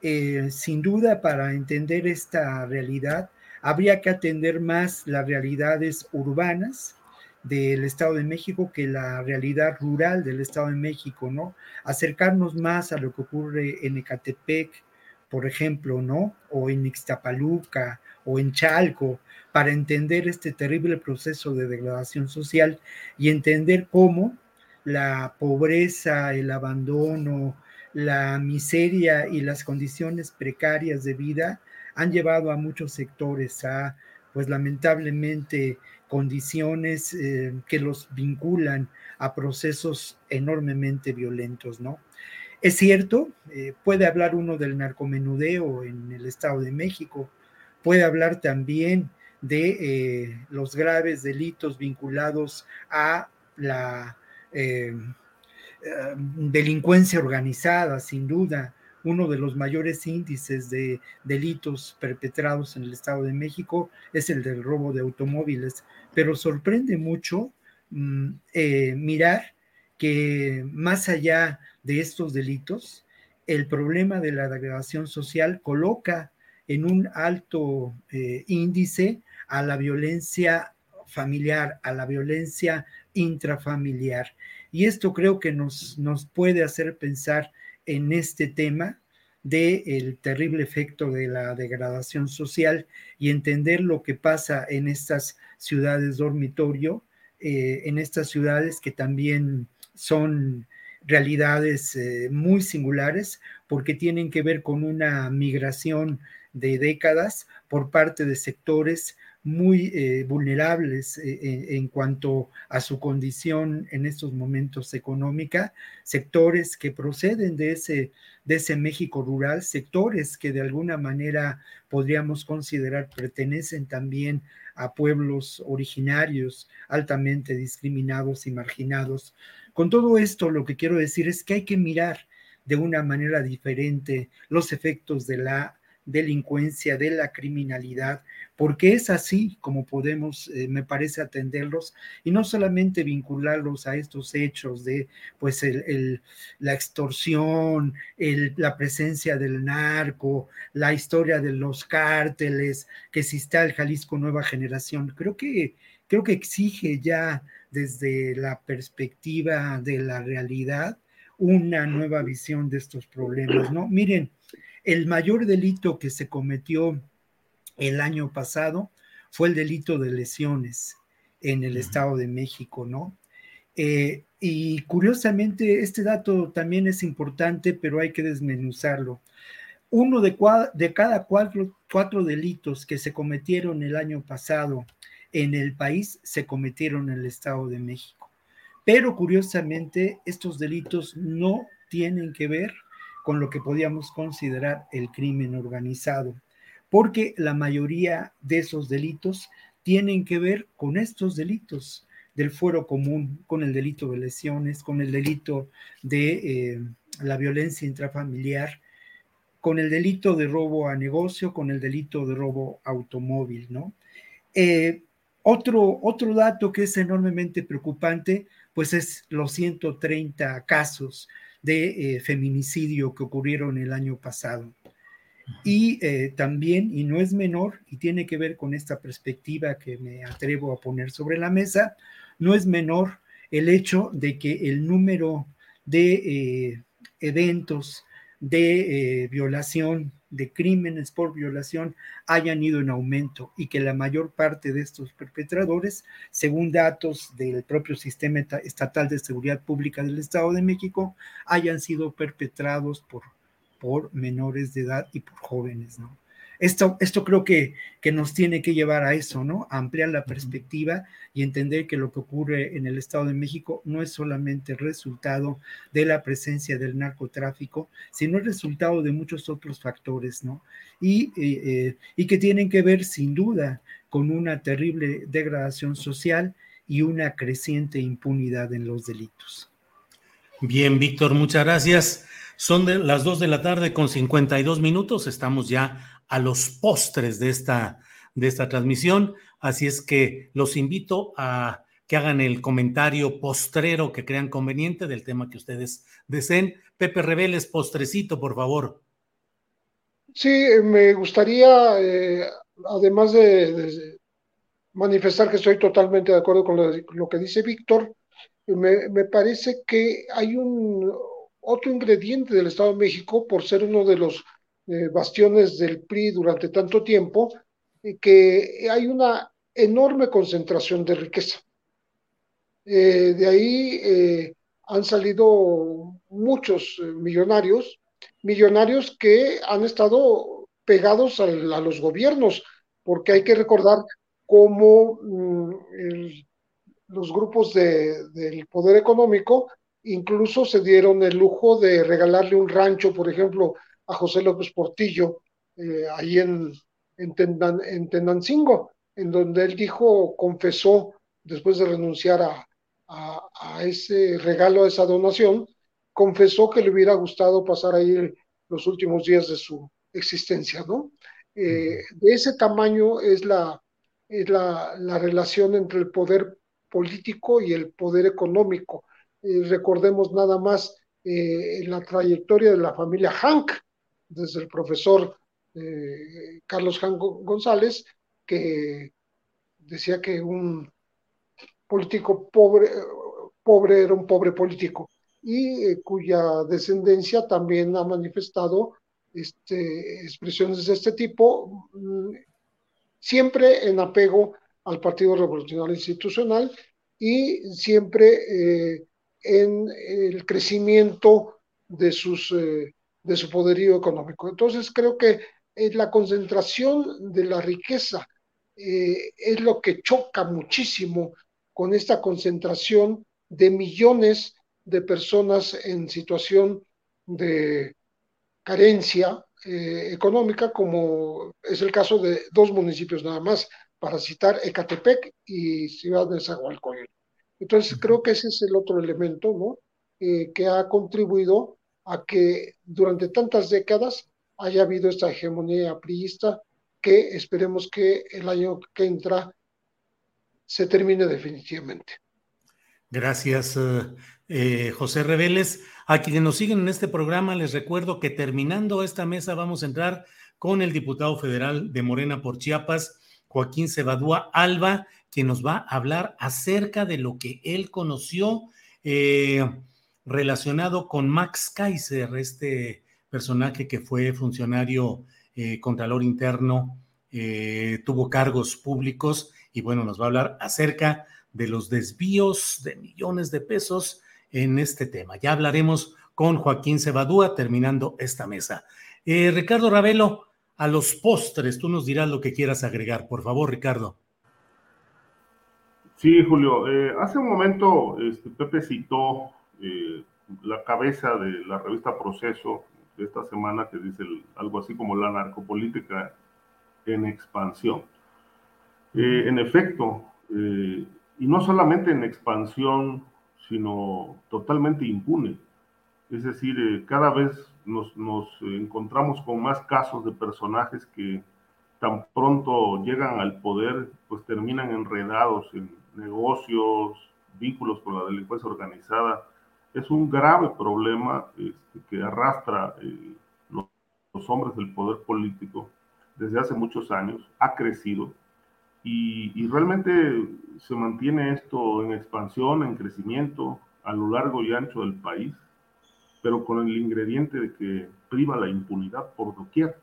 S12: Eh, sin duda, para entender esta realidad, habría que atender más las realidades urbanas del Estado de México que la realidad rural del Estado de México, ¿no? Acercarnos más a lo que ocurre en Ecatepec, por ejemplo, ¿no? O en Ixtapaluca o en Chalco, para entender este terrible proceso de degradación social y entender cómo la pobreza, el abandono, la miseria y las condiciones precarias de vida han llevado a muchos sectores a, pues lamentablemente, condiciones eh, que los vinculan a procesos enormemente violentos, ¿no? Es cierto, eh, puede hablar uno del narcomenudeo en el Estado de México, puede hablar también de eh, los graves delitos vinculados a la eh, delincuencia organizada, sin duda, uno de los mayores índices de delitos perpetrados en el Estado de México es el del robo de automóviles, pero sorprende mucho mm, mirar que más allá de estos delitos, el problema de la degradación social coloca en un alto índice a la violencia familiar, a la violencia intrafamiliar. Y esto creo que nos, nos puede hacer pensar en este tema del terrible efecto de la degradación social y entender lo que pasa en estas ciudades dormitorio, eh, en estas ciudades que también son realidades eh, muy singulares porque tienen que ver con una migración de décadas por parte de sectores muy eh, vulnerables eh, en cuanto a su condición en estos momentos económica, sectores que proceden de ese, de ese México rural, sectores que de alguna manera podríamos considerar pertenecen también a pueblos originarios altamente discriminados y marginados. Con todo esto, lo que quiero decir es que hay que mirar de una manera diferente los efectos de la delincuencia, de la criminalidad, porque es así como podemos, eh, me parece, atenderlos y no solamente vincularlos a estos hechos de, pues, el, la extorsión, la presencia del narco, la historia de los cárteles, que si está el Jalisco Nueva Generación. Creo que, creo que exige ya desde la perspectiva de la realidad una nueva visión de estos problemas, ¿no? Miren, el mayor delito que se cometió el año pasado fue el delito de lesiones en el Estado de México, ¿no? Eh, y curiosamente, este dato también es importante, pero hay que desmenuzarlo. Uno de, de cada cuatro, cuatro delitos que se cometieron el año pasado en el país se cometieron en el Estado de México. Pero curiosamente, estos delitos no tienen que ver con lo que podíamos considerar el crimen organizado, porque la mayoría de esos delitos tienen que ver con estos delitos del fuero común, con el delito de lesiones, con el delito de eh, la violencia intrafamiliar, con el delito de robo a negocio, con el delito de robo automóvil, ¿no? Eh, otro, otro dato que es enormemente preocupante, pues es los 130 casos de eh, feminicidio que ocurrieron el año pasado. Y eh, también, y no es menor, y tiene que ver con esta perspectiva que me atrevo a poner sobre la mesa, no es menor el hecho de que el número de eh, eventos de violación, de crímenes por violación, hayan ido en aumento y que la mayor parte de estos perpetradores, según datos del propio Sistema Estatal de Seguridad Pública del Estado de México, hayan sido perpetrados por, por menores de edad y por jóvenes, ¿no? Esto, esto creo que, que, nos tiene que llevar a eso, ¿no? A ampliar la perspectiva y entender que lo que ocurre en el Estado de México no es solamente resultado de la presencia del narcotráfico, sino el resultado de muchos otros factores, ¿no? Y, eh, eh, y que tienen que ver sin duda con una terrible degradación social y una creciente impunidad en los delitos.
S1: Bien, Víctor, muchas gracias. Son de las dos de la tarde con 52 minutos. Estamos ya a los postres de esta, de esta transmisión. Así es que los invito a que hagan el comentario postrero que crean conveniente del tema que ustedes deseen. Pepe Reveles, postrecito, por favor.
S8: Sí, me gustaría, eh, además de, manifestar que estoy totalmente de acuerdo con lo, que dice Víctor, me, me, parece que hay un otro ingrediente del Estado de México por ser uno de los eh, bastiones del PRI durante tanto tiempo, que hay una enorme concentración de riqueza. Eh, de ahí eh, han salido muchos millonarios, millonarios que han estado pegados a, los gobiernos, porque hay que recordar cómo mm, los grupos del poder económico incluso se dieron el lujo de regalarle un rancho, por ejemplo, a José López Portillo, eh, ahí en, en, Tenancingo, en donde él dijo, confesó, después de renunciar a, a, ese regalo, a esa donación, confesó que le hubiera gustado pasar ahí los últimos días de su existencia, ¿no? Eh, de ese tamaño es la, es la, la, relación entre el poder político y el poder económico. Eh, recordemos nada más la trayectoria de la familia Hank, desde el profesor eh, Carlos Jan González, que decía que un político pobre, pobre era un pobre político, y eh, cuya descendencia también ha manifestado este, expresiones de este tipo, mm, siempre en apego al Partido Revolucionario Institucional y siempre eh, en el crecimiento de sus de su poderío económico. Entonces creo que eh, la concentración de la riqueza eh, es lo que choca muchísimo con esta concentración de millones de personas en situación de carencia eh, económica, como es el caso de dos municipios nada más, para citar Ecatepec y Ciudad de Zagualcoyot. Entonces creo que ese es el otro elemento, ¿no? que ha contribuido a que durante tantas décadas haya habido esta hegemonía priista que esperemos que el año que entra se termine definitivamente.
S1: Gracias, eh, eh, José Reveles. A quienes nos siguen en este programa, les recuerdo que terminando esta mesa vamos a entrar con el diputado federal de Morena por Chiapas, Joaquín Cebadúa Alba, quien nos va a hablar acerca de lo que él conoció. Eh, relacionado con Max Kaiser, este personaje que fue funcionario eh, contralor interno, eh, tuvo cargos públicos y bueno, nos va a hablar acerca de los desvíos de millones de pesos en este tema. Ya hablaremos con Joaquín Cebadúa terminando esta mesa. Eh, Ricardo Ravelo, a los postres, tú nos dirás lo que quieras agregar. Por favor, Ricardo.
S9: Sí, Julio. hace un momento este, Pepe citó eh, la cabeza de la revista Proceso de esta semana que dice algo así como la narcopolítica en expansión. Eh, en efecto, eh, y no solamente en expansión, sino totalmente impune. Es decir, cada vez nos, nos, encontramos con más casos de personajes que tan pronto llegan al poder, pues terminan enredados en negocios, vínculos con la delincuencia organizada, es un grave problema este, que arrastra eh, los, hombres del poder político desde hace muchos años, ha crecido y, realmente se mantiene esto en expansión, en crecimiento a lo largo y ancho del país, pero con el ingrediente de que priva la impunidad por doquier.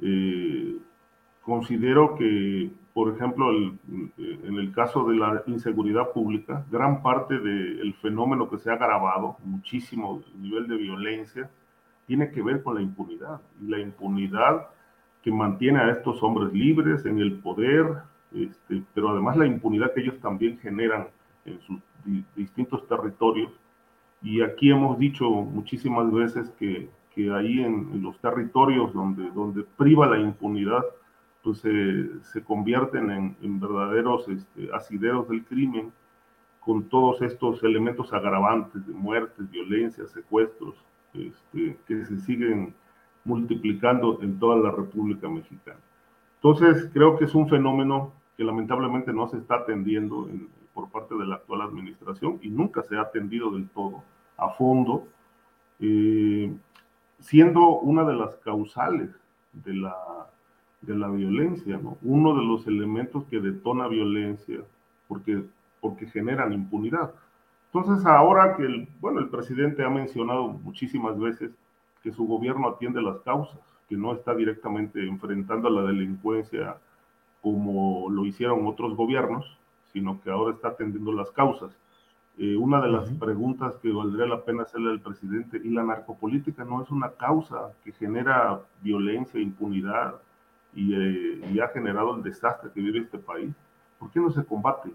S9: Eh, considero que, por ejemplo, en el caso de la inseguridad pública, gran parte del fenómeno que se ha agravado, muchísimo nivel de violencia, tiene que ver con la impunidad. Y la impunidad que mantiene a estos hombres libres en el poder, este, pero además la impunidad que ellos también generan en sus distintos territorios. Y aquí hemos dicho muchísimas veces que, que ahí en, los territorios donde, donde priva la impunidad, pues se convierten en, en verdaderos este, asideros del crimen con todos estos elementos agravantes de muertes, violencia, secuestros, este, que se siguen multiplicando en toda la República Mexicana. Entonces, creo que es un fenómeno que lamentablemente no se está atendiendo por parte de la actual administración y nunca se ha atendido del todo a fondo, eh, siendo una de las causales de la, de la violencia, ¿no? uno de los elementos que detona violencia porque, porque generan impunidad. Entonces, ahora que el, bueno, el presidente ha mencionado muchísimas veces que su gobierno atiende las causas, que no está directamente enfrentando a la delincuencia como lo hicieron otros gobiernos, sino que ahora está atendiendo las causas. Eh, una de las preguntas que valdría la pena hacerle al presidente, ¿y la narcopolítica no es una causa que genera violencia, impunidad y, eh, y ha generado el desastre que vive este país? ¿Por qué no se combate?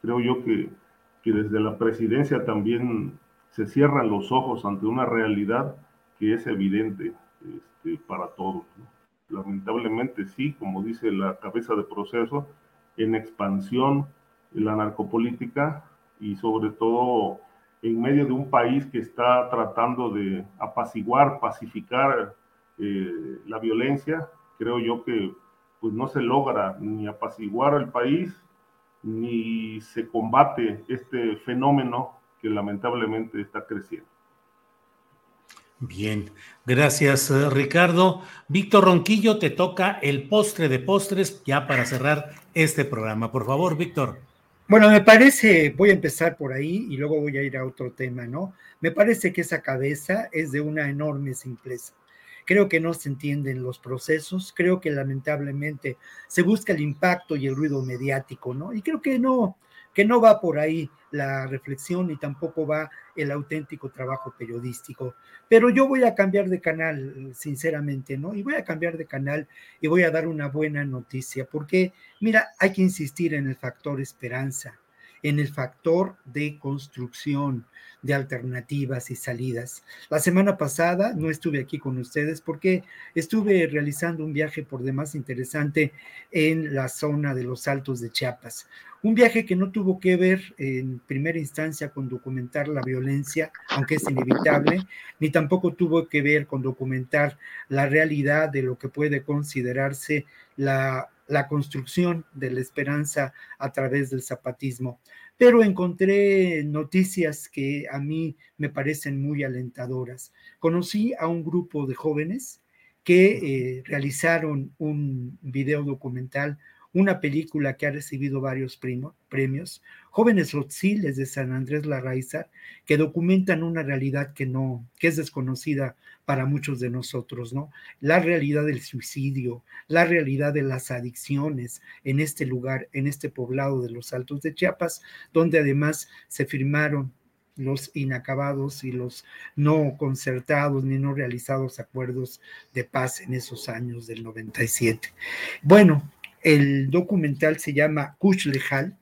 S9: Creo yo que, que desde la presidencia también se cierran los ojos ante una realidad que es evidente este, para todos. ¿no? lamentablemente sí, como dice la cabeza de proceso, en expansión la narcopolítica y sobre todo en medio de un país que está tratando de apaciguar, pacificar eh, la violencia, creo yo que pues no se logra ni apaciguar el país ni se combate este fenómeno que lamentablemente está creciendo.
S1: Bien, gracias eh, Ricardo. Víctor Ronquillo, te toca el postre de postres ya para cerrar este programa. Por favor, Víctor.
S12: Bueno, me parece, voy a empezar por ahí y luego voy a ir a otro tema, ¿no? Me parece que esa cabeza es de una enorme simpleza. Creo que no se entienden los procesos, creo que lamentablemente se busca el impacto y el ruido mediático, ¿no? Y creo que no, que no va por ahí la reflexión ni tampoco va el auténtico trabajo periodístico. Pero yo voy a cambiar de canal, sinceramente, ¿no? Y voy a cambiar de canal y voy a dar una buena noticia, porque, mira, hay que insistir en el factor esperanza, en el factor de construcción, de alternativas y salidas. La semana pasada no estuve aquí con ustedes porque estuve realizando un viaje por demás interesante en la zona de los Altos de Chiapas. Un viaje que no tuvo que ver en primera instancia con documentar la violencia, aunque es inevitable, ni tampoco tuvo que ver con documentar la realidad de lo que puede considerarse la, la construcción de la esperanza a través del zapatismo. Pero encontré noticias que a mí me parecen muy alentadoras. Conocí a un grupo de jóvenes que eh, realizaron un video documental una película que ha recibido varios premios, Jóvenes Rotziles de San Andrés Larraiza, que documentan una realidad que no, que es desconocida para muchos de nosotros, ¿no? La realidad del suicidio, la realidad de las adicciones en este lugar, en este poblado de los Altos de Chiapas, donde además se firmaron los inacabados y los no concertados ni no realizados acuerdos de paz en esos años del 97. Bueno, el documental se llama Kush Lejal,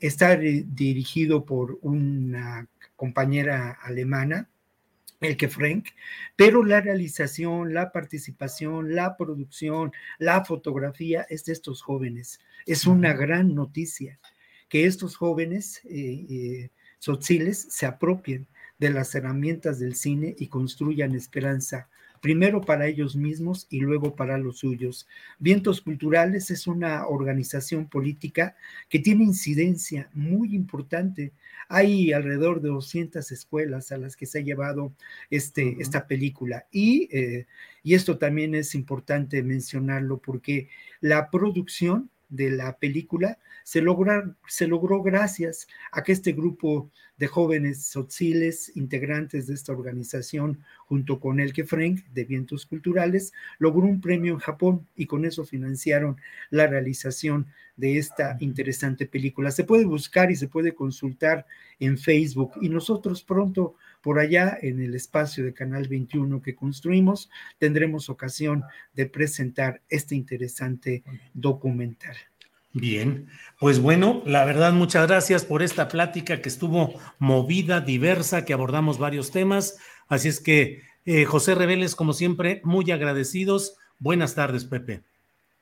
S12: está dirigido por una compañera alemana, Elke Frank, pero la realización, la participación, la producción, la fotografía es de estos jóvenes. Es una gran noticia que estos jóvenes eh, eh se apropien de las herramientas del cine y construyan esperanza primero para ellos mismos y luego para los suyos. Vientos Culturales es una organización política que tiene incidencia muy importante. Hay alrededor de 200 escuelas a las que se ha llevado este, esta película y, eh, y esto también es importante mencionarlo porque la producción de la película se, se logró gracias a que este grupo de jóvenes sotziles, integrantes de esta organización, junto con Elke Frank de Vientos Culturales, logró un premio en Japón y con eso financiaron la realización de esta interesante película. Se puede buscar y se puede consultar en Facebook y nosotros pronto por allá en el espacio de Canal 21 que construimos tendremos ocasión de presentar este interesante documental.
S1: Bien, pues bueno, la verdad, muchas gracias por esta plática que estuvo movida, diversa, que abordamos varios temas. Así es que, eh, José Reveles, como siempre, muy agradecidos. Buenas tardes, Pepe.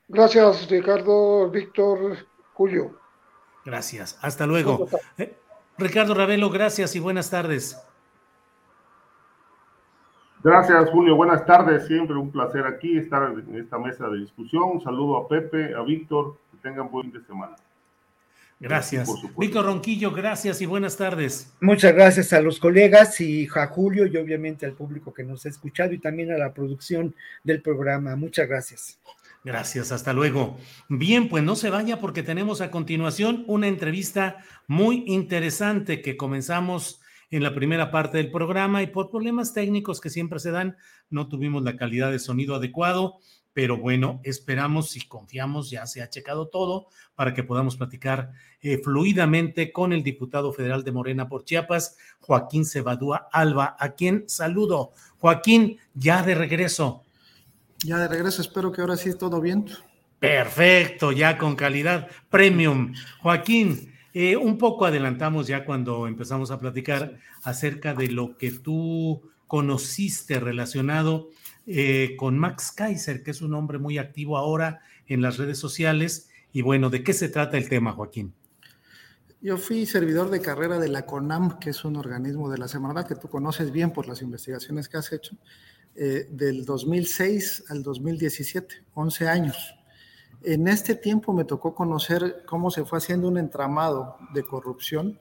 S8: Gracias, Ricardo, Víctor, Julio.
S1: Gracias, hasta luego. Eh, Ricardo Ravelo, gracias y buenas tardes.
S9: Gracias, Julio. Buenas tardes. Siempre un placer aquí estar en esta mesa de discusión. Un saludo a Pepe, a Víctor. Que tengan buen fin de semana.
S1: Gracias. Víctor Ronquillo, gracias y buenas tardes.
S12: Muchas gracias a los colegas y a Julio y obviamente al público que nos ha escuchado y también a la producción del programa. Muchas gracias.
S1: Gracias, hasta luego. Bien, pues no se vaya porque tenemos a continuación una entrevista muy interesante que comenzamos en la primera parte del programa y por problemas técnicos que siempre se dan, no tuvimos la calidad de sonido adecuado, pero bueno, esperamos y confiamos, ya se ha checado todo para que podamos platicar eh, fluidamente con el diputado federal de Morena por Chiapas, Joaquín Cebadúa Alba, a quien saludo. Joaquín, ya de regreso.
S13: Ya de regreso, espero que ahora sí todo bien.
S1: Perfecto, ya con calidad premium. Joaquín, eh, un poco adelantamos ya cuando empezamos a platicar acerca de lo que tú conociste relacionado eh, con Max Kaiser, que es un hombre muy activo ahora en las redes sociales. Y bueno, ¿de qué se trata el tema, Joaquín?
S13: Yo fui servidor de carrera de la CONAM, que es un organismo de la Semarnat que tú conoces bien por las investigaciones que has hecho, eh, del 2006 al 2017, 11 años. En este tiempo me tocó conocer cómo se fue haciendo un entramado de corrupción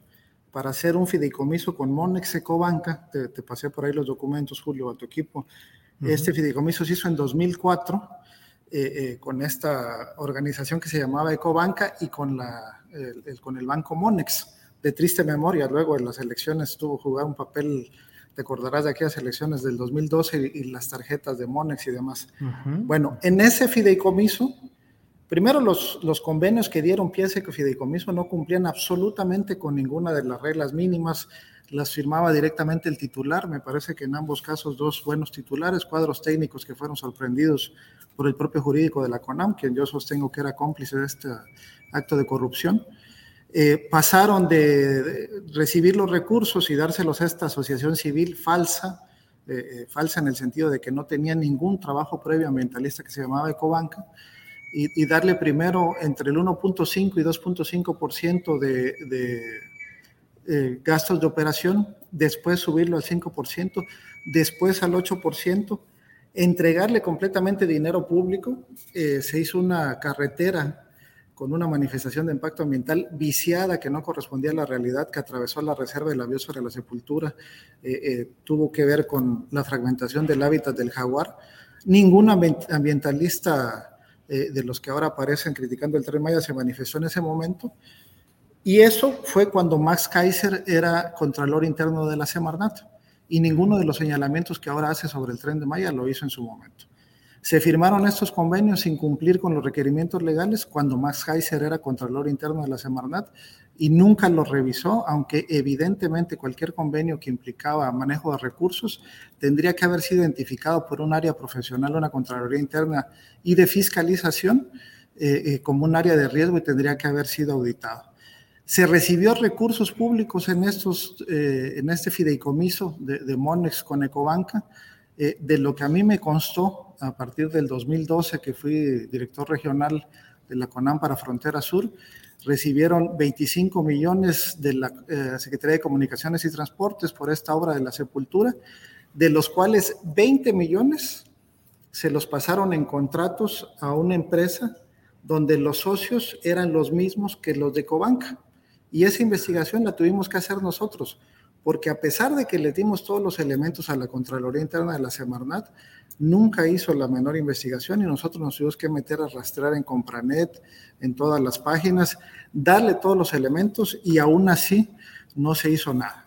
S13: para hacer un fideicomiso con Monex Ecobanca. Te, te pasé por ahí los documentos, Julio, a tu equipo. Este fideicomiso se hizo en 2004 eh, eh, con esta organización que se llamaba Ecobanca y con, la, el, con el banco Monex. De triste memoria, luego en las elecciones tuvo jugar un papel te acordarás de aquellas elecciones del 2012 y, las tarjetas de Monex y demás. Bueno, en ese fideicomiso Primero, los, los convenios que dieron pie a ese fideicomiso no cumplían absolutamente con ninguna de las reglas mínimas, las firmaba directamente el titular, me parece que en ambos casos dos buenos titulares, cuadros técnicos que fueron sorprendidos por el propio jurídico de la CONAM, quien yo sostengo que era cómplice de este acto de corrupción. Eh, pasaron de, recibir los recursos y dárselos a esta asociación civil falsa, eh, eh, falsa en el sentido de que no tenía ningún trabajo previo ambientalista que se llamaba Ecobanca, y, darle primero entre el 1.5 y 2.5% de, de eh, gastos de operación, después subirlo al 5%, después al 8%, entregarle completamente dinero público. Eh, se hizo una carretera con una manifestación de impacto ambiental viciada que no correspondía a la realidad, que atravesó la reserva de la biosfera de la sepultura, eh, tuvo que ver con la fragmentación del hábitat del jaguar. Ningún ambientalista eh, de los que ahora aparecen criticando el tren Maya se manifestó en ese momento. Y eso fue cuando Max Kaiser era contralor interno de la Semarnat. Y ninguno de los señalamientos que ahora hace sobre el tren de Maya lo hizo en su momento. Se firmaron estos convenios sin cumplir con los requerimientos legales cuando Max Kaiser era contralor interno de la Semarnat y nunca lo revisó, aunque evidentemente cualquier convenio que implicaba manejo de recursos tendría que haber sido identificado por un área profesional, una Contraloría Interna y de fiscalización eh, eh, como un área de riesgo y tendría que haber sido auditado. Se recibió recursos públicos en, estos, eh, en este fideicomiso de, de, Monex con Ecobanca, de lo que a mí me constó a partir del 2012, que fui director regional de la CONAM para Frontera Sur, recibieron 25 millones de la eh, Secretaría de Comunicaciones y Transportes por esta obra de la sepultura, de los cuales 20 millones se los pasaron en contratos a una empresa donde los socios eran los mismos que los de Cobanca. Y esa investigación la tuvimos que hacer nosotros, porque a pesar de que le dimos todos los elementos a la Contraloría Interna de la Semarnat, nunca hizo la menor investigación y nosotros nos tuvimos que meter a rastrear en Compranet, en todas las páginas, darle todos los elementos y aún así no se hizo nada.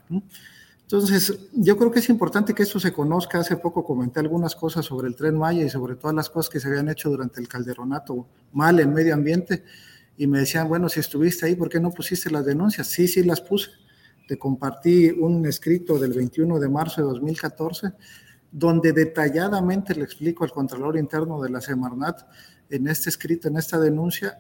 S13: Entonces, yo creo que es importante que esto se conozca. Hace poco comenté algunas cosas sobre el tren Maya y sobre todas las cosas que se habían hecho durante el calderonato mal en medio ambiente. Y me decían, bueno, si estuviste ahí, ¿por qué no pusiste las denuncias? Sí, sí, las puse. Te compartí un escrito del 21 de marzo de 2014 donde detalladamente le explico al Contralor Interno de la Semarnat en este escrito, en esta denuncia,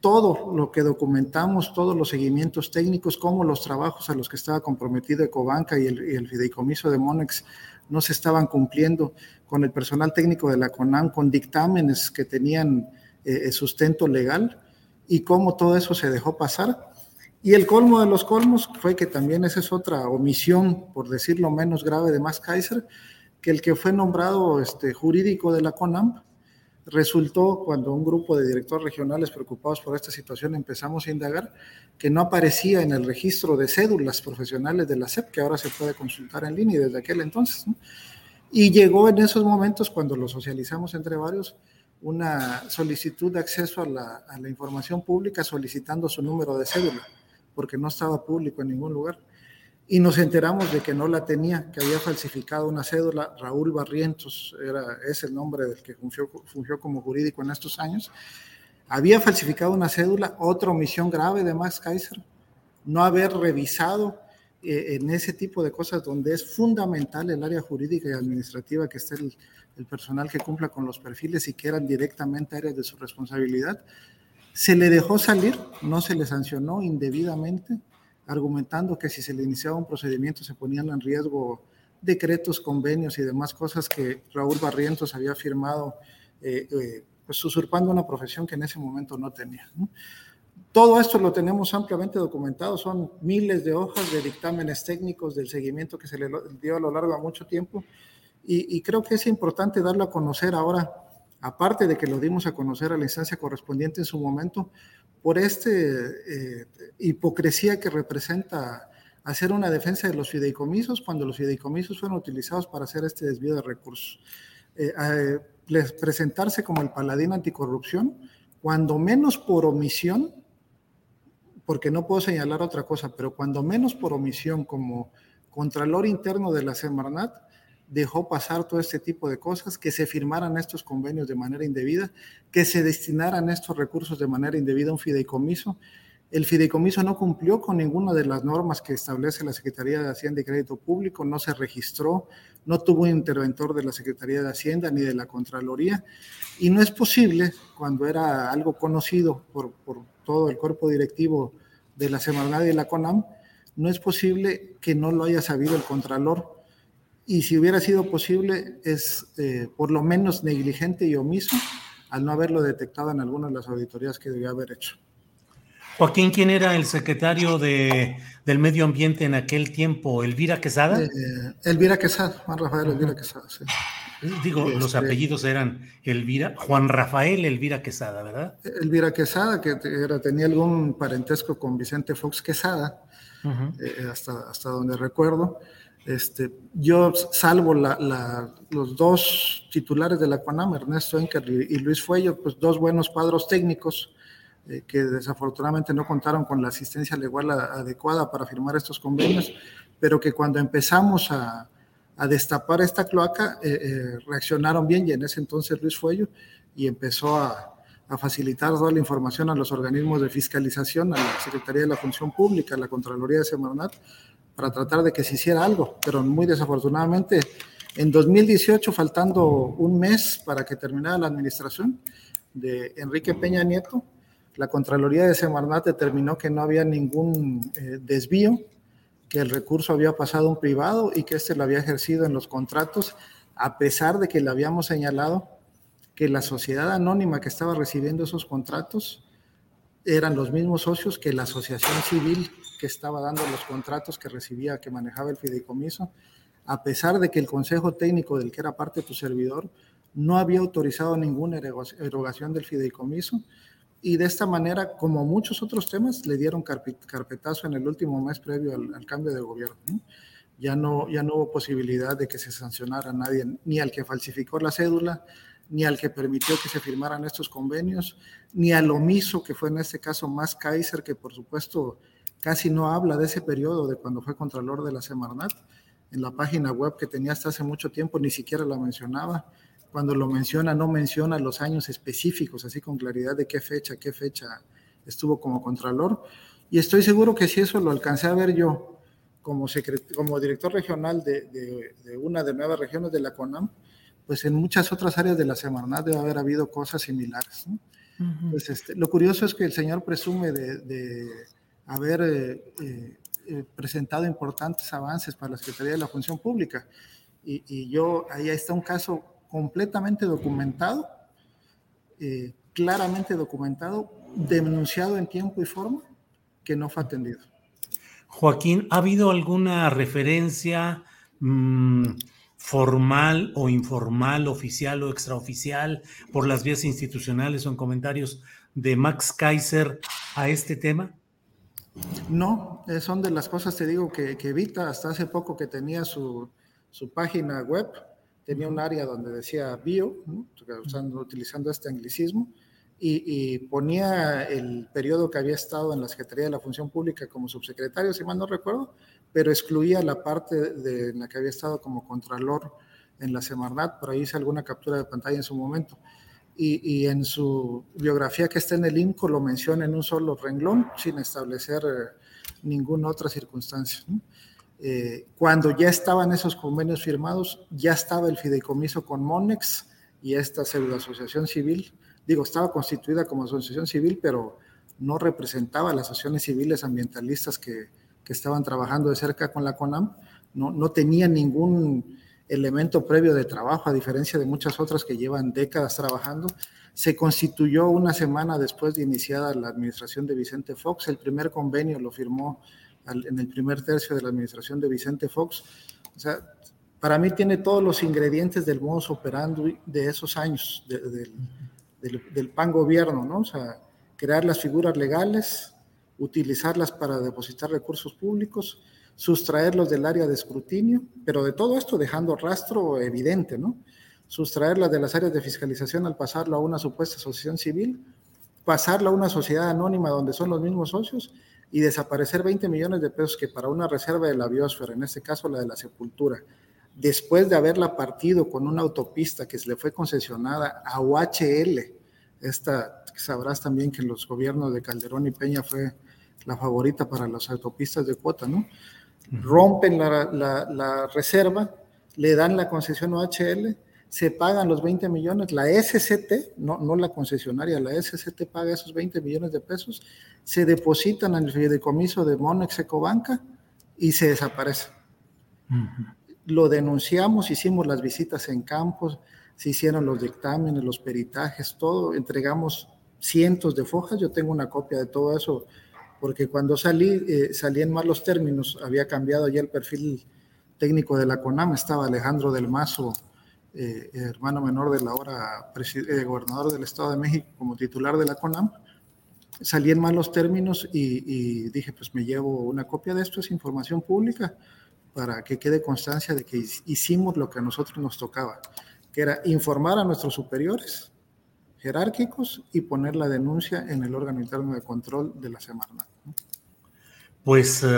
S13: todo lo que documentamos, todos los seguimientos técnicos, cómo los trabajos a los que estaba comprometido Ecobanca y el, y fideicomiso de Monex no se estaban cumpliendo con el personal técnico de la CONAM, con dictámenes que tenían eh, sustento legal y cómo todo eso se dejó pasar. Y el colmo de los colmos fue que también esa es otra omisión, por decirlo menos grave, de Max Kaiser, que el que fue nombrado este, jurídico de la CONAM resultó, cuando un grupo de directores regionales preocupados por esta situación empezamos a indagar, que no aparecía en el registro de cédulas profesionales de la SEP, que ahora se puede consultar en línea desde aquel entonces. Y llegó en esos momentos, cuando lo socializamos entre varios, una solicitud de acceso a la, a la información pública solicitando su número de cédula, porque no estaba público en ningún lugar y nos enteramos de que no la tenía, que había falsificado una cédula. Raúl Barrientos era, es el nombre del que fungió, fungió como jurídico en estos años. Había falsificado una cédula, otra omisión grave de Max Kaiser, no haber revisado eh, en ese tipo de cosas donde es fundamental el área jurídica y administrativa que esté el, el personal que cumpla con los perfiles y que eran directamente áreas de su responsabilidad. Se le dejó salir, no se le sancionó indebidamente argumentando que si se le iniciaba un procedimiento se ponían en riesgo decretos, convenios y demás cosas que Raúl Barrientos había firmado, eh, eh, pues usurpando una profesión que en ese momento no tenía. Todo esto lo tenemos ampliamente documentado, son miles de hojas de dictámenes técnicos del seguimiento que se le dio a lo largo de mucho tiempo y, y creo que es importante darlo a conocer ahora, aparte de que lo dimos a conocer a la instancia correspondiente en su momento, por esta eh, hipocresía que representa hacer una defensa de los fideicomisos cuando los fideicomisos fueron utilizados para hacer este desvío de recursos. Eh, presentarse como el paladín anticorrupción, cuando menos por omisión, porque no puedo señalar otra cosa, pero cuando menos por omisión como contralor interno de la Semarnat, dejó pasar todo este tipo de cosas, que se firmaran estos convenios de manera indebida, que se destinaran estos recursos de manera indebida a un fideicomiso. El fideicomiso no cumplió con ninguna de las normas que establece la Secretaría de Hacienda y Crédito Público, no se registró, no tuvo un interventor de la Secretaría de Hacienda ni de la Contraloría, y no es posible, cuando era algo conocido por, por todo el cuerpo directivo de la Semarnat y de la CONAM, no es posible que no lo haya sabido el Contralor y si hubiera sido posible es eh, por lo menos negligente y omiso al no haberlo detectado en alguna de las auditorías que debía haber hecho.
S1: Joaquín, ¿quién era el secretario de, del Medio Ambiente en aquel tiempo? ¿Elvira Quesada?
S13: Eh, Elvira Quesada, Juan Rafael Elvira Quesada, sí.
S1: Digo, los este, apellidos eran Elvira, Juan Rafael Elvira Quesada, ¿verdad?
S13: Elvira Quesada, que era, tenía algún parentesco con Vicente Fox Quesada, uh -huh. eh, hasta, hasta donde recuerdo. Este, yo salvo la, la, los dos titulares de la CONAM, Ernesto Enker y, y Luis Fuello, pues dos buenos cuadros técnicos eh, que desafortunadamente no contaron con la asistencia legal adecuada para firmar estos convenios, pero que cuando empezamos a, a destapar esta cloaca eh, eh, reaccionaron bien y en ese entonces Luis Fuello y empezó a, a facilitar toda la información a los organismos de fiscalización, a la Secretaría de la Función Pública, a la Contraloría de Semarnat, para tratar de que se hiciera algo, pero muy desafortunadamente en 2018, faltando un mes para que terminara la administración de Enrique Peña Nieto, la Contraloría de Semarnat determinó que no había ningún eh, desvío, que el recurso había pasado a un privado y que este lo había ejercido en los contratos, a pesar de que le habíamos señalado que la sociedad anónima que estaba recibiendo esos contratos eran los mismos socios que la asociación civil que estaba dando los contratos que recibía, que manejaba el fideicomiso, a pesar de que el consejo técnico del que era parte tu servidor no había autorizado ninguna erogación del fideicomiso y de esta manera, como muchos otros temas, le dieron carpetazo en el último mes previo al, al cambio de gobierno. ¿no? ya no, ya no hubo posibilidad de que se sancionara a nadie, ni al que falsificó la cédula, ni al que permitió que se firmaran estos convenios, ni al omiso que fue en este caso más Kaiser, que por supuesto casi no habla de ese periodo de cuando fue Contralor de la Semarnat. En la página web que tenía hasta hace mucho tiempo ni siquiera la mencionaba. Cuando lo menciona, no menciona los años específicos, así con claridad de qué fecha, qué fecha estuvo como Contralor. Y estoy seguro que si eso lo alcancé a ver yo como, como director regional de, una de nueve regiones de la CONAM, pues en muchas otras áreas de la Semarnat debe haber habido cosas similares. pues este, lo curioso es que el señor presume de, haber eh, eh, eh, presentado importantes avances para la Secretaría de la Función Pública. Y, yo, ahí está un caso completamente documentado, claramente documentado, denunciado en tiempo y forma, que no fue atendido.
S1: Joaquín, ¿ha habido alguna referencia mm, formal o informal, oficial o extraoficial por las vías institucionales o en comentarios de Max Kaiser a este tema?
S13: No, eh, son de las cosas, te digo, que, evita. Hasta hace poco que tenía su, página web, tenía un área donde decía bio, utilizando este anglicismo, y, ponía el periodo que había estado en la Secretaría de la Función Pública como subsecretario, si mal no recuerdo, pero excluía la parte de, la que había estado como contralor en la Semarnat, por ahí hice alguna captura de pantalla en su momento. Y, en su biografía que está en el INCO lo menciona en un solo renglón, sin establecer eh, ninguna otra circunstancia. Eh, cuando ya estaban esos convenios firmados, ya estaba el fideicomiso con Monex y esta pseudo asociación civil digo, estaba constituida como asociación civil, pero no representaba a las asociaciones civiles ambientalistas que, que estaban trabajando de cerca con la CONAM, no, no tenía ningún elemento previo de trabajo, a diferencia de muchas otras que llevan décadas trabajando. Se constituyó una semana después de iniciada la administración de Vicente Fox. El primer convenio lo firmó en el primer tercio de la administración de Vicente Fox. O sea, para mí tiene todos los ingredientes del modus operandi de esos años, de, del, PAN gobierno, ¿no? O sea, crear las figuras legales, utilizarlas para depositar recursos públicos, sustraerlos del área de escrutinio, pero de todo esto dejando rastro evidente, ¿no? Sustraerlas de las áreas de fiscalización al pasarlo a una supuesta asociación civil, pasarla a una sociedad anónima donde son los mismos socios y desaparecer 20 millones de pesos que para una reserva de la biosfera, en este caso la de la sepultura, después de haberla partido con una autopista que se le fue concesionada a UHL, esta sabrás también que los gobiernos de Calderón y Peña fue la favorita para las autopistas de cuota, ¿no? Rompen la, reserva, le dan la concesión a UHL, se pagan los 20 millones, la SCT, no, no la concesionaria, la SCT paga esos 20 millones de pesos, se depositan en el fideicomiso de Monex Ecobanca y se desaparece. Lo denunciamos, hicimos las visitas en campos, se hicieron los dictámenes, los peritajes, todo, entregamos cientos de fojas, yo tengo una copia de todo eso, porque cuando salí, eh, salí en malos términos, había cambiado ya el perfil técnico de la CONAM, estaba Alejandro del Mazo, eh, hermano menor de la hora eh, gobernador del Estado de México como titular de la CONAM, salí en malos términos y, y dije, pues me llevo una copia de esto, es información pública, para que quede constancia de que hicimos lo que a nosotros nos tocaba, que era informar a nuestros superiores jerárquicos y poner la denuncia en el órgano interno de control de la Semarnat.
S1: Pues eh,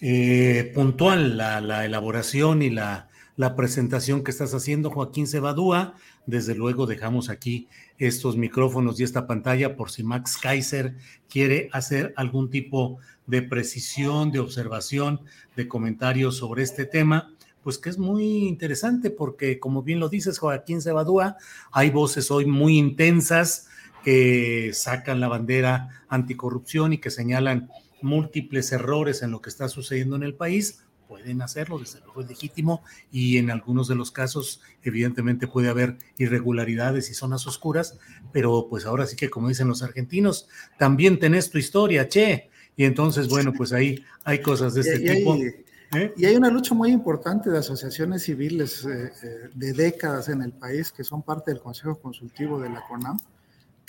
S1: eh, puntual la, elaboración y la, la, presentación que estás haciendo, Joaquín Cebadúa. Desde luego dejamos aquí estos micrófonos y esta pantalla por si Max Kaiser quiere hacer algún tipo de precisión, de observación, de comentarios sobre este tema, pues que es muy interesante porque, como bien lo dices, Joaquín Cebadúa, hay voces hoy muy intensas que sacan la bandera anticorrupción y que señalan múltiples errores en lo que está sucediendo en el país, pueden hacerlo, desde luego es legítimo, y en algunos de los casos, evidentemente, puede haber irregularidades y zonas oscuras, pero pues ahora sí que, como dicen los argentinos, también tenés tu historia, che, y entonces, bueno, pues ahí hay cosas de [laughs] este tipo.
S13: ¿eh? Y hay una lucha muy importante de asociaciones civiles eh, eh, de décadas en el país que son parte del Consejo Consultivo de la CONAM,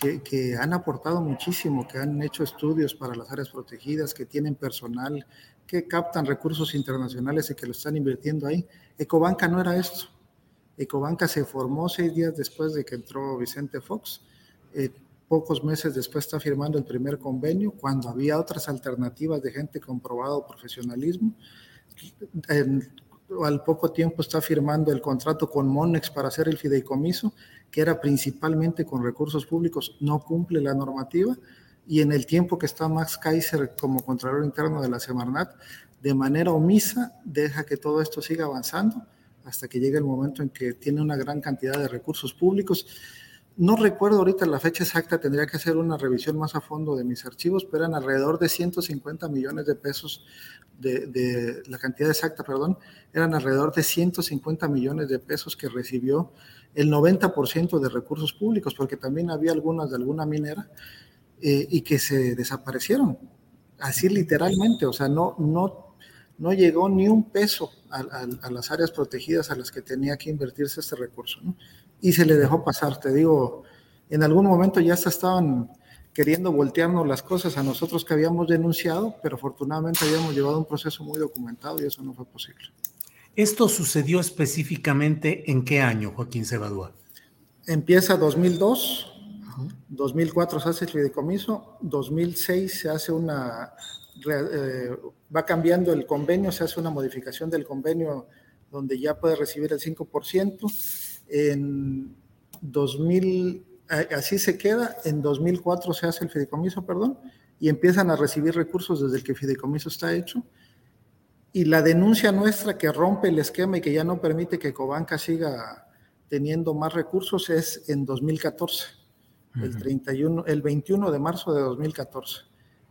S13: que, que, han aportado muchísimo, que han hecho estudios para las áreas protegidas, que tienen personal que captan recursos internacionales y que lo están invirtiendo ahí. Ecobanca no era esto. Ecobanca se formó seis días después de que entró Vicente Fox. Eh, pocos meses después está firmando el primer convenio, cuando había otras alternativas de gente comprobado profesionalismo. Al poco tiempo está firmando el contrato con Monex para hacer el fideicomiso, que era principalmente con recursos públicos, no cumple la normativa y en el tiempo que está Max Kaiser como Contralor Interno de la Semarnat, de manera omisa deja que todo esto siga avanzando hasta que llegue el momento en que tiene una gran cantidad de recursos públicos. No recuerdo ahorita la fecha exacta, tendría que hacer una revisión más a fondo de mis archivos, pero eran alrededor de 150 millones de pesos, de, de la cantidad exacta, perdón, eran alrededor de 150 millones de pesos que recibió el 90% de recursos públicos, porque también había algunas de alguna minera eh, y que se desaparecieron, así literalmente, o sea, no, no, no llegó ni un peso a, las áreas protegidas a las que tenía que invertirse este recurso, ¿no? Y se le dejó pasar, te digo, en algún momento ya se estaban queriendo voltearnos las cosas a nosotros que habíamos denunciado, pero afortunadamente habíamos llevado un proceso muy documentado y eso no fue posible.
S1: ¿Esto sucedió específicamente en qué año, Joaquín Cebadúa?
S13: Empieza 2002, 2004 se hace el fideicomiso, 2006 se hace una, eh, va cambiando el convenio, se hace una modificación del convenio donde ya puede recibir el 5%. En 2000, así se queda, en 2004 se hace el fideicomiso, perdón, y empiezan a recibir recursos desde el que el fideicomiso está hecho. Y la denuncia nuestra que rompe el esquema y que ya no permite que Cobanca siga teniendo más recursos es en 2014 el, 31, el 21 de marzo de 2014,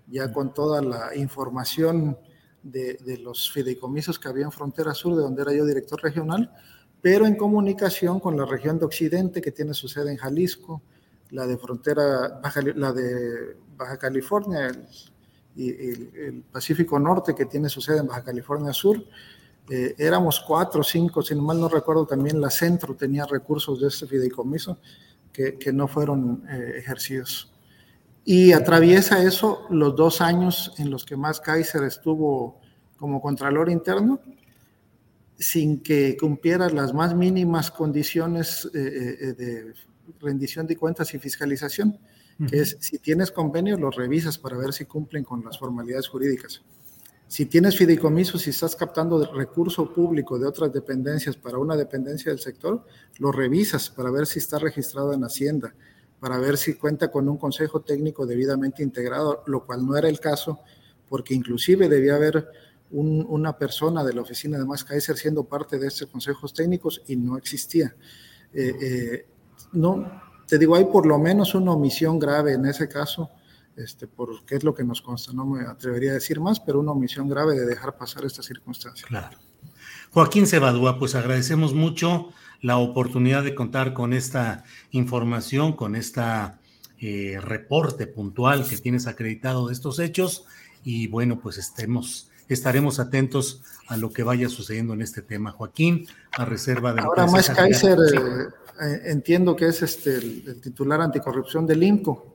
S13: ya con toda la información de, de, los fideicomisos que había en Frontera Sur, de donde era yo director regional, pero en comunicación con la región de Occidente, que tiene su sede en Jalisco, la de Frontera, Baja, la de Baja California y el, Pacífico Norte, que tiene su sede en Baja California Sur. Eh, éramos cuatro o cinco, si mal no recuerdo, también la Centro tenía recursos de este fideicomiso que, no fueron eh, ejercidos. Y atraviesa eso los dos años en los que Max Kaiser estuvo como Contralor Interno, sin que cumpliera las más mínimas condiciones eh, eh, de rendición de cuentas y fiscalización, que es si tienes convenios, los revisas para ver si cumplen con las formalidades jurídicas. Si tienes fideicomisos, si estás captando recurso público de otras dependencias para una dependencia del sector, lo revisas para ver si está registrado en Hacienda, para ver si cuenta con un consejo técnico debidamente integrado, lo cual no era el caso, porque inclusive debía haber una persona de la oficina de Kaiser siendo parte de estos consejos técnicos y no existía. Eh, eh, no, te digo, hay por lo menos una omisión grave en ese caso este, porque es lo que nos consta. No me atrevería a decir más, pero una omisión grave de dejar pasar esta circunstancia.
S1: Claro. Joaquín Cebadúa, pues agradecemos mucho la oportunidad de contar con esta información, con esta eh, reporte puntual que tienes acreditado de estos hechos y bueno, pues estemos, estaremos atentos a lo que vaya sucediendo en este tema. Joaquín, a reserva de...
S13: Ahora más Kaiser, eh, eh, entiendo que es este, el, el, titular anticorrupción del INCO.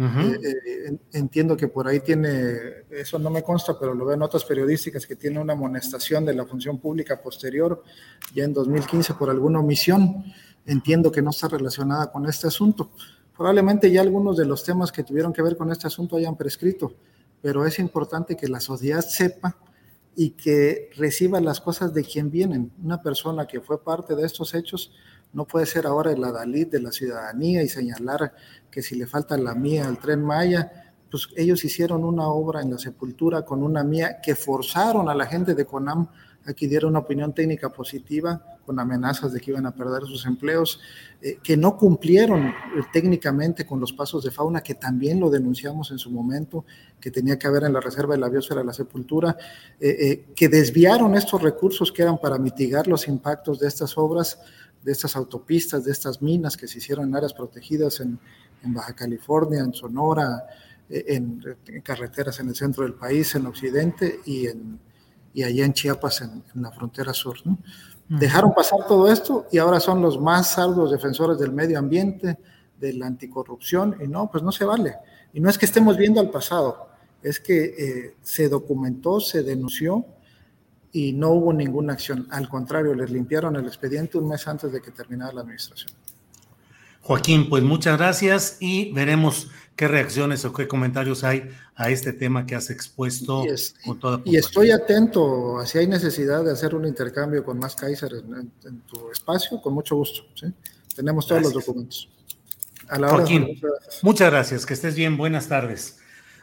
S13: Eh, eh, entiendo que por ahí tiene, eso no me consta, pero lo veo en notas periodísticas, que tiene una amonestación de la función pública posterior, ya en 2015 por alguna omisión. Entiendo que no está relacionada con este asunto. Probablemente ya algunos de los temas que tuvieron que ver con este asunto hayan prescrito, pero es importante que la sociedad sepa y que reciba las cosas de quien vienen. Una persona que fue parte de estos hechos no puede ser ahora el adalid de la ciudadanía y señalar que si le falta la mía al tren Maya, pues ellos hicieron una obra en la sepultura con una mía que forzaron a la gente de CONAM a que diera una opinión técnica positiva con amenazas de que iban a perder sus empleos, eh, que no cumplieron eh, técnicamente con los pasos de fauna, que también lo denunciamos en su momento, que tenía que haber en la reserva de la biosfera la sepultura, eh, que desviaron estos recursos que eran para mitigar los impactos de estas obras de estas autopistas, de estas minas que se hicieron en áreas protegidas en, Baja California, en Sonora, en, carreteras en el centro del país, en Occidente y, en, y allá en Chiapas, en, la frontera sur. Dejaron pasar todo esto y ahora son los más arduos defensores del medio ambiente, de la anticorrupción, y no, pues no se vale. Y no es que estemos viendo al pasado, es que eh, se documentó, se denunció y no hubo ninguna acción. Al contrario, les limpiaron el expediente un mes antes de que terminara la administración.
S1: Joaquín, pues muchas gracias y veremos qué reacciones o qué comentarios hay a este tema que has expuesto
S13: y con toda Y estoy atento, si hay necesidad de hacer un intercambio con más Kaiser en, tu espacio, con mucho gusto. Tenemos todos los documentos.
S1: A la Joaquín, muchas gracias, que estés bien, buenas tardes.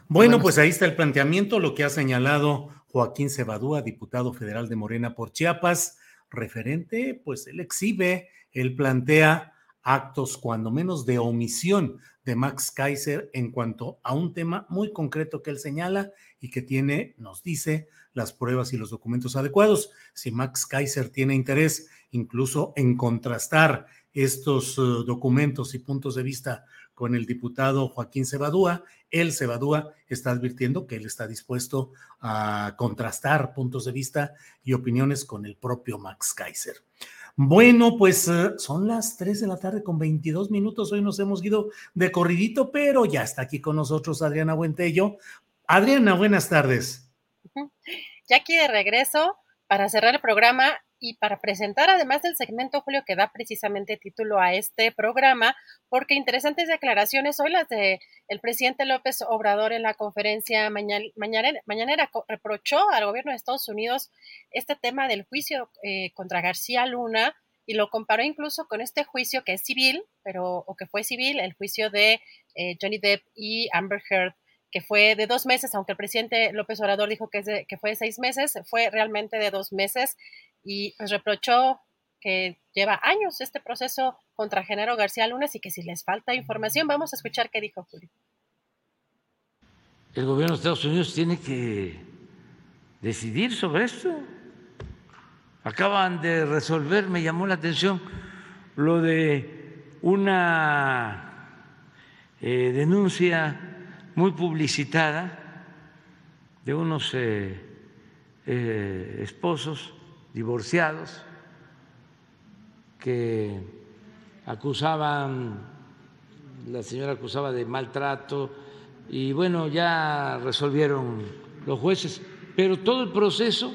S1: Bueno, pues ahí está el planteamiento, lo que ha señalado Joaquín Cebadúa, diputado federal de Morena por Chiapas, referente, pues él exhibe, él plantea actos cuando menos de omisión de Max Kaiser en cuanto a un tema muy concreto que él señala y que tiene, nos dice, las pruebas y los documentos adecuados. Si Max Kaiser tiene interés incluso en contrastar estos eh, documentos y puntos de vista con el diputado Joaquín Cebadúa. El Cebadúa está advirtiendo que él está dispuesto a contrastar puntos de vista y opiniones con el propio Max Kaiser. Bueno, pues eh, son las 3 de la tarde con 22 minutos. Hoy nos hemos ido de corridito, pero ya está aquí con nosotros Adriana Buentello. Adriana, buenas tardes.
S6: Ya aquí de regreso para cerrar el programa y para presentar además del segmento, Julio, que da precisamente título a este programa, porque interesantes declaraciones hoy las de el presidente López Obrador en la conferencia mañanera, mañanera reprochó al gobierno de Estados Unidos este tema del juicio eh, contra García Luna y lo comparó incluso con este juicio que es civil, pero o que fue civil, el juicio de eh, Johnny Depp y Amber Heard que fue de dos meses, aunque el presidente López Obrador dijo que, que fue de seis meses, fue realmente de dos meses y pues reprochó que lleva años este proceso contra Genaro García Lunes y que si les falta información, vamos a escuchar qué dijo Julio.
S14: El gobierno de Estados Unidos tiene que decidir sobre esto. Acaban de resolver, me llamó la atención, lo de una eh, denuncia muy publicitada de unos eh, eh, esposos divorciados que acusaban, la señora acusaba de maltrato y bueno, ya resolvieron los jueces, pero todo el proceso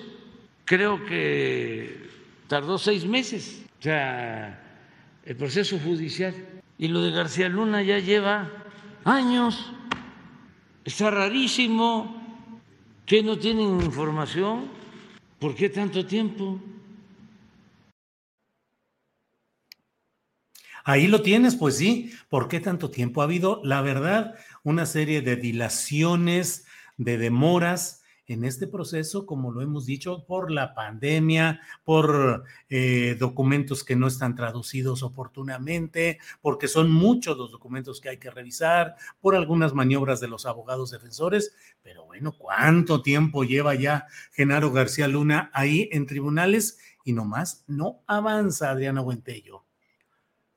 S14: creo que tardó seis meses, o sea, el proceso judicial. Y lo de García Luna ya lleva años. Está rarísimo que no tienen información. ¿Por qué tanto tiempo?
S1: Ahí lo tienes, pues sí. ¿Por qué tanto tiempo? Ha habido, la verdad, una serie de dilaciones, de demoras en este proceso, como lo hemos dicho, por la pandemia, por eh, documentos que no están traducidos oportunamente, porque son muchos los documentos que hay que revisar, por algunas maniobras de los abogados defensores. Pero bueno, ¿cuánto tiempo lleva ya Genaro García Luna ahí en tribunales? Y nomás no avanza Adriana Buentello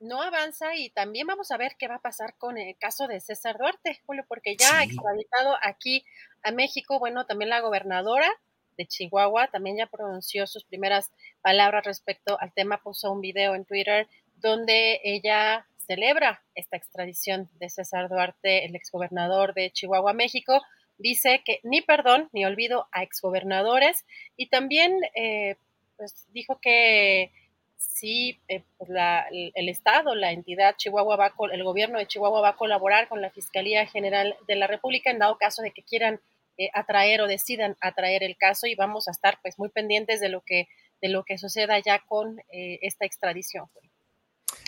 S6: no avanza y también vamos a ver qué va a pasar con el caso de César Duarte, Julio, porque ya ha extraditado aquí a México, bueno, también la gobernadora de Chihuahua también ya pronunció sus primeras palabras respecto al tema, puso un video en Twitter donde ella celebra esta extradición de César Duarte, el exgobernador de Chihuahua, México. Dice que ni perdón ni olvido a exgobernadores y también eh, pues dijo que sí, eh, pues el, Estado, la entidad Chihuahua va, el gobierno de Chihuahua va a colaborar con la Fiscalía General de la República en dado caso de que quieran eh, atraer o decidan atraer el caso y vamos a estar pues muy pendientes de lo que de lo que suceda ya con eh, esta extradición.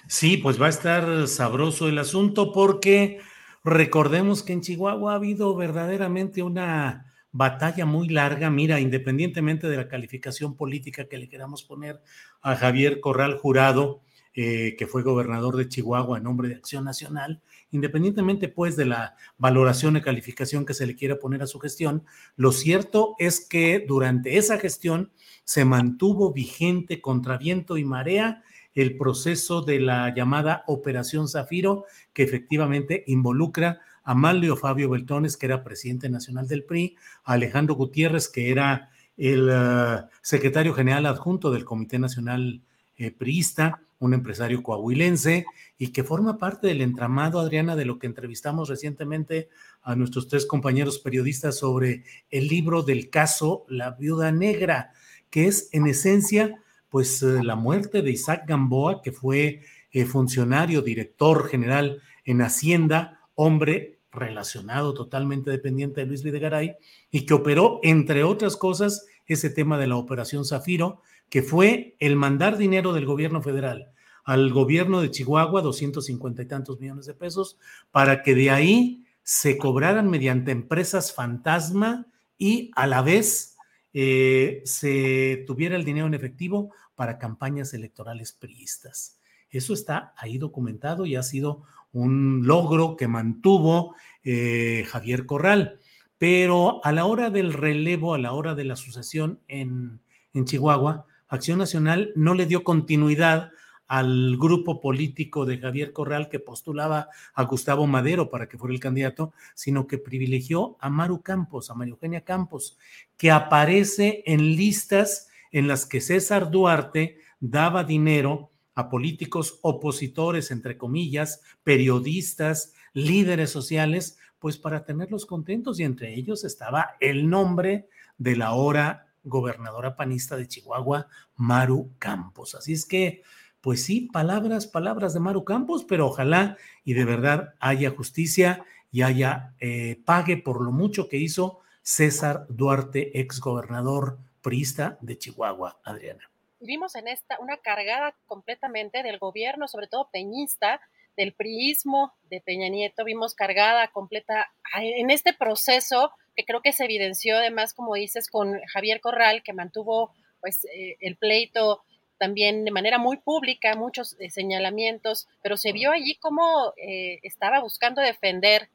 S1: Sí, pues va a estar sabroso el asunto porque recordemos que en Chihuahua ha habido verdaderamente una batalla muy larga, mira, independientemente de la calificación política que le queramos poner a Javier Corral Jurado, eh, que fue gobernador de Chihuahua en nombre de Acción Nacional, independientemente pues de la valoración y calificación que se le quiera poner a su gestión, lo cierto es que durante esa gestión se mantuvo vigente contra viento y marea el proceso de la llamada Operación Zafiro, que efectivamente involucra a Manlio Fabio Beltones, que era presidente nacional del PRI, a Alejandro Gutiérrez, que era el eh, secretario general adjunto del Comité Nacional eh, priista, un empresario coahuilense y que forma parte del entramado, Adriana, de lo que entrevistamos recientemente a nuestros tres compañeros periodistas sobre el libro del caso La Viuda Negra, que es en esencia, pues eh, la muerte de Isaac Gamboa, que fue funcionario, director general en Hacienda, hombre relacionado totalmente dependiente de Luis Videgaray, y que operó, entre otras cosas, ese tema de la Operación Zafiro, que fue el mandar dinero del gobierno federal al gobierno de Chihuahua, 250 y tantos millones de pesos, para que de ahí se cobraran mediante empresas fantasma y a la vez eh, se tuviera el dinero en efectivo para campañas electorales priistas. Eso está ahí documentado y ha sido un logro que mantuvo eh, Javier Corral. Pero a la hora del relevo, a la hora de la sucesión en, en Chihuahua, Acción Nacional no le dio continuidad al grupo político de Javier Corral que postulaba a Gustavo Madero para que fuera el candidato, sino que privilegió a Maru Campos, a María Eugenia Campos, que aparece en listas en las que César Duarte daba dinero a políticos opositores, entre comillas, periodistas, líderes sociales, pues para tenerlos contentos y entre ellos estaba el nombre de la ahora gobernadora panista de Chihuahua, Maru Campos. Así es que pues sí, palabras, palabras de Maru Campos, pero ojalá y de verdad haya justicia y haya eh, pague por lo mucho que hizo César Duarte, ex gobernador priista de Chihuahua, Adriana.
S6: Vimos en esta una cargada completamente del gobierno, sobre todo peñista, del priismo de Peña Nieto, vimos cargada completa en este proceso que creo que se evidenció además, como dices, con Javier Corral, que mantuvo pues eh, el pleito también de manera muy pública, muchos eh, señalamientos, pero se vio allí cómo eh, estaba buscando defender,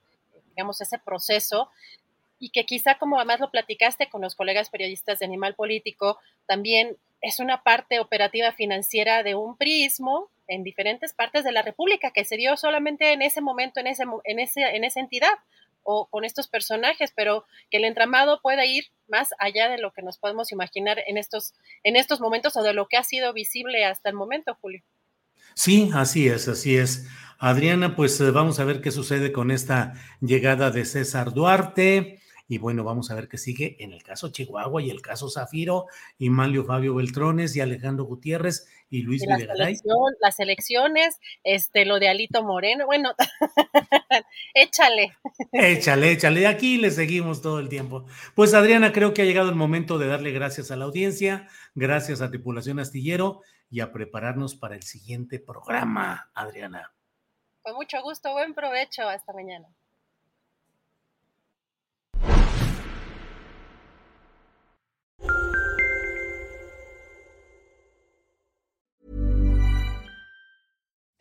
S6: digamos, ese proceso y que quizá como además lo platicaste con los colegas periodistas de Animal Político, también es una parte operativa financiera de un prismo en diferentes partes de la República que se dio solamente en ese momento, en, ese, en, ese, en esa entidad o con estos personajes, pero que el entramado pueda ir más allá de lo que nos podemos imaginar en estos, en estos momentos o de lo que ha sido visible hasta el momento, Julio.
S1: Sí, así es, así es. Adriana, pues eh, vamos a ver qué sucede con esta llegada de César Duarte. Y bueno, vamos a ver qué sigue en el caso Chihuahua y el caso Zafiro y Manlio Fabio Beltrones y Alejandro Gutiérrez y Luis Videgaray.
S6: las elecciones, este, lo de Alito Moreno, bueno, [laughs] échale.
S1: Échale, échale, aquí le seguimos todo el tiempo. Pues Adriana, creo que ha llegado el momento de darle gracias a la audiencia, gracias a Tripulación Astillero y a prepararnos para el siguiente programa, Adriana.
S6: Con mucho gusto, buen provecho, hasta mañana.